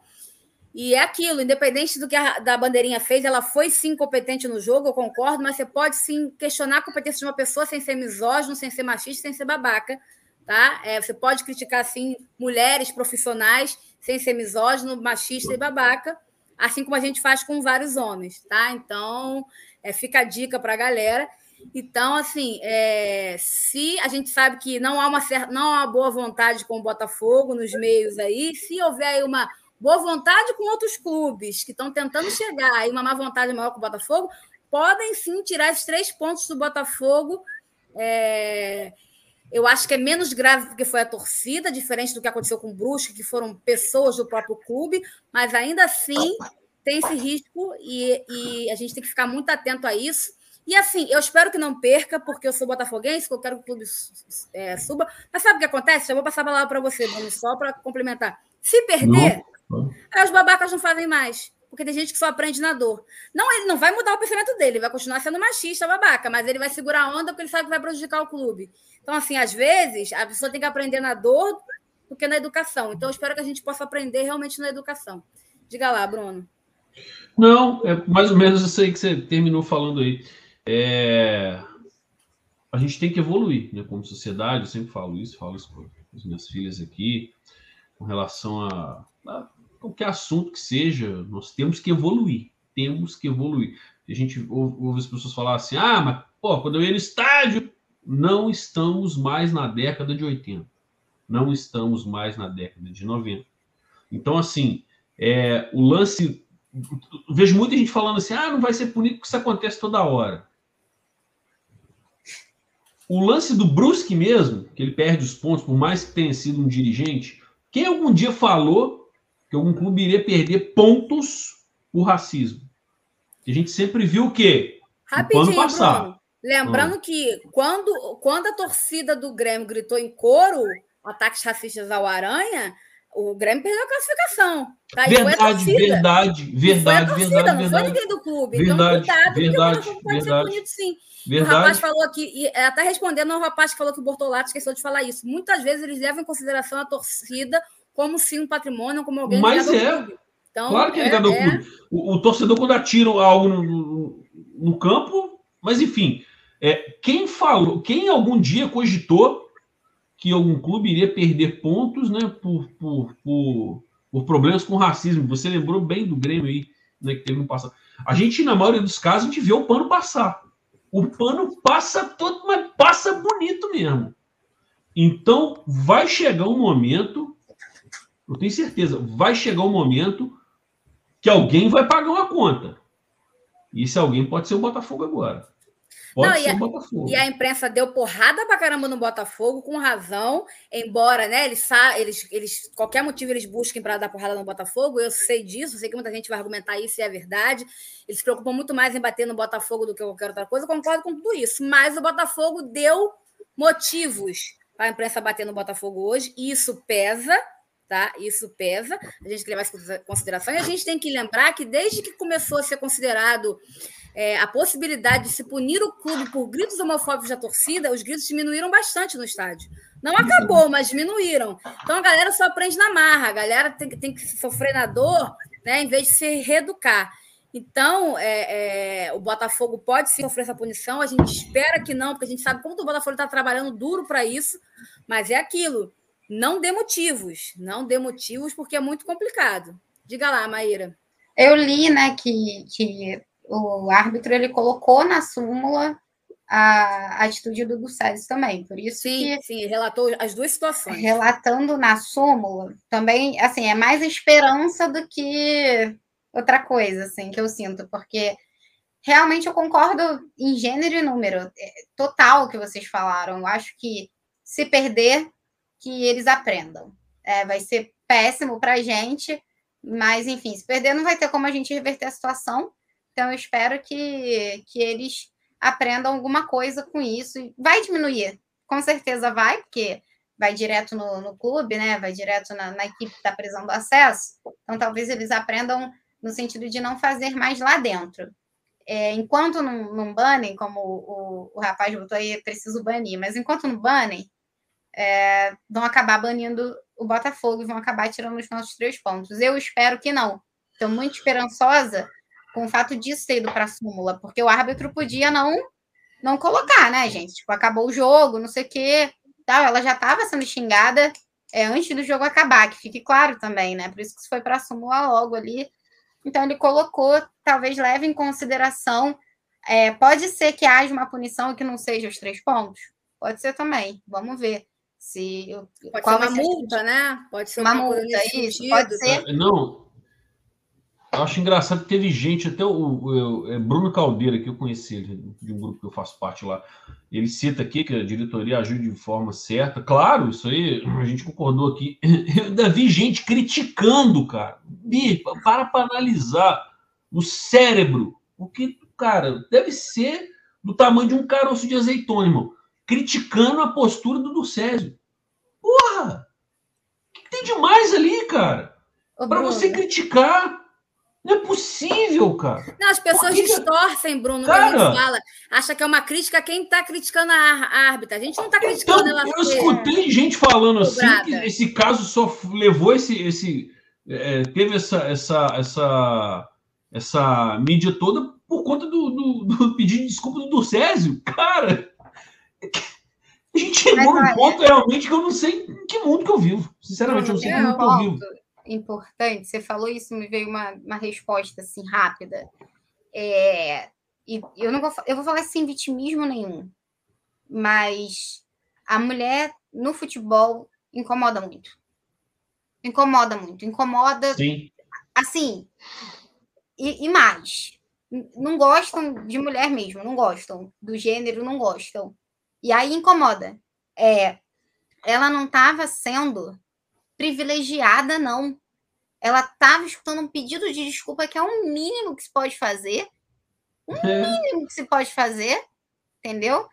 E é aquilo, independente do que a da bandeirinha fez, ela foi sim competente no jogo, eu concordo, mas você pode sim questionar a competência de uma pessoa sem ser misógino, sem ser machista, sem ser babaca, tá? É, você pode criticar sim mulheres profissionais sem ser misógino, machista e babaca, assim como a gente faz com vários homens, tá? Então, é, fica a dica para a galera. Então, assim, é, se a gente sabe que não há uma certa, não há uma boa vontade com o Botafogo nos meios aí, se houver aí uma boa vontade com outros clubes que estão tentando chegar e uma má vontade maior com o Botafogo, podem sim tirar esses três pontos do Botafogo. É... Eu acho que é menos grave porque foi a torcida, diferente do que aconteceu com o Brusque, que foram pessoas do próprio clube, mas ainda assim tem esse risco e, e a gente tem que ficar muito atento a isso. E assim, eu espero que não perca, porque eu sou botafoguense, eu quero que o clube é, suba. Mas sabe o que acontece? Eu vou passar a palavra para você, Bruno, só para complementar. Se perder, não. Os babacas não fazem mais. Porque tem gente que só aprende na dor. Não, ele não vai mudar o pensamento dele, ele vai continuar sendo machista, babaca, mas ele vai segurar a onda porque ele sabe que vai prejudicar o clube. Então, assim, às vezes, a pessoa tem que aprender na dor do que na educação. Então, eu espero que a gente possa aprender realmente na educação. Diga lá, Bruno. Não, é mais ou menos isso aí que você terminou falando aí. É... A gente tem que evoluir, né? Como sociedade, eu sempre falo isso, falo isso com as minhas filhas aqui, com relação a qualquer assunto que seja, nós temos que evoluir. Temos que evoluir. A gente ouve, ouve as pessoas falar assim: ah, mas pô, quando eu ia no estádio, não estamos mais na década de 80. Não estamos mais na década de 90. Então, assim, é, o lance. Vejo muita gente falando assim: ah, não vai ser punido porque isso acontece toda hora. O lance do Brusque mesmo, que ele perde os pontos, por mais que tenha sido um dirigente, quem algum dia falou que algum clube iria perder pontos por racismo. a gente sempre viu o quê? Rapidinho, passar. Bruno. Lembrando ah. que quando, quando a torcida do Grêmio gritou em coro ataques racistas ao Aranha, o Grêmio perdeu a classificação. Tá? Verdade, verdade, verdade, torcida, verdade. Não verdade. foi ninguém do clube. Então, verdade, então, cuidado, verdade, porque o pode verdade. ser punido sim. Verdade. O rapaz falou aqui, e é, até respondendo ao rapaz que falou que o Bortolato esqueceu de falar isso. Muitas vezes eles levam em consideração a torcida como sim um patrimônio, como alguém Mas é. Então, claro que é, ligado ao é... clube. O, o, torcedor, quando atira algo no, no, no campo, mas enfim, é, quem falou, quem algum dia cogitou que algum clube iria perder pontos né, por, por, por, por problemas com racismo? Você lembrou bem do Grêmio aí, né, que teve no passado. A gente, na maioria dos casos, a gente vê o pano passar. O pano passa todo, mas passa bonito mesmo. Então, vai chegar um momento eu tenho certeza, vai chegar um momento que alguém vai pagar uma conta. E esse alguém pode ser o Botafogo agora. Pode Não, ser a, o Botafogo. E a imprensa deu porrada pra caramba no Botafogo, com razão, embora, né, eles, eles, eles qualquer motivo eles busquem para dar porrada no Botafogo, eu sei disso, eu sei que muita gente vai argumentar isso e é verdade. Eles se preocupam muito mais em bater no Botafogo do que qualquer outra coisa, eu concordo com tudo isso. Mas o Botafogo deu motivos para a imprensa bater no Botafogo hoje, e isso pesa, tá? Isso pesa, a gente tem que levar isso em consideração. E a gente tem que lembrar que desde que começou a ser considerado é, a possibilidade de se punir o clube por gritos homofóbicos da torcida, os gritos diminuíram bastante no estádio. Não acabou, mas diminuíram. Então a galera só aprende na marra, a galera tem, tem que sofrer na dor, né, em vez de se reeducar. Então, é, é, o Botafogo pode sim sofrer essa punição, a gente espera que não, porque a gente sabe como o Botafogo está trabalhando duro para isso, mas é aquilo não dê motivos, não dê motivos, porque é muito complicado. Diga lá, Maíra. Eu li, né, que, que o árbitro ele colocou na súmula a atitude do Ducés também. Por isso sim, que, sim, relatou as duas situações. Relatando na súmula, também, assim, é mais esperança do que outra coisa, assim, que eu sinto, porque realmente eu concordo em gênero e número, é, total o que vocês falaram. Eu acho que se perder, que eles aprendam. É, vai ser péssimo para a gente, mas enfim, se perder não vai ter como a gente reverter a situação. Então eu espero que, que eles aprendam alguma coisa com isso. Vai diminuir, com certeza vai, porque vai direto no, no clube, né? Vai direto na, na equipe da prisão do acesso. Então talvez eles aprendam no sentido de não fazer mais lá dentro. É, enquanto não, banem, como o, o, rapaz botou aí, preciso banir, mas enquanto não banem, é, vão acabar banindo o Botafogo e vão acabar tirando os nossos três pontos. Eu espero que não. Estou muito esperançosa com o fato disso ter ido para a súmula, porque o árbitro podia não não colocar, né, gente? Tipo, acabou o jogo, não sei o quê. Tal. Ela já estava sendo xingada é, antes do jogo acabar, que fique claro também, né? Por isso que foi para a súmula logo ali. Então ele colocou, talvez leve em consideração. É, pode ser que haja uma punição que não seja os três pontos. Pode ser também. Vamos ver. Se, pode qual ser uma multa, né? Pode ser uma, uma multa, isso. Sentido. Pode ser. É, não, eu acho engraçado que teve gente, até o, o, o é Bruno Caldeira, que eu conheci de um grupo que eu faço parte lá. Ele cita aqui que a diretoria ajude de forma certa. Claro, isso aí a gente concordou aqui. Eu ainda vi gente criticando, cara. Para para analisar no cérebro. O que, cara, deve ser do tamanho de um caroço de azeitona, irmão. Criticando a postura do Ducésio. Porra! O que tem demais ali, cara? Para você criticar não é possível, cara. Não, as pessoas que... distorcem, Bruno, cara... gente fala. Acha que é uma crítica a quem está criticando a árbitra. A gente não está criticando então, ela. Eu ser... escutei gente falando assim que esse caso só levou esse. esse é, teve essa, essa, essa, essa mídia toda por conta do, do, do pedido de desculpa do Ducésio. Cara, a gente chegou num ponto realmente que eu não sei em que mundo que eu vivo. Sinceramente, eu não sei em que mundo que eu vivo importante, você falou isso, me veio uma, uma resposta assim rápida. É, e eu não vou, eu vou falar sem vitimismo nenhum, mas a mulher no futebol incomoda muito. Incomoda muito, incomoda. Sim. Assim, e, e mais, não gostam de mulher mesmo, não gostam do gênero, não gostam. E aí incomoda. É, ela não estava sendo privilegiada, não. Ela estava escutando um pedido de desculpa que é o mínimo que se pode fazer. O é. mínimo que se pode fazer, entendeu?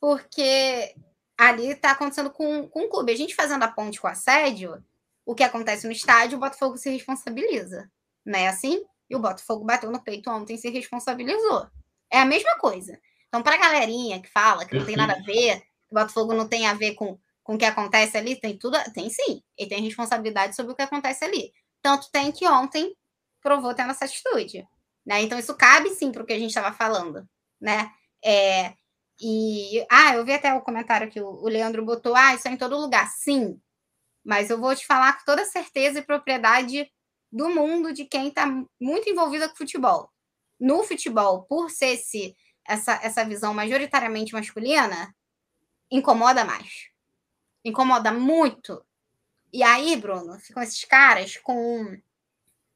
Porque ali está acontecendo com, com o clube. A gente fazendo a ponte com assédio, o que acontece no estádio, o Botafogo se responsabiliza. Não é assim? E o Botafogo bateu no peito ontem e se responsabilizou. É a mesma coisa. Então, para a galerinha que fala que não tem nada a ver, que o Botafogo não tem a ver com com o que acontece ali? Tem tudo, tem sim. Ele tem responsabilidade sobre o que acontece ali. Tanto tem que ontem provou tendo essa atitude. Né? Então, isso cabe sim para o que a gente estava falando. Né? É, e ah, eu vi até o comentário que o, Leandro botou: ah, isso é em todo lugar. Sim, mas eu vou te falar com toda certeza e propriedade do mundo de quem está muito envolvida com futebol. No futebol, por ser esse, essa, essa visão majoritariamente masculina, incomoda mais incomoda muito. E aí, Bruno, ficam esses caras com,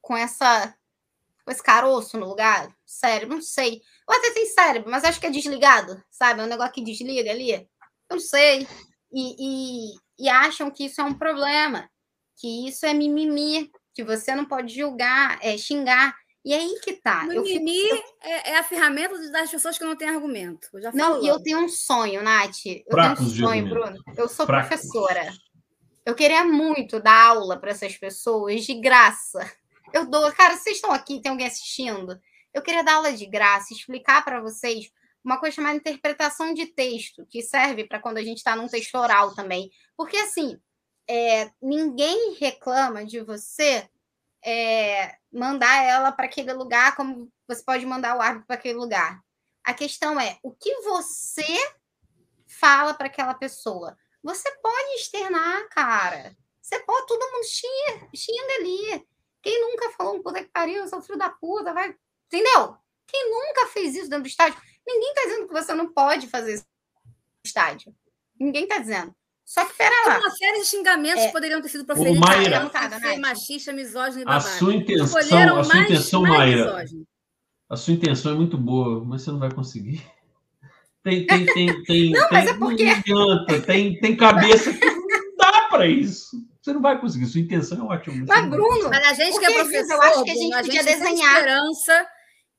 com essa com esse caroço no lugar, cérebro, não sei. Ou até tem cérebro, mas acho que é desligado, sabe? É um negócio que desliga ali. Eu não sei. E, e, e acham que isso é um problema, que isso é mimimi, que você não pode julgar, é, xingar. E aí que tá. Mimimi eu fico... é, é, a ferramenta das pessoas que não têm argumento. Eu já não, e eu tenho um sonho, Nath. Eu Fracos tenho um sonho, Bruno. Eu sou Fracos. professora. Eu queria muito dar aula para essas pessoas de graça. Eu dou, cara, vocês estão aqui, tem alguém assistindo? Eu queria dar aula de graça, explicar para vocês uma coisa chamada interpretação de texto, que serve para quando a gente está num texto oral também. Porque assim, é, ninguém reclama de você é, mandar ela para aquele lugar como você pode mandar o árbitro para aquele lugar. A questão é o que você fala para aquela pessoa. Você pode externar, cara. Você pode, todo mundo xinga, xinga ali. Quem nunca falou um puta que pariu, eu sou filho da puta, vai. Entendeu? Quem nunca fez isso dentro do estádio? Ninguém está dizendo que você não pode fazer estádio. Ninguém está dizendo. Só que pera lá. Uma série de xingamentos é. poderiam ter sido proferidos. Maíra, ser machista, misógino e A sua intenção, a sua intenção, Maíra. A sua intenção é muito boa, mas você não vai conseguir. Tem, tem, tem, tem. não, tem, mas é porque... não adianta, tem, tem cabeça que não dá para isso. Você não vai conseguir. Sua intenção é ótima. Mas, Bruno, mas a gente que é professor, eu acho que a gente a podia gente desenhar. esperança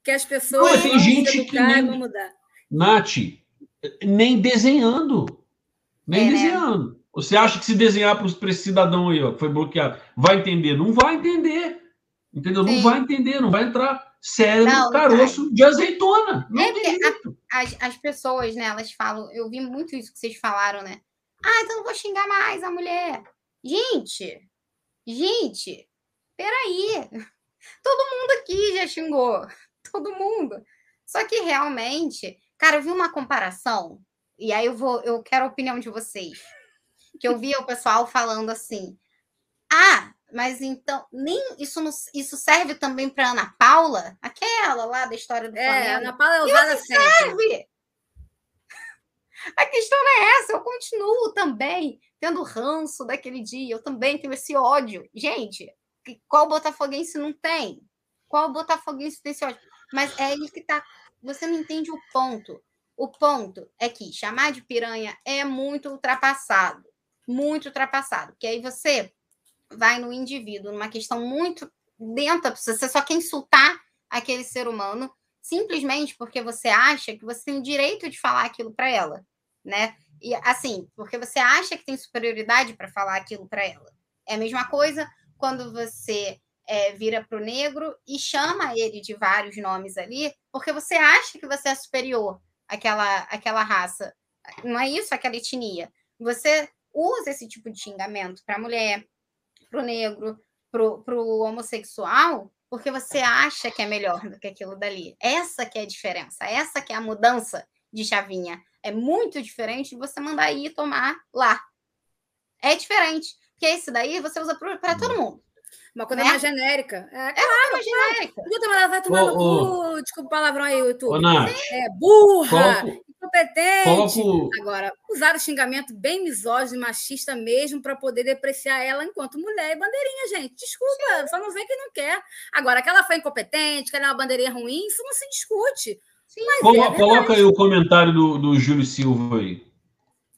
que as pessoas não, tem gente que nem, mudar. Nath, nem desenhando. Nem é, né? desenhando. Né? Você acha que se desenhar para esse cidadão aí, ó, que foi bloqueado, vai entender? Não vai entender. Entendeu? Sim. Não vai entender, não vai entrar cérebro, não, caroço não de azeitona. Não é a, as, as pessoas, né, elas falam, eu vi muito isso que vocês falaram, né? Ah, então não vou xingar mais a mulher. Gente, gente, peraí. Todo mundo aqui já xingou. Todo mundo. Só que realmente, cara, eu vi uma comparação, e aí eu vou, eu quero a opinião de vocês. Que eu vi o pessoal falando assim: ah, mas então, nem isso, não, isso serve também para Ana Paula? Aquela lá da história do é, Flamengo. É, Ana Paula é usada sempre. Serve. A questão não é essa, eu continuo também tendo ranço daquele dia, eu também tenho esse ódio. Gente, qual botafoguense não tem? Qual botafoguense tem esse ódio? Mas é aí que tá. Você não entende o ponto. O ponto é que chamar de piranha é muito ultrapassado. Muito ultrapassado. Porque aí você vai no indivíduo, numa questão muito dentro, você só quer insultar aquele ser humano simplesmente porque você acha que você tem o direito de falar aquilo para ela, né? E assim, porque você acha que tem superioridade para falar aquilo para ela. É a mesma coisa quando você é, vira para o negro e chama ele de vários nomes ali, porque você acha que você é superior àquela, àquela raça. Não é isso, aquela etnia. Você usa esse tipo de xingamento para a mulher, para o negro, para o homossexual, porque você acha que é melhor do que aquilo dali. Essa que é a diferença, essa que é a mudança de chavinha. É muito diferente de você mandar ir tomar lá. É diferente, porque esse daí você usa para todo uhum. mundo. Uma coisa né? mais genérica. É, é claro, mais genérica. Claro. Vai tomar no cu. Desculpa o palavrão aí, YouTube. É burra incompetente. Coloco... Agora, usaram xingamento bem misógino, machista mesmo, para poder depreciar ela enquanto mulher e bandeirinha, gente. Desculpa, Sim. só não vê que não quer. Agora, que ela foi incompetente, que ela é uma bandeirinha ruim, isso não se discute. Colo é coloca aí o comentário do, do Júlio Silva aí.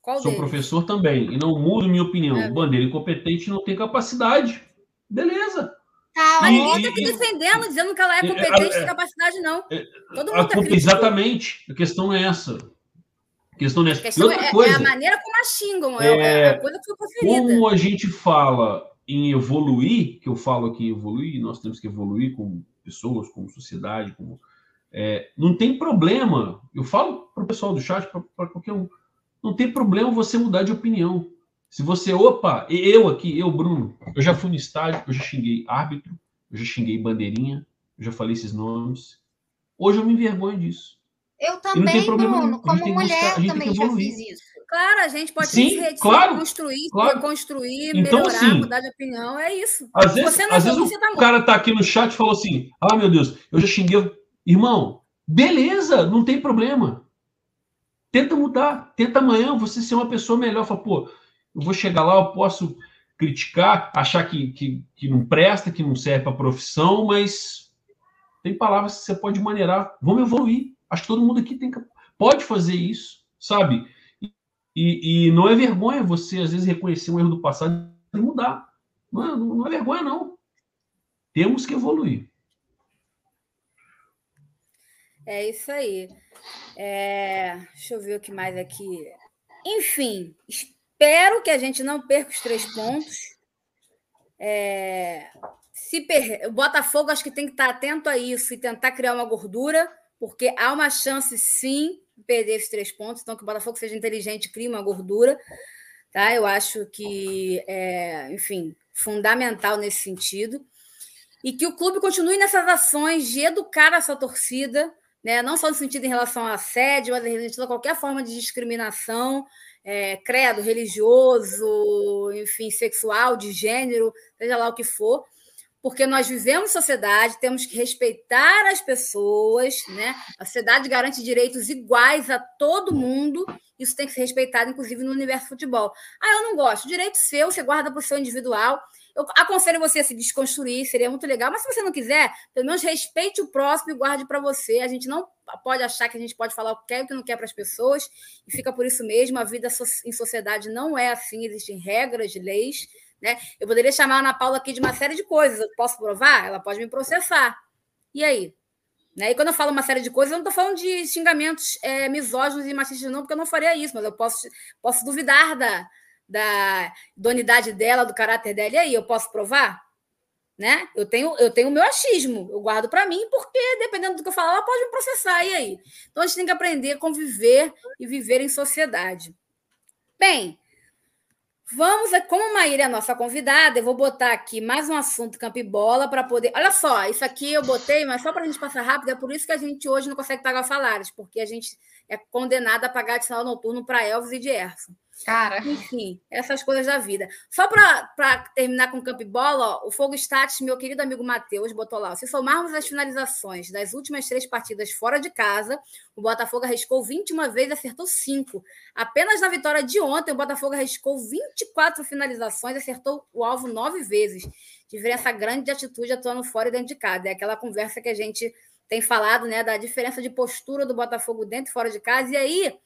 Qual Sou deles? professor também, e não mudo minha opinião. É. Bandeira incompetente não tem capacidade. Beleza. Tá, mas ninguém está aqui defendendo, dizendo que ela é competente, tem capacidade, não. Todo mundo a, tá exatamente. A questão é essa. A questão é essa. A questão é, coisa, é, a maneira como a xingam, é, é, a coisa que foi preferida. Como a gente fala em evoluir, que eu falo aqui em evoluir, nós temos que evoluir como pessoas, como sociedade, como é, não tem problema. Eu falo para o pessoal do chat, para qualquer um. Não tem problema você mudar de opinião. Se você, opa, eu aqui, eu, Bruno, eu já fui no estádio, eu já xinguei árbitro, eu já xinguei bandeirinha, eu já falei esses nomes. Hoje eu me envergonho disso. Eu também, Bruno, como mulher, buscar, também já fiz isso. Claro, a gente pode Sim, claro, construir, claro. construir, então, melhorar, assim, mudar de opinião, é isso. Às vezes, você não às vezes o tá cara tá aqui no chat e falou assim: ah, meu Deus, eu já xinguei. Irmão, beleza, não tem problema. Tenta mudar, tenta amanhã você ser uma pessoa melhor. Fala, pô, eu vou chegar lá, eu posso criticar, achar que, que, que não presta, que não serve para a profissão, mas tem palavras que você pode maneirar. Vamos evoluir. Acho que todo mundo aqui tem, pode fazer isso, sabe? E, e, não é vergonha você, às vezes, reconhecer um erro do passado e mudar. Não é, não é vergonha, não. Temos que evoluir. É isso aí. É, deixa eu ver o que mais aqui. Enfim, Espero que a gente não perca os três pontos. É, se per... O Botafogo acho que tem que estar atento a isso e tentar criar uma gordura, porque há uma chance, sim, de perder esses três pontos. Então, que o Botafogo seja inteligente e crie uma gordura. Tá? Eu acho que, é, enfim, fundamental nesse sentido. E que o clube continue nessas ações de educar a sua torcida, né? não só no sentido em relação a assédio, mas em relação a qualquer forma de discriminação é, credo religioso, enfim, sexual, de gênero, seja lá o que for, porque nós vivemos em sociedade, temos que respeitar as pessoas, né? A sociedade garante direitos iguais a todo mundo, isso tem que ser respeitado, inclusive no universo do futebol. Ah, eu não gosto, direito seu, você guarda para o seu individual. Eu aconselho você a se desconstruir, seria muito legal, mas se você não quiser, pelo menos respeite o próximo e guarde para você. A gente não pode achar que a gente pode falar o que quer e o que não quer para as pessoas, e fica por isso mesmo. A vida em sociedade não é assim, existem regras, leis né? Eu poderia chamar a Ana Paula aqui de uma série de coisas. Eu posso provar? Ela pode me processar. E aí? Né? E quando eu falo uma série de coisas, eu não estou falando de xingamentos é, misóginos e machistas, não, porque eu não faria isso, mas eu posso, posso duvidar da, da idoneidade dela, do caráter dela. E aí, eu posso provar? Né? Eu tenho eu tenho o meu achismo, eu guardo para mim, porque dependendo do que eu falar, ela pode me processar. E aí? Então a gente tem que aprender a conviver e viver em sociedade. Bem, Vamos, como a Maíra é a nossa convidada, eu vou botar aqui mais um assunto campo e bola para poder. Olha só, isso aqui eu botei, mas só para a gente passar rápido, é por isso que a gente hoje não consegue pagar salários, porque a gente é condenada a pagar adicional noturno para Elvis e Dierson. Cara. Enfim, essas coisas da vida. Só para terminar com o campo bola, ó, o Fogo Status, meu querido amigo Matheus, botou lá. Se somarmos as finalizações das últimas três partidas fora de casa, o Botafogo arriscou 21 vezes e acertou 5. Apenas na vitória de ontem, o Botafogo arriscou 24 finalizações e acertou o alvo nove vezes. Diferença grande de atitude atuando fora e dentro de casa. É aquela conversa que a gente tem falado, né, da diferença de postura do Botafogo dentro e fora de casa. E aí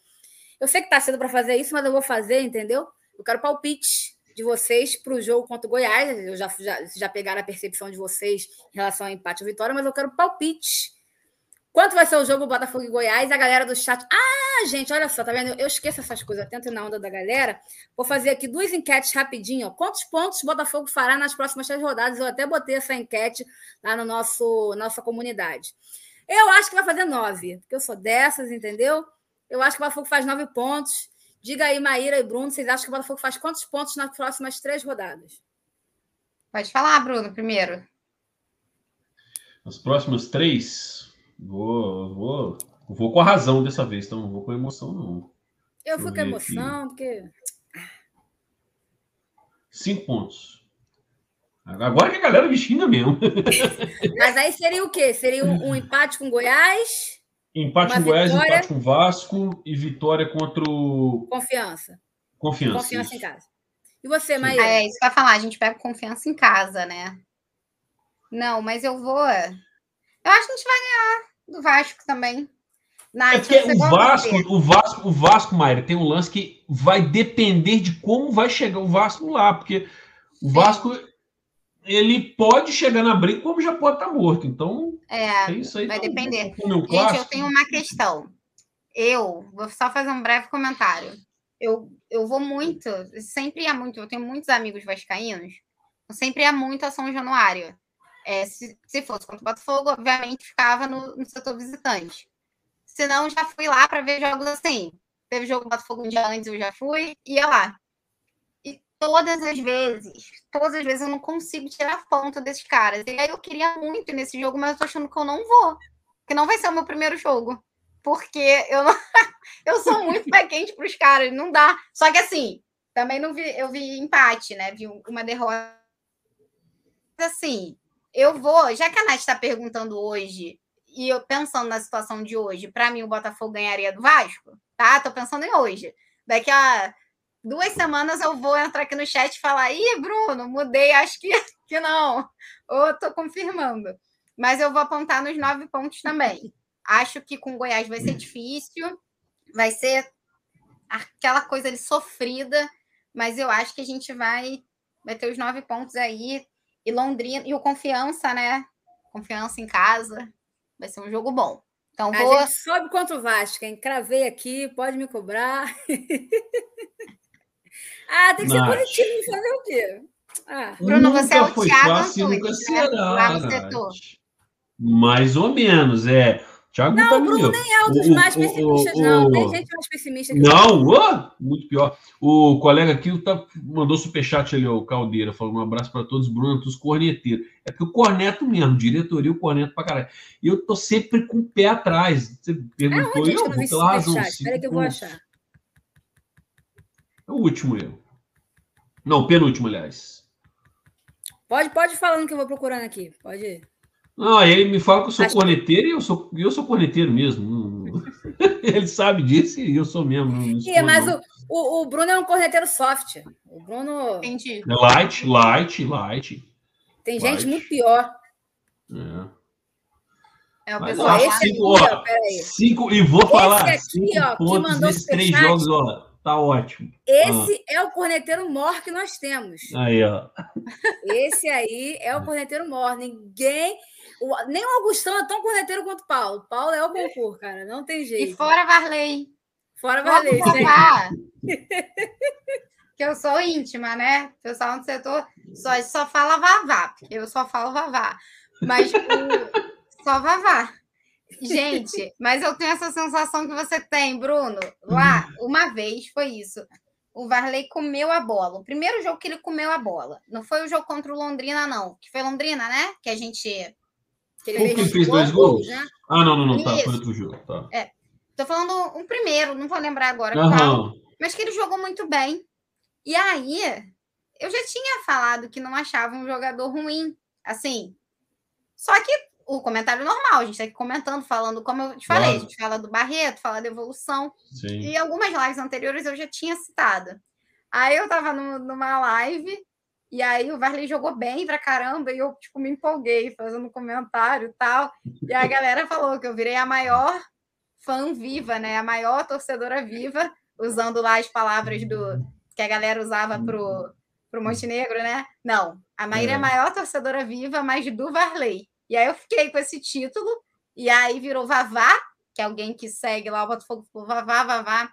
eu sei que está cedo para fazer isso, mas eu vou fazer, entendeu? Eu quero palpite de vocês para o jogo contra o Goiás. Eu já, já, já pegaram a percepção de vocês em relação ao empate ou vitória, mas eu quero palpite. Quanto vai ser o jogo Botafogo e Goiás? A galera do chat. Ah, gente, olha só, tá vendo? Eu esqueço essas coisas, tento na onda da galera. Vou fazer aqui duas enquetes rapidinho. Quantos pontos o Botafogo fará nas próximas três rodadas? Eu até botei essa enquete lá no nosso nossa comunidade. Eu acho que vai fazer nove, porque eu sou dessas, entendeu? Eu acho que o Botafogo faz nove pontos. Diga aí, Maíra e Bruno, vocês acham que o Botafogo faz quantos pontos nas próximas três rodadas? Pode falar, Bruno, primeiro. As próximas três, vou, vou, vou com a razão dessa vez, então não vou com emoção, não. Eu fui com emoção, aqui. porque. Cinco pontos. Agora que a galera me xinga mesmo. Mas aí seria o quê? Seria um, um empate com Goiás? Empate com Goiás, vitória... empate com Vasco e vitória contra o. Confiança. Confiança. Confiança isso. em casa. E você, Maíra? É, isso vai falar, a gente pega confiança em casa, né? Não, mas eu vou. Eu acho que a gente vai ganhar do Vasco também. Nath, é porque o Vasco, o Vasco, o Vasco, Maíra, tem um lance que vai depender de como vai chegar o Vasco lá, porque o Vasco ele pode chegar na briga como já pode estar tá morto. Então, é, é isso aí. Vai tá, depender. Gente, eu tenho uma questão. Eu vou só fazer um breve comentário. Eu, eu vou muito, sempre ia muito, eu tenho muitos amigos vascaínos, eu sempre ia muito a São Januário. É, se, se fosse contra o Botafogo, obviamente ficava no, no setor visitante. Se não, já fui lá para ver jogos assim. Teve jogo do Botafogo um dia antes, eu já fui, ia lá todas as vezes, todas as vezes eu não consigo tirar ponto desses caras. E aí eu queria muito ir nesse jogo, mas eu tô achando que eu não vou. Que não vai ser o meu primeiro jogo. Porque eu não... eu sou muito pé quente pros caras, não dá. Só que assim, também não vi, eu vi empate, né? Vi uma derrota. Assim, eu vou, já que a Nath está perguntando hoje, e eu pensando na situação de hoje, para mim o Botafogo ganharia do Vasco, tá? Tô pensando em hoje. Daqui a duas semanas eu vou entrar aqui no chat e falar: ih, Bruno, mudei, acho que, que não. Ou estou confirmando. Mas eu vou apontar nos nove pontos também. Acho que com Goiás vai ser difícil, vai ser aquela coisa ali sofrida, mas eu acho que a gente vai, vai ter os nove pontos aí. E Londrina, e o confiança, né? Confiança em casa. Vai ser um jogo bom. Então, vou... A gente sobe contra o Vasco, hein? Cravei aqui, pode me cobrar. Ah, tem que ser positivo fazer o quê? Ah. Bruno, você é o Thiago fácil, Antunes, né? Lá no setor. Mais ou menos, é. Thiago não, o Bruno nem é um dos o, mais pessimistas, o, não. Tem gente mais pessimista. não, oh, muito pior. O colega aqui tá, mandou superchat ali, o Caldeira, falou um abraço para todos, Bruno, todos corneteiros. É porque o corneto mesmo, diretoria, o corneto para caralho. E eu tô sempre com o pé atrás. Você perguntou, é, eu vou pela razão. Espera que eu vou achar. O último erro. Não, penúltimo, aliás. Pode, pode falando que eu vou procurando aqui. Pode ir. Não, aí ele me fala que eu sou Acho corneteiro e eu sou, eu sou corneteiro mesmo. ele sabe disso e eu sou mesmo. Sim, mas o, o, o, Bruno é um corneteiro soft. O Bruno. Entendi. É light, light, light. Tem light. gente muito pior. É. É o pessoal. Ó, cinco, aqui, ó, cinco, e vou falar. Esse aqui, ó, que mandou nesses três jogos, ó. Tá ótimo. Esse ah. é o corneteiro mor que nós temos. Aí, ó. Esse aí é o corneteiro mor. Ninguém. O, nem o Augustão é tão corneteiro quanto o Paulo. Paulo é o concurso, cara. Não tem jeito. E fora Varley. Fora Varley. que eu sou íntima, né? O pessoal no setor só, só fala vavá, porque eu só falo vavá. Mas o, só vavá. Gente, mas eu tenho essa sensação que você tem, Bruno. Lá, uma vez foi isso. O Varley comeu a bola. O primeiro jogo que ele comeu a bola. Não foi o jogo contra o Londrina, não. Que foi Londrina, né? Que a gente. Que ele fez, fez dois gols? Né? Ah, não, não, não. Tá, foi outro jogo. Tá. É. Tô falando um primeiro, não vou lembrar agora. Uhum. Mas que ele jogou muito bem. E aí, eu já tinha falado que não achava um jogador ruim. Assim. Só que o comentário normal, a gente está aqui comentando, falando, como eu te falei, claro. a gente fala do Barreto, fala da evolução. Sim. E algumas lives anteriores eu já tinha citado. Aí eu estava numa live, e aí o Varley jogou bem pra caramba, e eu, tipo, me empolguei fazendo comentário e tal. E a galera falou que eu virei a maior fã viva, né? A maior torcedora viva, usando lá as palavras do que a galera usava pro, pro Montenegro, né? Não, a Maíra é a é. maior torcedora viva, mas do Varley. E aí eu fiquei com esse título, e aí virou Vavá, que é alguém que segue lá o Botafogo Vavá, Vavá,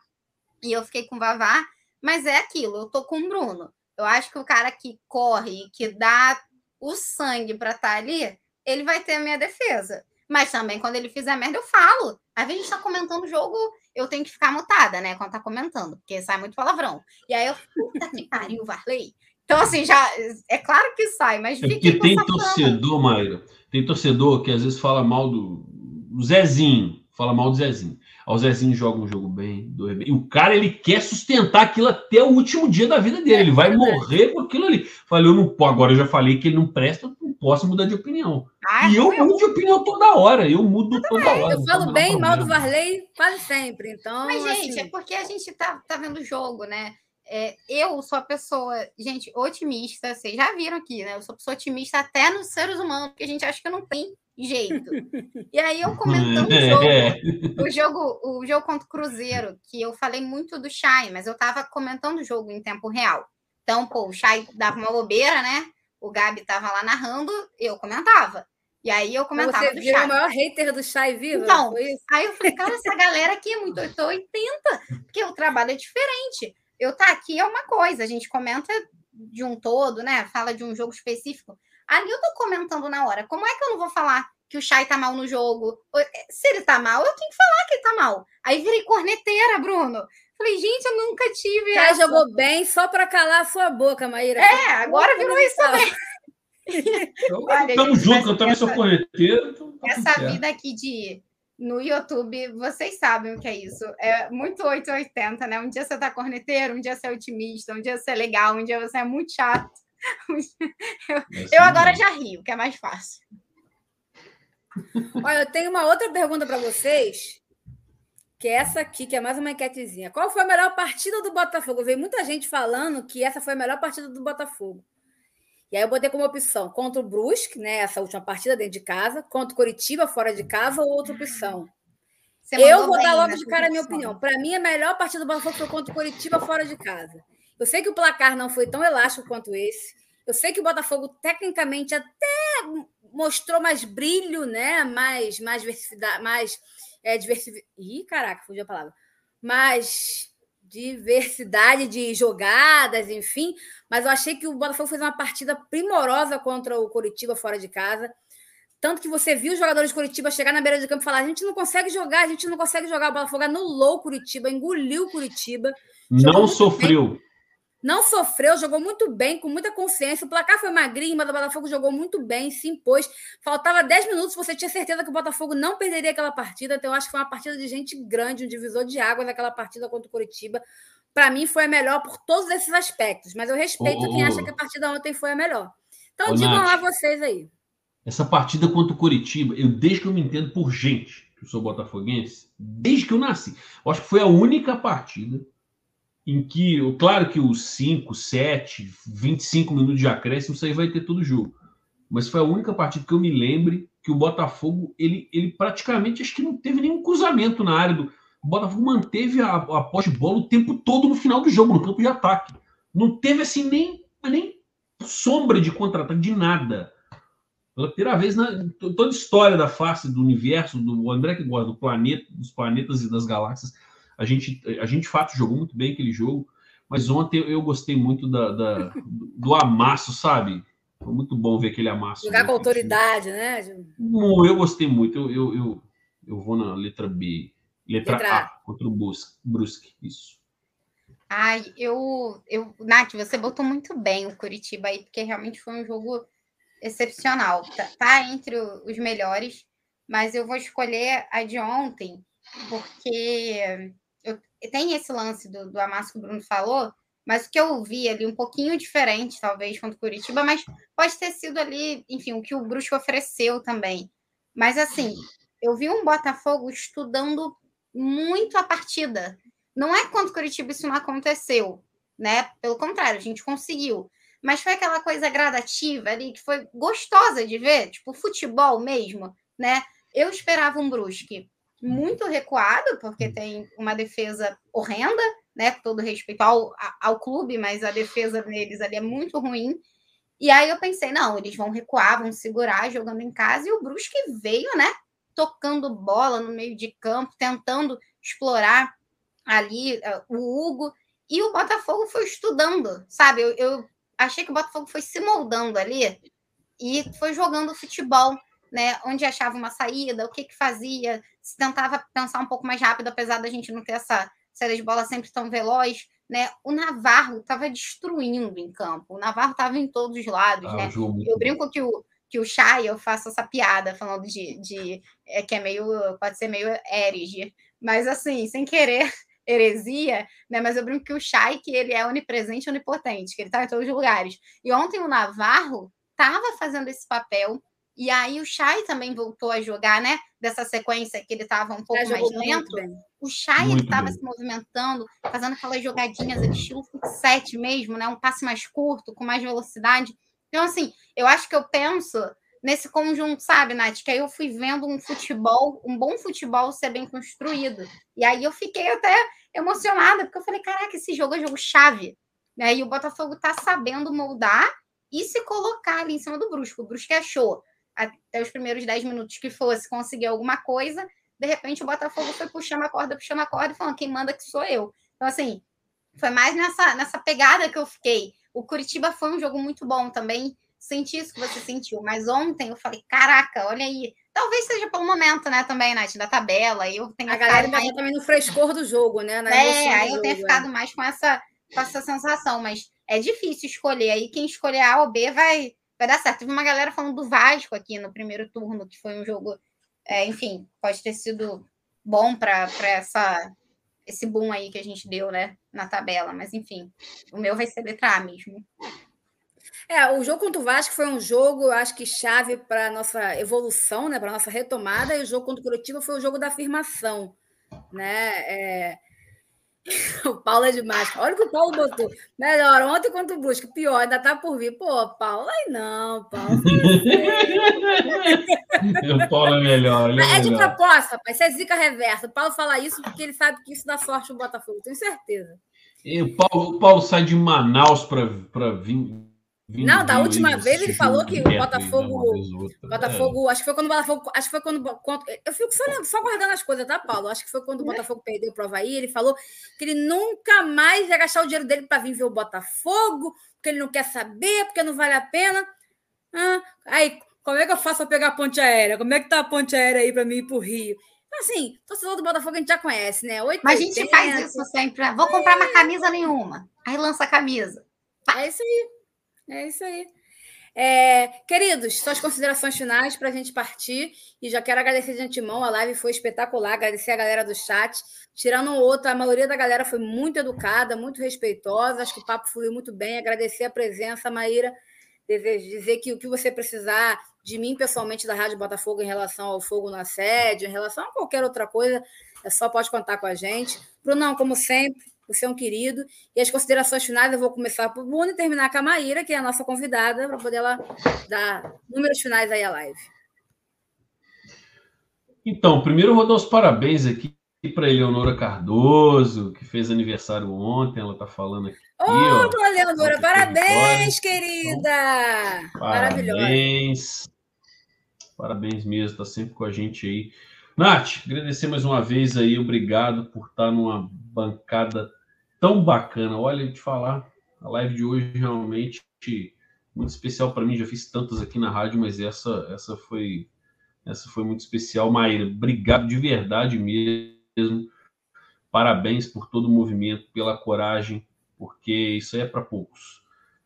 e eu fiquei com Vavá, mas é aquilo, eu tô com o Bruno. Eu acho que o cara que corre, que dá o sangue para estar tá ali, ele vai ter a minha defesa. Mas também, quando ele fizer merda, eu falo. Às vezes a gente tá comentando o jogo, eu tenho que ficar mutada, né? Quando tá comentando, porque sai muito palavrão. E aí eu, puta que pariu, Varley. Então, assim, já é claro que sai, mas é porque tem torcedor, Mayra, tem torcedor que às vezes fala mal do, do Zezinho, fala mal do Zezinho. O Zezinho joga um jogo bem, dois bem. E o cara, ele quer sustentar aquilo até o último dia da vida dele. Ele vai morrer com aquilo ali. Falei, eu não agora eu já falei que ele não presta, eu não posso mudar de opinião. Ah, e eu mudo de opinião toda hora. Eu mudo toda hora. Eu falo bem mal do Varley quase sempre. Então, Mas, gente, assim... é porque a gente tá, tá vendo o jogo, né? É, eu sou a pessoa, gente, otimista, vocês já viram aqui, né? Eu sou pessoa otimista até nos seres humanos, porque a gente acha que não tem jeito. E aí eu comentando o jogo, é. o jogo, o jogo contra o Cruzeiro, que eu falei muito do Chay, mas eu tava comentando o jogo em tempo real. Então, pô, o Chay dava uma bobeira, né? O Gabi tava lá narrando, eu comentava. E aí eu comentava Você viu o maior hater do Chay vivo? Então, aí eu falei, cara, essa galera aqui é muito 880, porque o trabalho é diferente eu tá aqui é uma coisa, a gente comenta de um todo, né? Fala de um jogo específico. Ali eu tô comentando na hora. Como é que eu não vou falar que o Chay tá mal no jogo? Se ele tá mal, eu tenho que falar que ele tá mal. Aí virei corneteira, Bruno. Falei, gente, eu nunca tive. Chay jogou bem só para calar a sua boca, Maíra. É, agora virou isso também. Estamos juntos, eu também sou corneteiro. Então tá essa vida aqui de no YouTube, vocês sabem o que é isso. É muito 880, né? Um dia você tá corneteiro, um dia você é otimista, um dia você é legal, um dia você é muito chato. Eu, eu agora já rio, que é mais fácil. Olha, eu tenho uma outra pergunta para vocês, que é essa aqui, que é mais uma enquetezinha. Qual foi a melhor partida do Botafogo? Eu vi muita gente falando que essa foi a melhor partida do Botafogo. E aí eu botei como opção contra o Brusque, né? Essa última partida dentro de casa, contra o Coritiba fora de casa ou outra opção. Eu vou dar logo de cara a minha opinião. Para mim, a melhor partida do Botafogo foi contra o Coritiba fora de casa. Eu sei que o placar não foi tão elástico quanto esse. Eu sei que o Botafogo, tecnicamente, até mostrou mais brilho, né? Mais, mais diversidade, mais é, diversidade. Ih, caraca, fugiu a palavra. Mais diversidade de jogadas, enfim. Mas eu achei que o Botafogo fez uma partida primorosa contra o Curitiba fora de casa. Tanto que você viu os jogadores de Curitiba chegar na beira de campo e falar: a gente não consegue jogar, a gente não consegue jogar. O Botafogo anulou o Curitiba, engoliu o Curitiba. Não sofreu. Bem não sofreu, jogou muito bem, com muita consciência. O placar foi magrinho, mas o Botafogo jogou muito bem, se impôs. Faltava 10 minutos, você tinha certeza que o Botafogo não perderia aquela partida. Então, eu acho que foi uma partida de gente grande, um divisor de água naquela partida contra o Curitiba. Para mim, foi a melhor por todos esses aspectos, mas eu respeito oh. quem acha que a partida ontem foi a melhor. Então Ô, digam Nath, lá vocês aí. Essa partida contra o Curitiba, eu desde que eu me entendo por gente, que eu sou botafoguense, desde que eu nasci, eu acho que foi a única partida em que, claro que os 5, 7, 25 minutos de acréscimo, isso aí vai ter todo o jogo. Mas foi a única partida que eu me lembre que o Botafogo, ele, ele praticamente, acho que não teve nenhum cruzamento na área do... O Botafogo manteve a, a posse de bola o tempo todo no final do jogo, no campo de ataque. Não teve, assim, nem, nem sombra de contra-ataque, de nada. Pela primeira vez na toda a história da face do universo, do André que gosta do planeta, dos planetas e das galáxias, a gente, a gente de fato jogou muito bem aquele jogo, mas ontem eu gostei muito da, da do amasso, sabe? Foi muito bom ver aquele amasso. Jogar com autoridade, né? Eu gostei muito. Eu, eu, eu, eu, vou na letra B. Letra, letra A, contra o Brusque. Brusque, isso. Ai, eu, eu. Nath, você botou muito bem o Curitiba aí, porque realmente foi um jogo excepcional. Tá, tá entre os melhores, mas eu vou escolher a de ontem, porque tem esse lance do, do amasso que o Bruno falou, mas o que eu vi ali um pouquinho diferente, talvez, contra o Curitiba, mas pode ter sido ali, enfim, o que o Brusco ofereceu também. Mas assim, eu vi um Botafogo estudando muito a partida. Não é contra o Curitiba isso não aconteceu, né? Pelo contrário, a gente conseguiu. Mas foi aquela coisa gradativa ali que foi gostosa de ver, tipo futebol mesmo, né? Eu esperava um Brusque muito recuado, porque tem uma defesa horrenda, né? Com todo respeito ao, ao clube, mas a defesa deles ali é muito ruim. E aí eu pensei, não, eles vão recuar, vão segurar jogando em casa, e o Brusque veio, né? Tocando bola no meio de campo, tentando explorar ali uh, o Hugo, e o Botafogo foi estudando, sabe? Eu, eu achei que o Botafogo foi se moldando ali e foi jogando futebol, né? Onde achava uma saída, o que que fazia, se tentava pensar um pouco mais rápido, apesar da gente não ter essa saída de bola sempre tão veloz, né? O Navarro estava destruindo em campo. O Navarro estava em todos os lados, ah, né? Eu brinco que o que o Chay, eu faço essa piada falando de, de é, que é meio pode ser meio herege, mas assim, sem querer heresia, né? Mas eu brinco que o Chay que ele é onipresente onipotente, que ele está em todos os lugares. E ontem o Navarro estava fazendo esse papel e aí o Chay também voltou a jogar, né? Dessa sequência que ele estava um pouco mais lento. O Chay estava se movimentando, fazendo aquelas jogadinhas de estilo set mesmo, né? Um passe mais curto, com mais velocidade. Então, assim, eu acho que eu penso nesse conjunto, sabe, Nath? Que aí eu fui vendo um futebol, um bom futebol ser bem construído. E aí eu fiquei até emocionada, porque eu falei, caraca, esse jogo é jogo chave. Né? E o Botafogo tá sabendo moldar e se colocar ali em cima do Brusco. O Brusco achou até os primeiros 10 minutos que fosse conseguir alguma coisa, de repente o Botafogo foi puxando a corda, puxando a corda e falando: quem manda que sou eu. Então, assim, foi mais nessa, nessa pegada que eu fiquei. O Curitiba foi um jogo muito bom também. Senti isso que você sentiu, mas ontem eu falei: caraca, olha aí. Talvez seja pelo momento, né, também, Nath, da tabela. Eu tenho a galera mais... Tá também no frescor do jogo, né? Na é, aí eu tenho ficado é. mais com essa, com essa sensação, mas é difícil escolher. Aí quem escolher A ou B vai, vai dar certo. Teve uma galera falando do Vasco aqui no primeiro turno, que foi um jogo, é, enfim, pode ter sido bom para essa esse boom aí que a gente deu, né, na tabela. Mas enfim, o meu vai ser letra A mesmo. É, o jogo contra o Vasco foi um jogo, acho que chave para nossa evolução, né, para nossa retomada, e o jogo contra o Curitiba foi o jogo da afirmação, né? É, O Paulo é demais. Olha o que o Paulo botou. Melhor ontem quanto o Brusque. Pior, ainda tá por vir. Pô, Paulo, aí não, Paulo. o Paulo é melhor. É, é de proposta, rapaz. Isso é zica reversa. O Paulo fala isso porque ele sabe que isso dá sorte no Botafogo. Tenho certeza. E o Paulo, o Paulo sai de Manaus para vir não, da última vez ele falou que o Botafogo. Botafogo, é. acho que foi quando o Botafogo. Acho que foi quando. Eu fico só, só guardando as coisas, tá, Paulo? Acho que foi quando o é. Botafogo perdeu o Havaí. Ele falou que ele nunca mais ia gastar o dinheiro dele para vir ver o Botafogo, porque ele não quer saber, porque não vale a pena. Ah, aí, como é que eu faço para pegar a ponte aérea? Como é que tá a ponte aérea aí para mim ir para o Rio? Assim, torcedor do Botafogo a gente já conhece, né? 8, Mas a gente faz isso sempre. Vou comprar uma camisa nenhuma. Aí lança a camisa. É isso aí. É isso aí. É, queridos, suas considerações finais para a gente partir. E já quero agradecer de antemão, a live foi espetacular, agradecer a galera do chat. Tirando um outro, a maioria da galera foi muito educada, muito respeitosa, acho que o papo fluiu muito bem. Agradecer a presença, Maíra. dizer que o que você precisar de mim pessoalmente da Rádio Botafogo em relação ao fogo no assédio, em relação a qualquer outra coisa, é só pode contar com a gente. Brunão, como sempre, você é um querido. E as considerações finais eu vou começar por Bruno e terminar com a Maíra, que é a nossa convidada, para poder ela dar números finais aí à live. Então, primeiro eu vou dar os parabéns aqui para Eleonora Cardoso, que fez aniversário ontem, ela está falando aqui. Ô, oh, dona Eleonora, parabéns, querida! Então, parabéns. Parabéns mesmo, está sempre com a gente aí. Nath, agradecer mais uma vez aí, obrigado por estar numa bancada tão bacana. Olha, te falar, a live de hoje realmente muito especial para mim. Já fiz tantas aqui na rádio, mas essa essa foi essa foi muito especial. Maíra, obrigado de verdade mesmo. Parabéns por todo o movimento, pela coragem, porque isso é para poucos.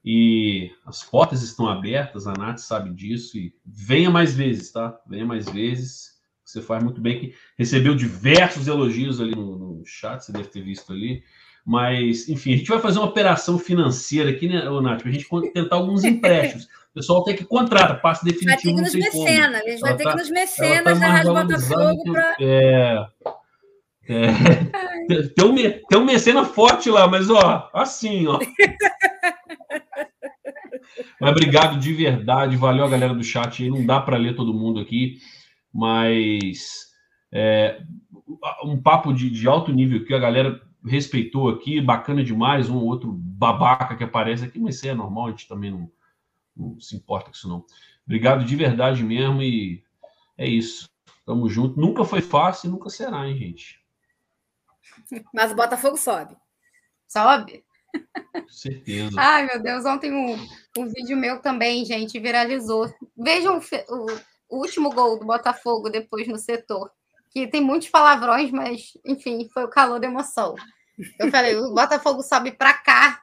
E as portas estão abertas, a Nath sabe disso. E venha mais vezes, tá? Venha mais vezes você faz muito bem, recebeu diversos elogios ali no, no, chat, você deve ter visto ali. Mas, enfim, a gente vai fazer uma operação financeira aqui, né, Nath, a gente tentar alguns empréstimos. O pessoal tem que contratar, passe definitivo. Vai ter que nos mecenas, a gente vai ter tá, que nos mecenas tá da Rádio Botafogo para. É. É, tem, um, tem um mecena forte lá, mas ó, assim, ó. Mas obrigado de verdade, valeu a galera do chat. Não dá para ler todo mundo aqui mas é, um papo de, de, alto nível que a galera respeitou aqui, bacana demais, um outro babaca que aparece aqui, mas isso é normal, a gente também não, não se importa com isso não. Obrigado de verdade mesmo e é isso. Tamo junto. Nunca foi fácil e nunca será, hein, gente? Mas o Botafogo sobe. Sobe? Com certeza. Ai, meu Deus, ontem um, um vídeo meu também, gente, viralizou. Vejam o, o último gol do Botafogo depois no setor, que tem muitos palavrões, mas enfim, foi o calor da emoção. Eu falei, o Botafogo sobe para cá.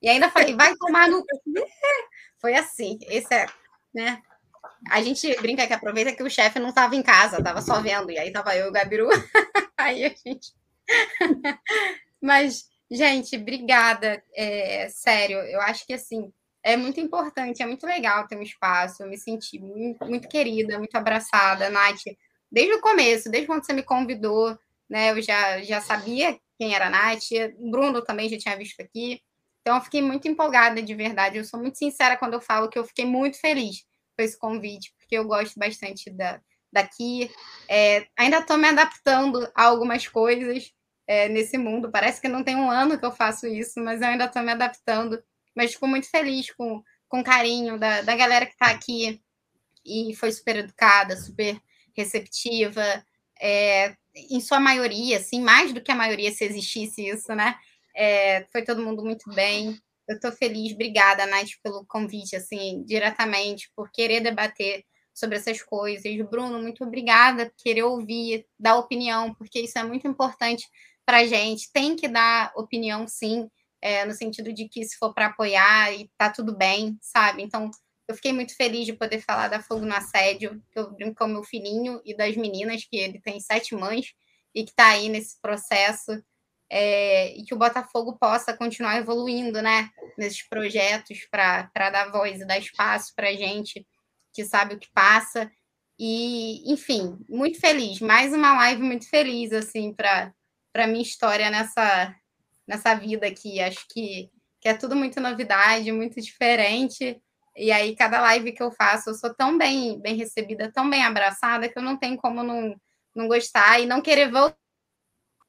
E ainda falei, vai tomar no. Foi assim. Esse é, né? A gente brinca que aproveita que o chefe não estava em casa, estava só vendo, e aí tava eu e o Gabiru. aí a gente. Mas, gente, obrigada. É, sério, eu acho que assim, é muito importante, é muito legal ter um espaço. Eu me senti muito, muito querida, muito abraçada, Nath. Desde o começo, desde quando você me convidou, né? Eu já, já sabia quem era a Nath. Bruno também já tinha visto aqui. Então, eu fiquei muito empolgada de verdade. Eu sou muito sincera quando eu falo que eu fiquei muito feliz com esse convite, porque eu gosto bastante da, daqui. É, ainda estou me adaptando a algumas coisas é, nesse mundo. Parece que não tem um ano que eu faço isso, mas eu ainda estou me adaptando mas fico muito feliz com, com o carinho da, da galera que está aqui e foi super educada, super receptiva, é, em sua maioria, assim, mais do que a maioria se existisse isso, né? É, foi todo mundo muito bem. Eu estou feliz, obrigada, Nath, pelo convite, assim, diretamente, por querer debater sobre essas coisas. Bruno, muito obrigada por querer ouvir, dar opinião, porque isso é muito importante para a gente. Tem que dar opinião, sim é, no sentido de que se for para apoiar e tá tudo bem, sabe? Então, eu fiquei muito feliz de poder falar da Fogo no Assédio, que eu brinco com o meu filhinho e das meninas, que ele tem sete mães e que está aí nesse processo, é, e que o Botafogo possa continuar evoluindo, né, nesses projetos para dar voz e dar espaço para a gente que sabe o que passa. E, enfim, muito feliz. Mais uma live muito feliz, assim, para a minha história nessa, nessa vida aqui. Acho que, que é tudo muito novidade, muito diferente. E aí, cada live que eu faço, eu sou tão bem, bem recebida, tão bem abraçada, que eu não tenho como não, não gostar e não querer voltar,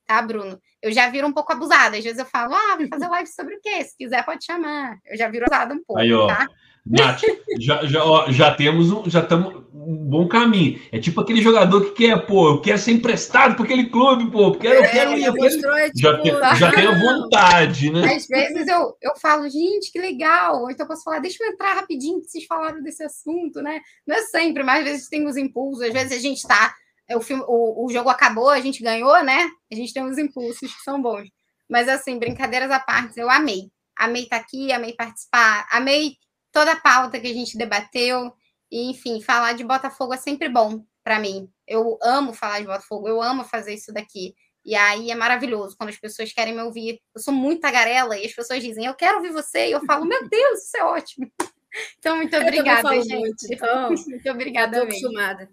tá, Bruno? Eu já viro um pouco abusada. Às vezes eu falo, ah, vou fazer live sobre o quê? Se quiser, pode chamar. Eu já viro abusada um pouco, aí, ó, tá? Nath, já, já, ó, já temos um, já estamos um bom caminho. É tipo aquele jogador que quer, pô, eu quero ser emprestado para aquele clube, pô, porque é, eu quero ir. Eu quero... É, tipo, já, tem, tá? já tenho vontade, né? Às vezes eu, eu falo, gente, que legal. Ou então eu posso falar, deixa eu entrar rapidinho, que vocês falaram desse assunto, né? Não é sempre, mas às vezes tem os impulsos, às vezes a gente está. O, filme, o, o jogo acabou, a gente ganhou, né? A gente tem os impulsos que são bons. Mas, assim, brincadeiras à parte, eu amei. Amei estar aqui, amei participar, amei toda a pauta que a gente debateu. E, enfim, falar de Botafogo é sempre bom para mim. Eu amo falar de Botafogo, eu amo fazer isso daqui. E aí é maravilhoso quando as pessoas querem me ouvir. Eu sou muito tagarela e as pessoas dizem, eu quero ouvir você. E eu falo, meu Deus, isso é ótimo. Então, muito obrigada, gente. Muito, então, muito obrigada. Estou acostumada.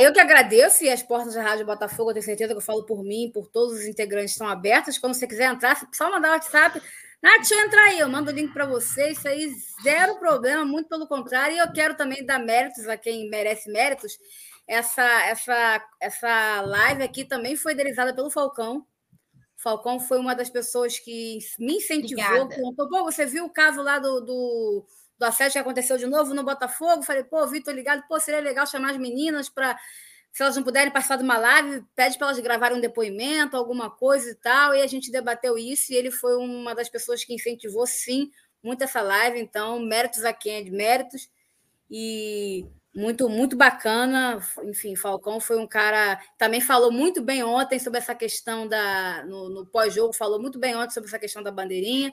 Eu que agradeço e as portas da Rádio Botafogo, eu tenho certeza que eu falo por mim, por todos os integrantes estão abertas. Quando você quiser entrar, só mandar o WhatsApp. Nath, deixa eu entrar aí, eu mando o link para você. Isso aí, zero problema, muito pelo contrário. E eu quero também dar méritos a quem merece méritos. Essa, essa, essa live aqui também foi idealizada pelo Falcão. Falcão foi uma das pessoas que me incentivou. Contou, pô, você viu o caso lá do, do, do assédio que aconteceu de novo no Botafogo? Falei, pô, Vitor ligado, pô, seria legal chamar as meninas para, se elas não puderem participar de uma live, pede para elas gravarem um depoimento, alguma coisa e tal. E a gente debateu isso e ele foi uma das pessoas que incentivou, sim, muito essa live. Então, méritos a quem é de méritos. E muito muito bacana. Enfim, Falcão foi um cara também falou muito bem ontem sobre essa questão da no, no pós-jogo, falou muito bem ontem sobre essa questão da bandeirinha.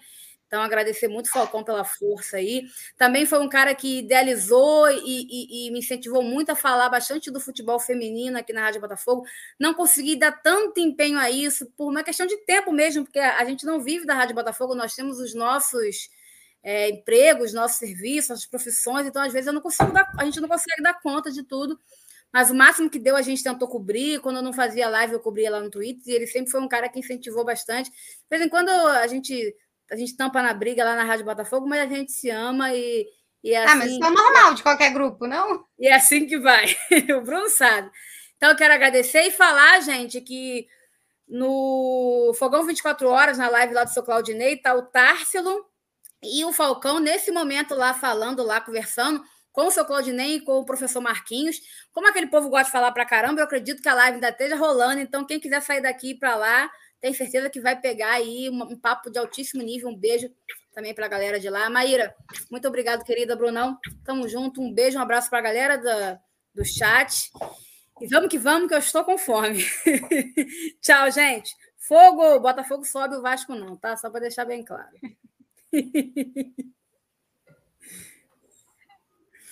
Então, agradecer muito Falcão pela força aí. Também foi um cara que idealizou e, e, e, me incentivou muito a falar bastante do futebol feminino aqui na Rádio Botafogo. Não consegui dar tanto empenho a isso por uma questão de tempo mesmo, porque a gente não vive da Rádio Botafogo, nós temos os nossos é, empregos, nossos serviços, nossas profissões, então às vezes eu não consigo dar, a gente não consegue dar conta de tudo. Mas o máximo que deu a gente tentou cobrir. Quando eu não fazia live, eu cobria lá no Twitter. E ele sempre foi um cara que incentivou bastante. De vez em quando a gente, a gente tampa na briga lá na Rádio Botafogo, mas a gente se ama e, e é assim. Ah, mas assim isso é normal de qualquer grupo, não? E é assim que vai. o Bruno sabe. Então eu quero agradecer e falar, gente, que no Fogão 24 Horas, na live lá do seu Claudinei, está o Társilo e o Falcão, nesse momento lá, falando, lá, conversando com o seu Claudinei e com o professor Marquinhos. Como aquele povo gosta de falar para caramba, eu acredito que a live ainda esteja rolando. Então, quem quiser sair daqui para lá, tem certeza que vai pegar aí um, um papo de altíssimo nível. Um beijo também para a galera de lá. Maíra, muito obrigado, querida Brunão. Tamo junto. Um beijo, um abraço para a galera da, do chat. E vamos que vamos, que eu estou com fome. Tchau, gente. Fogo, Botafogo sobe, o Vasco não, tá? Só para deixar bem claro.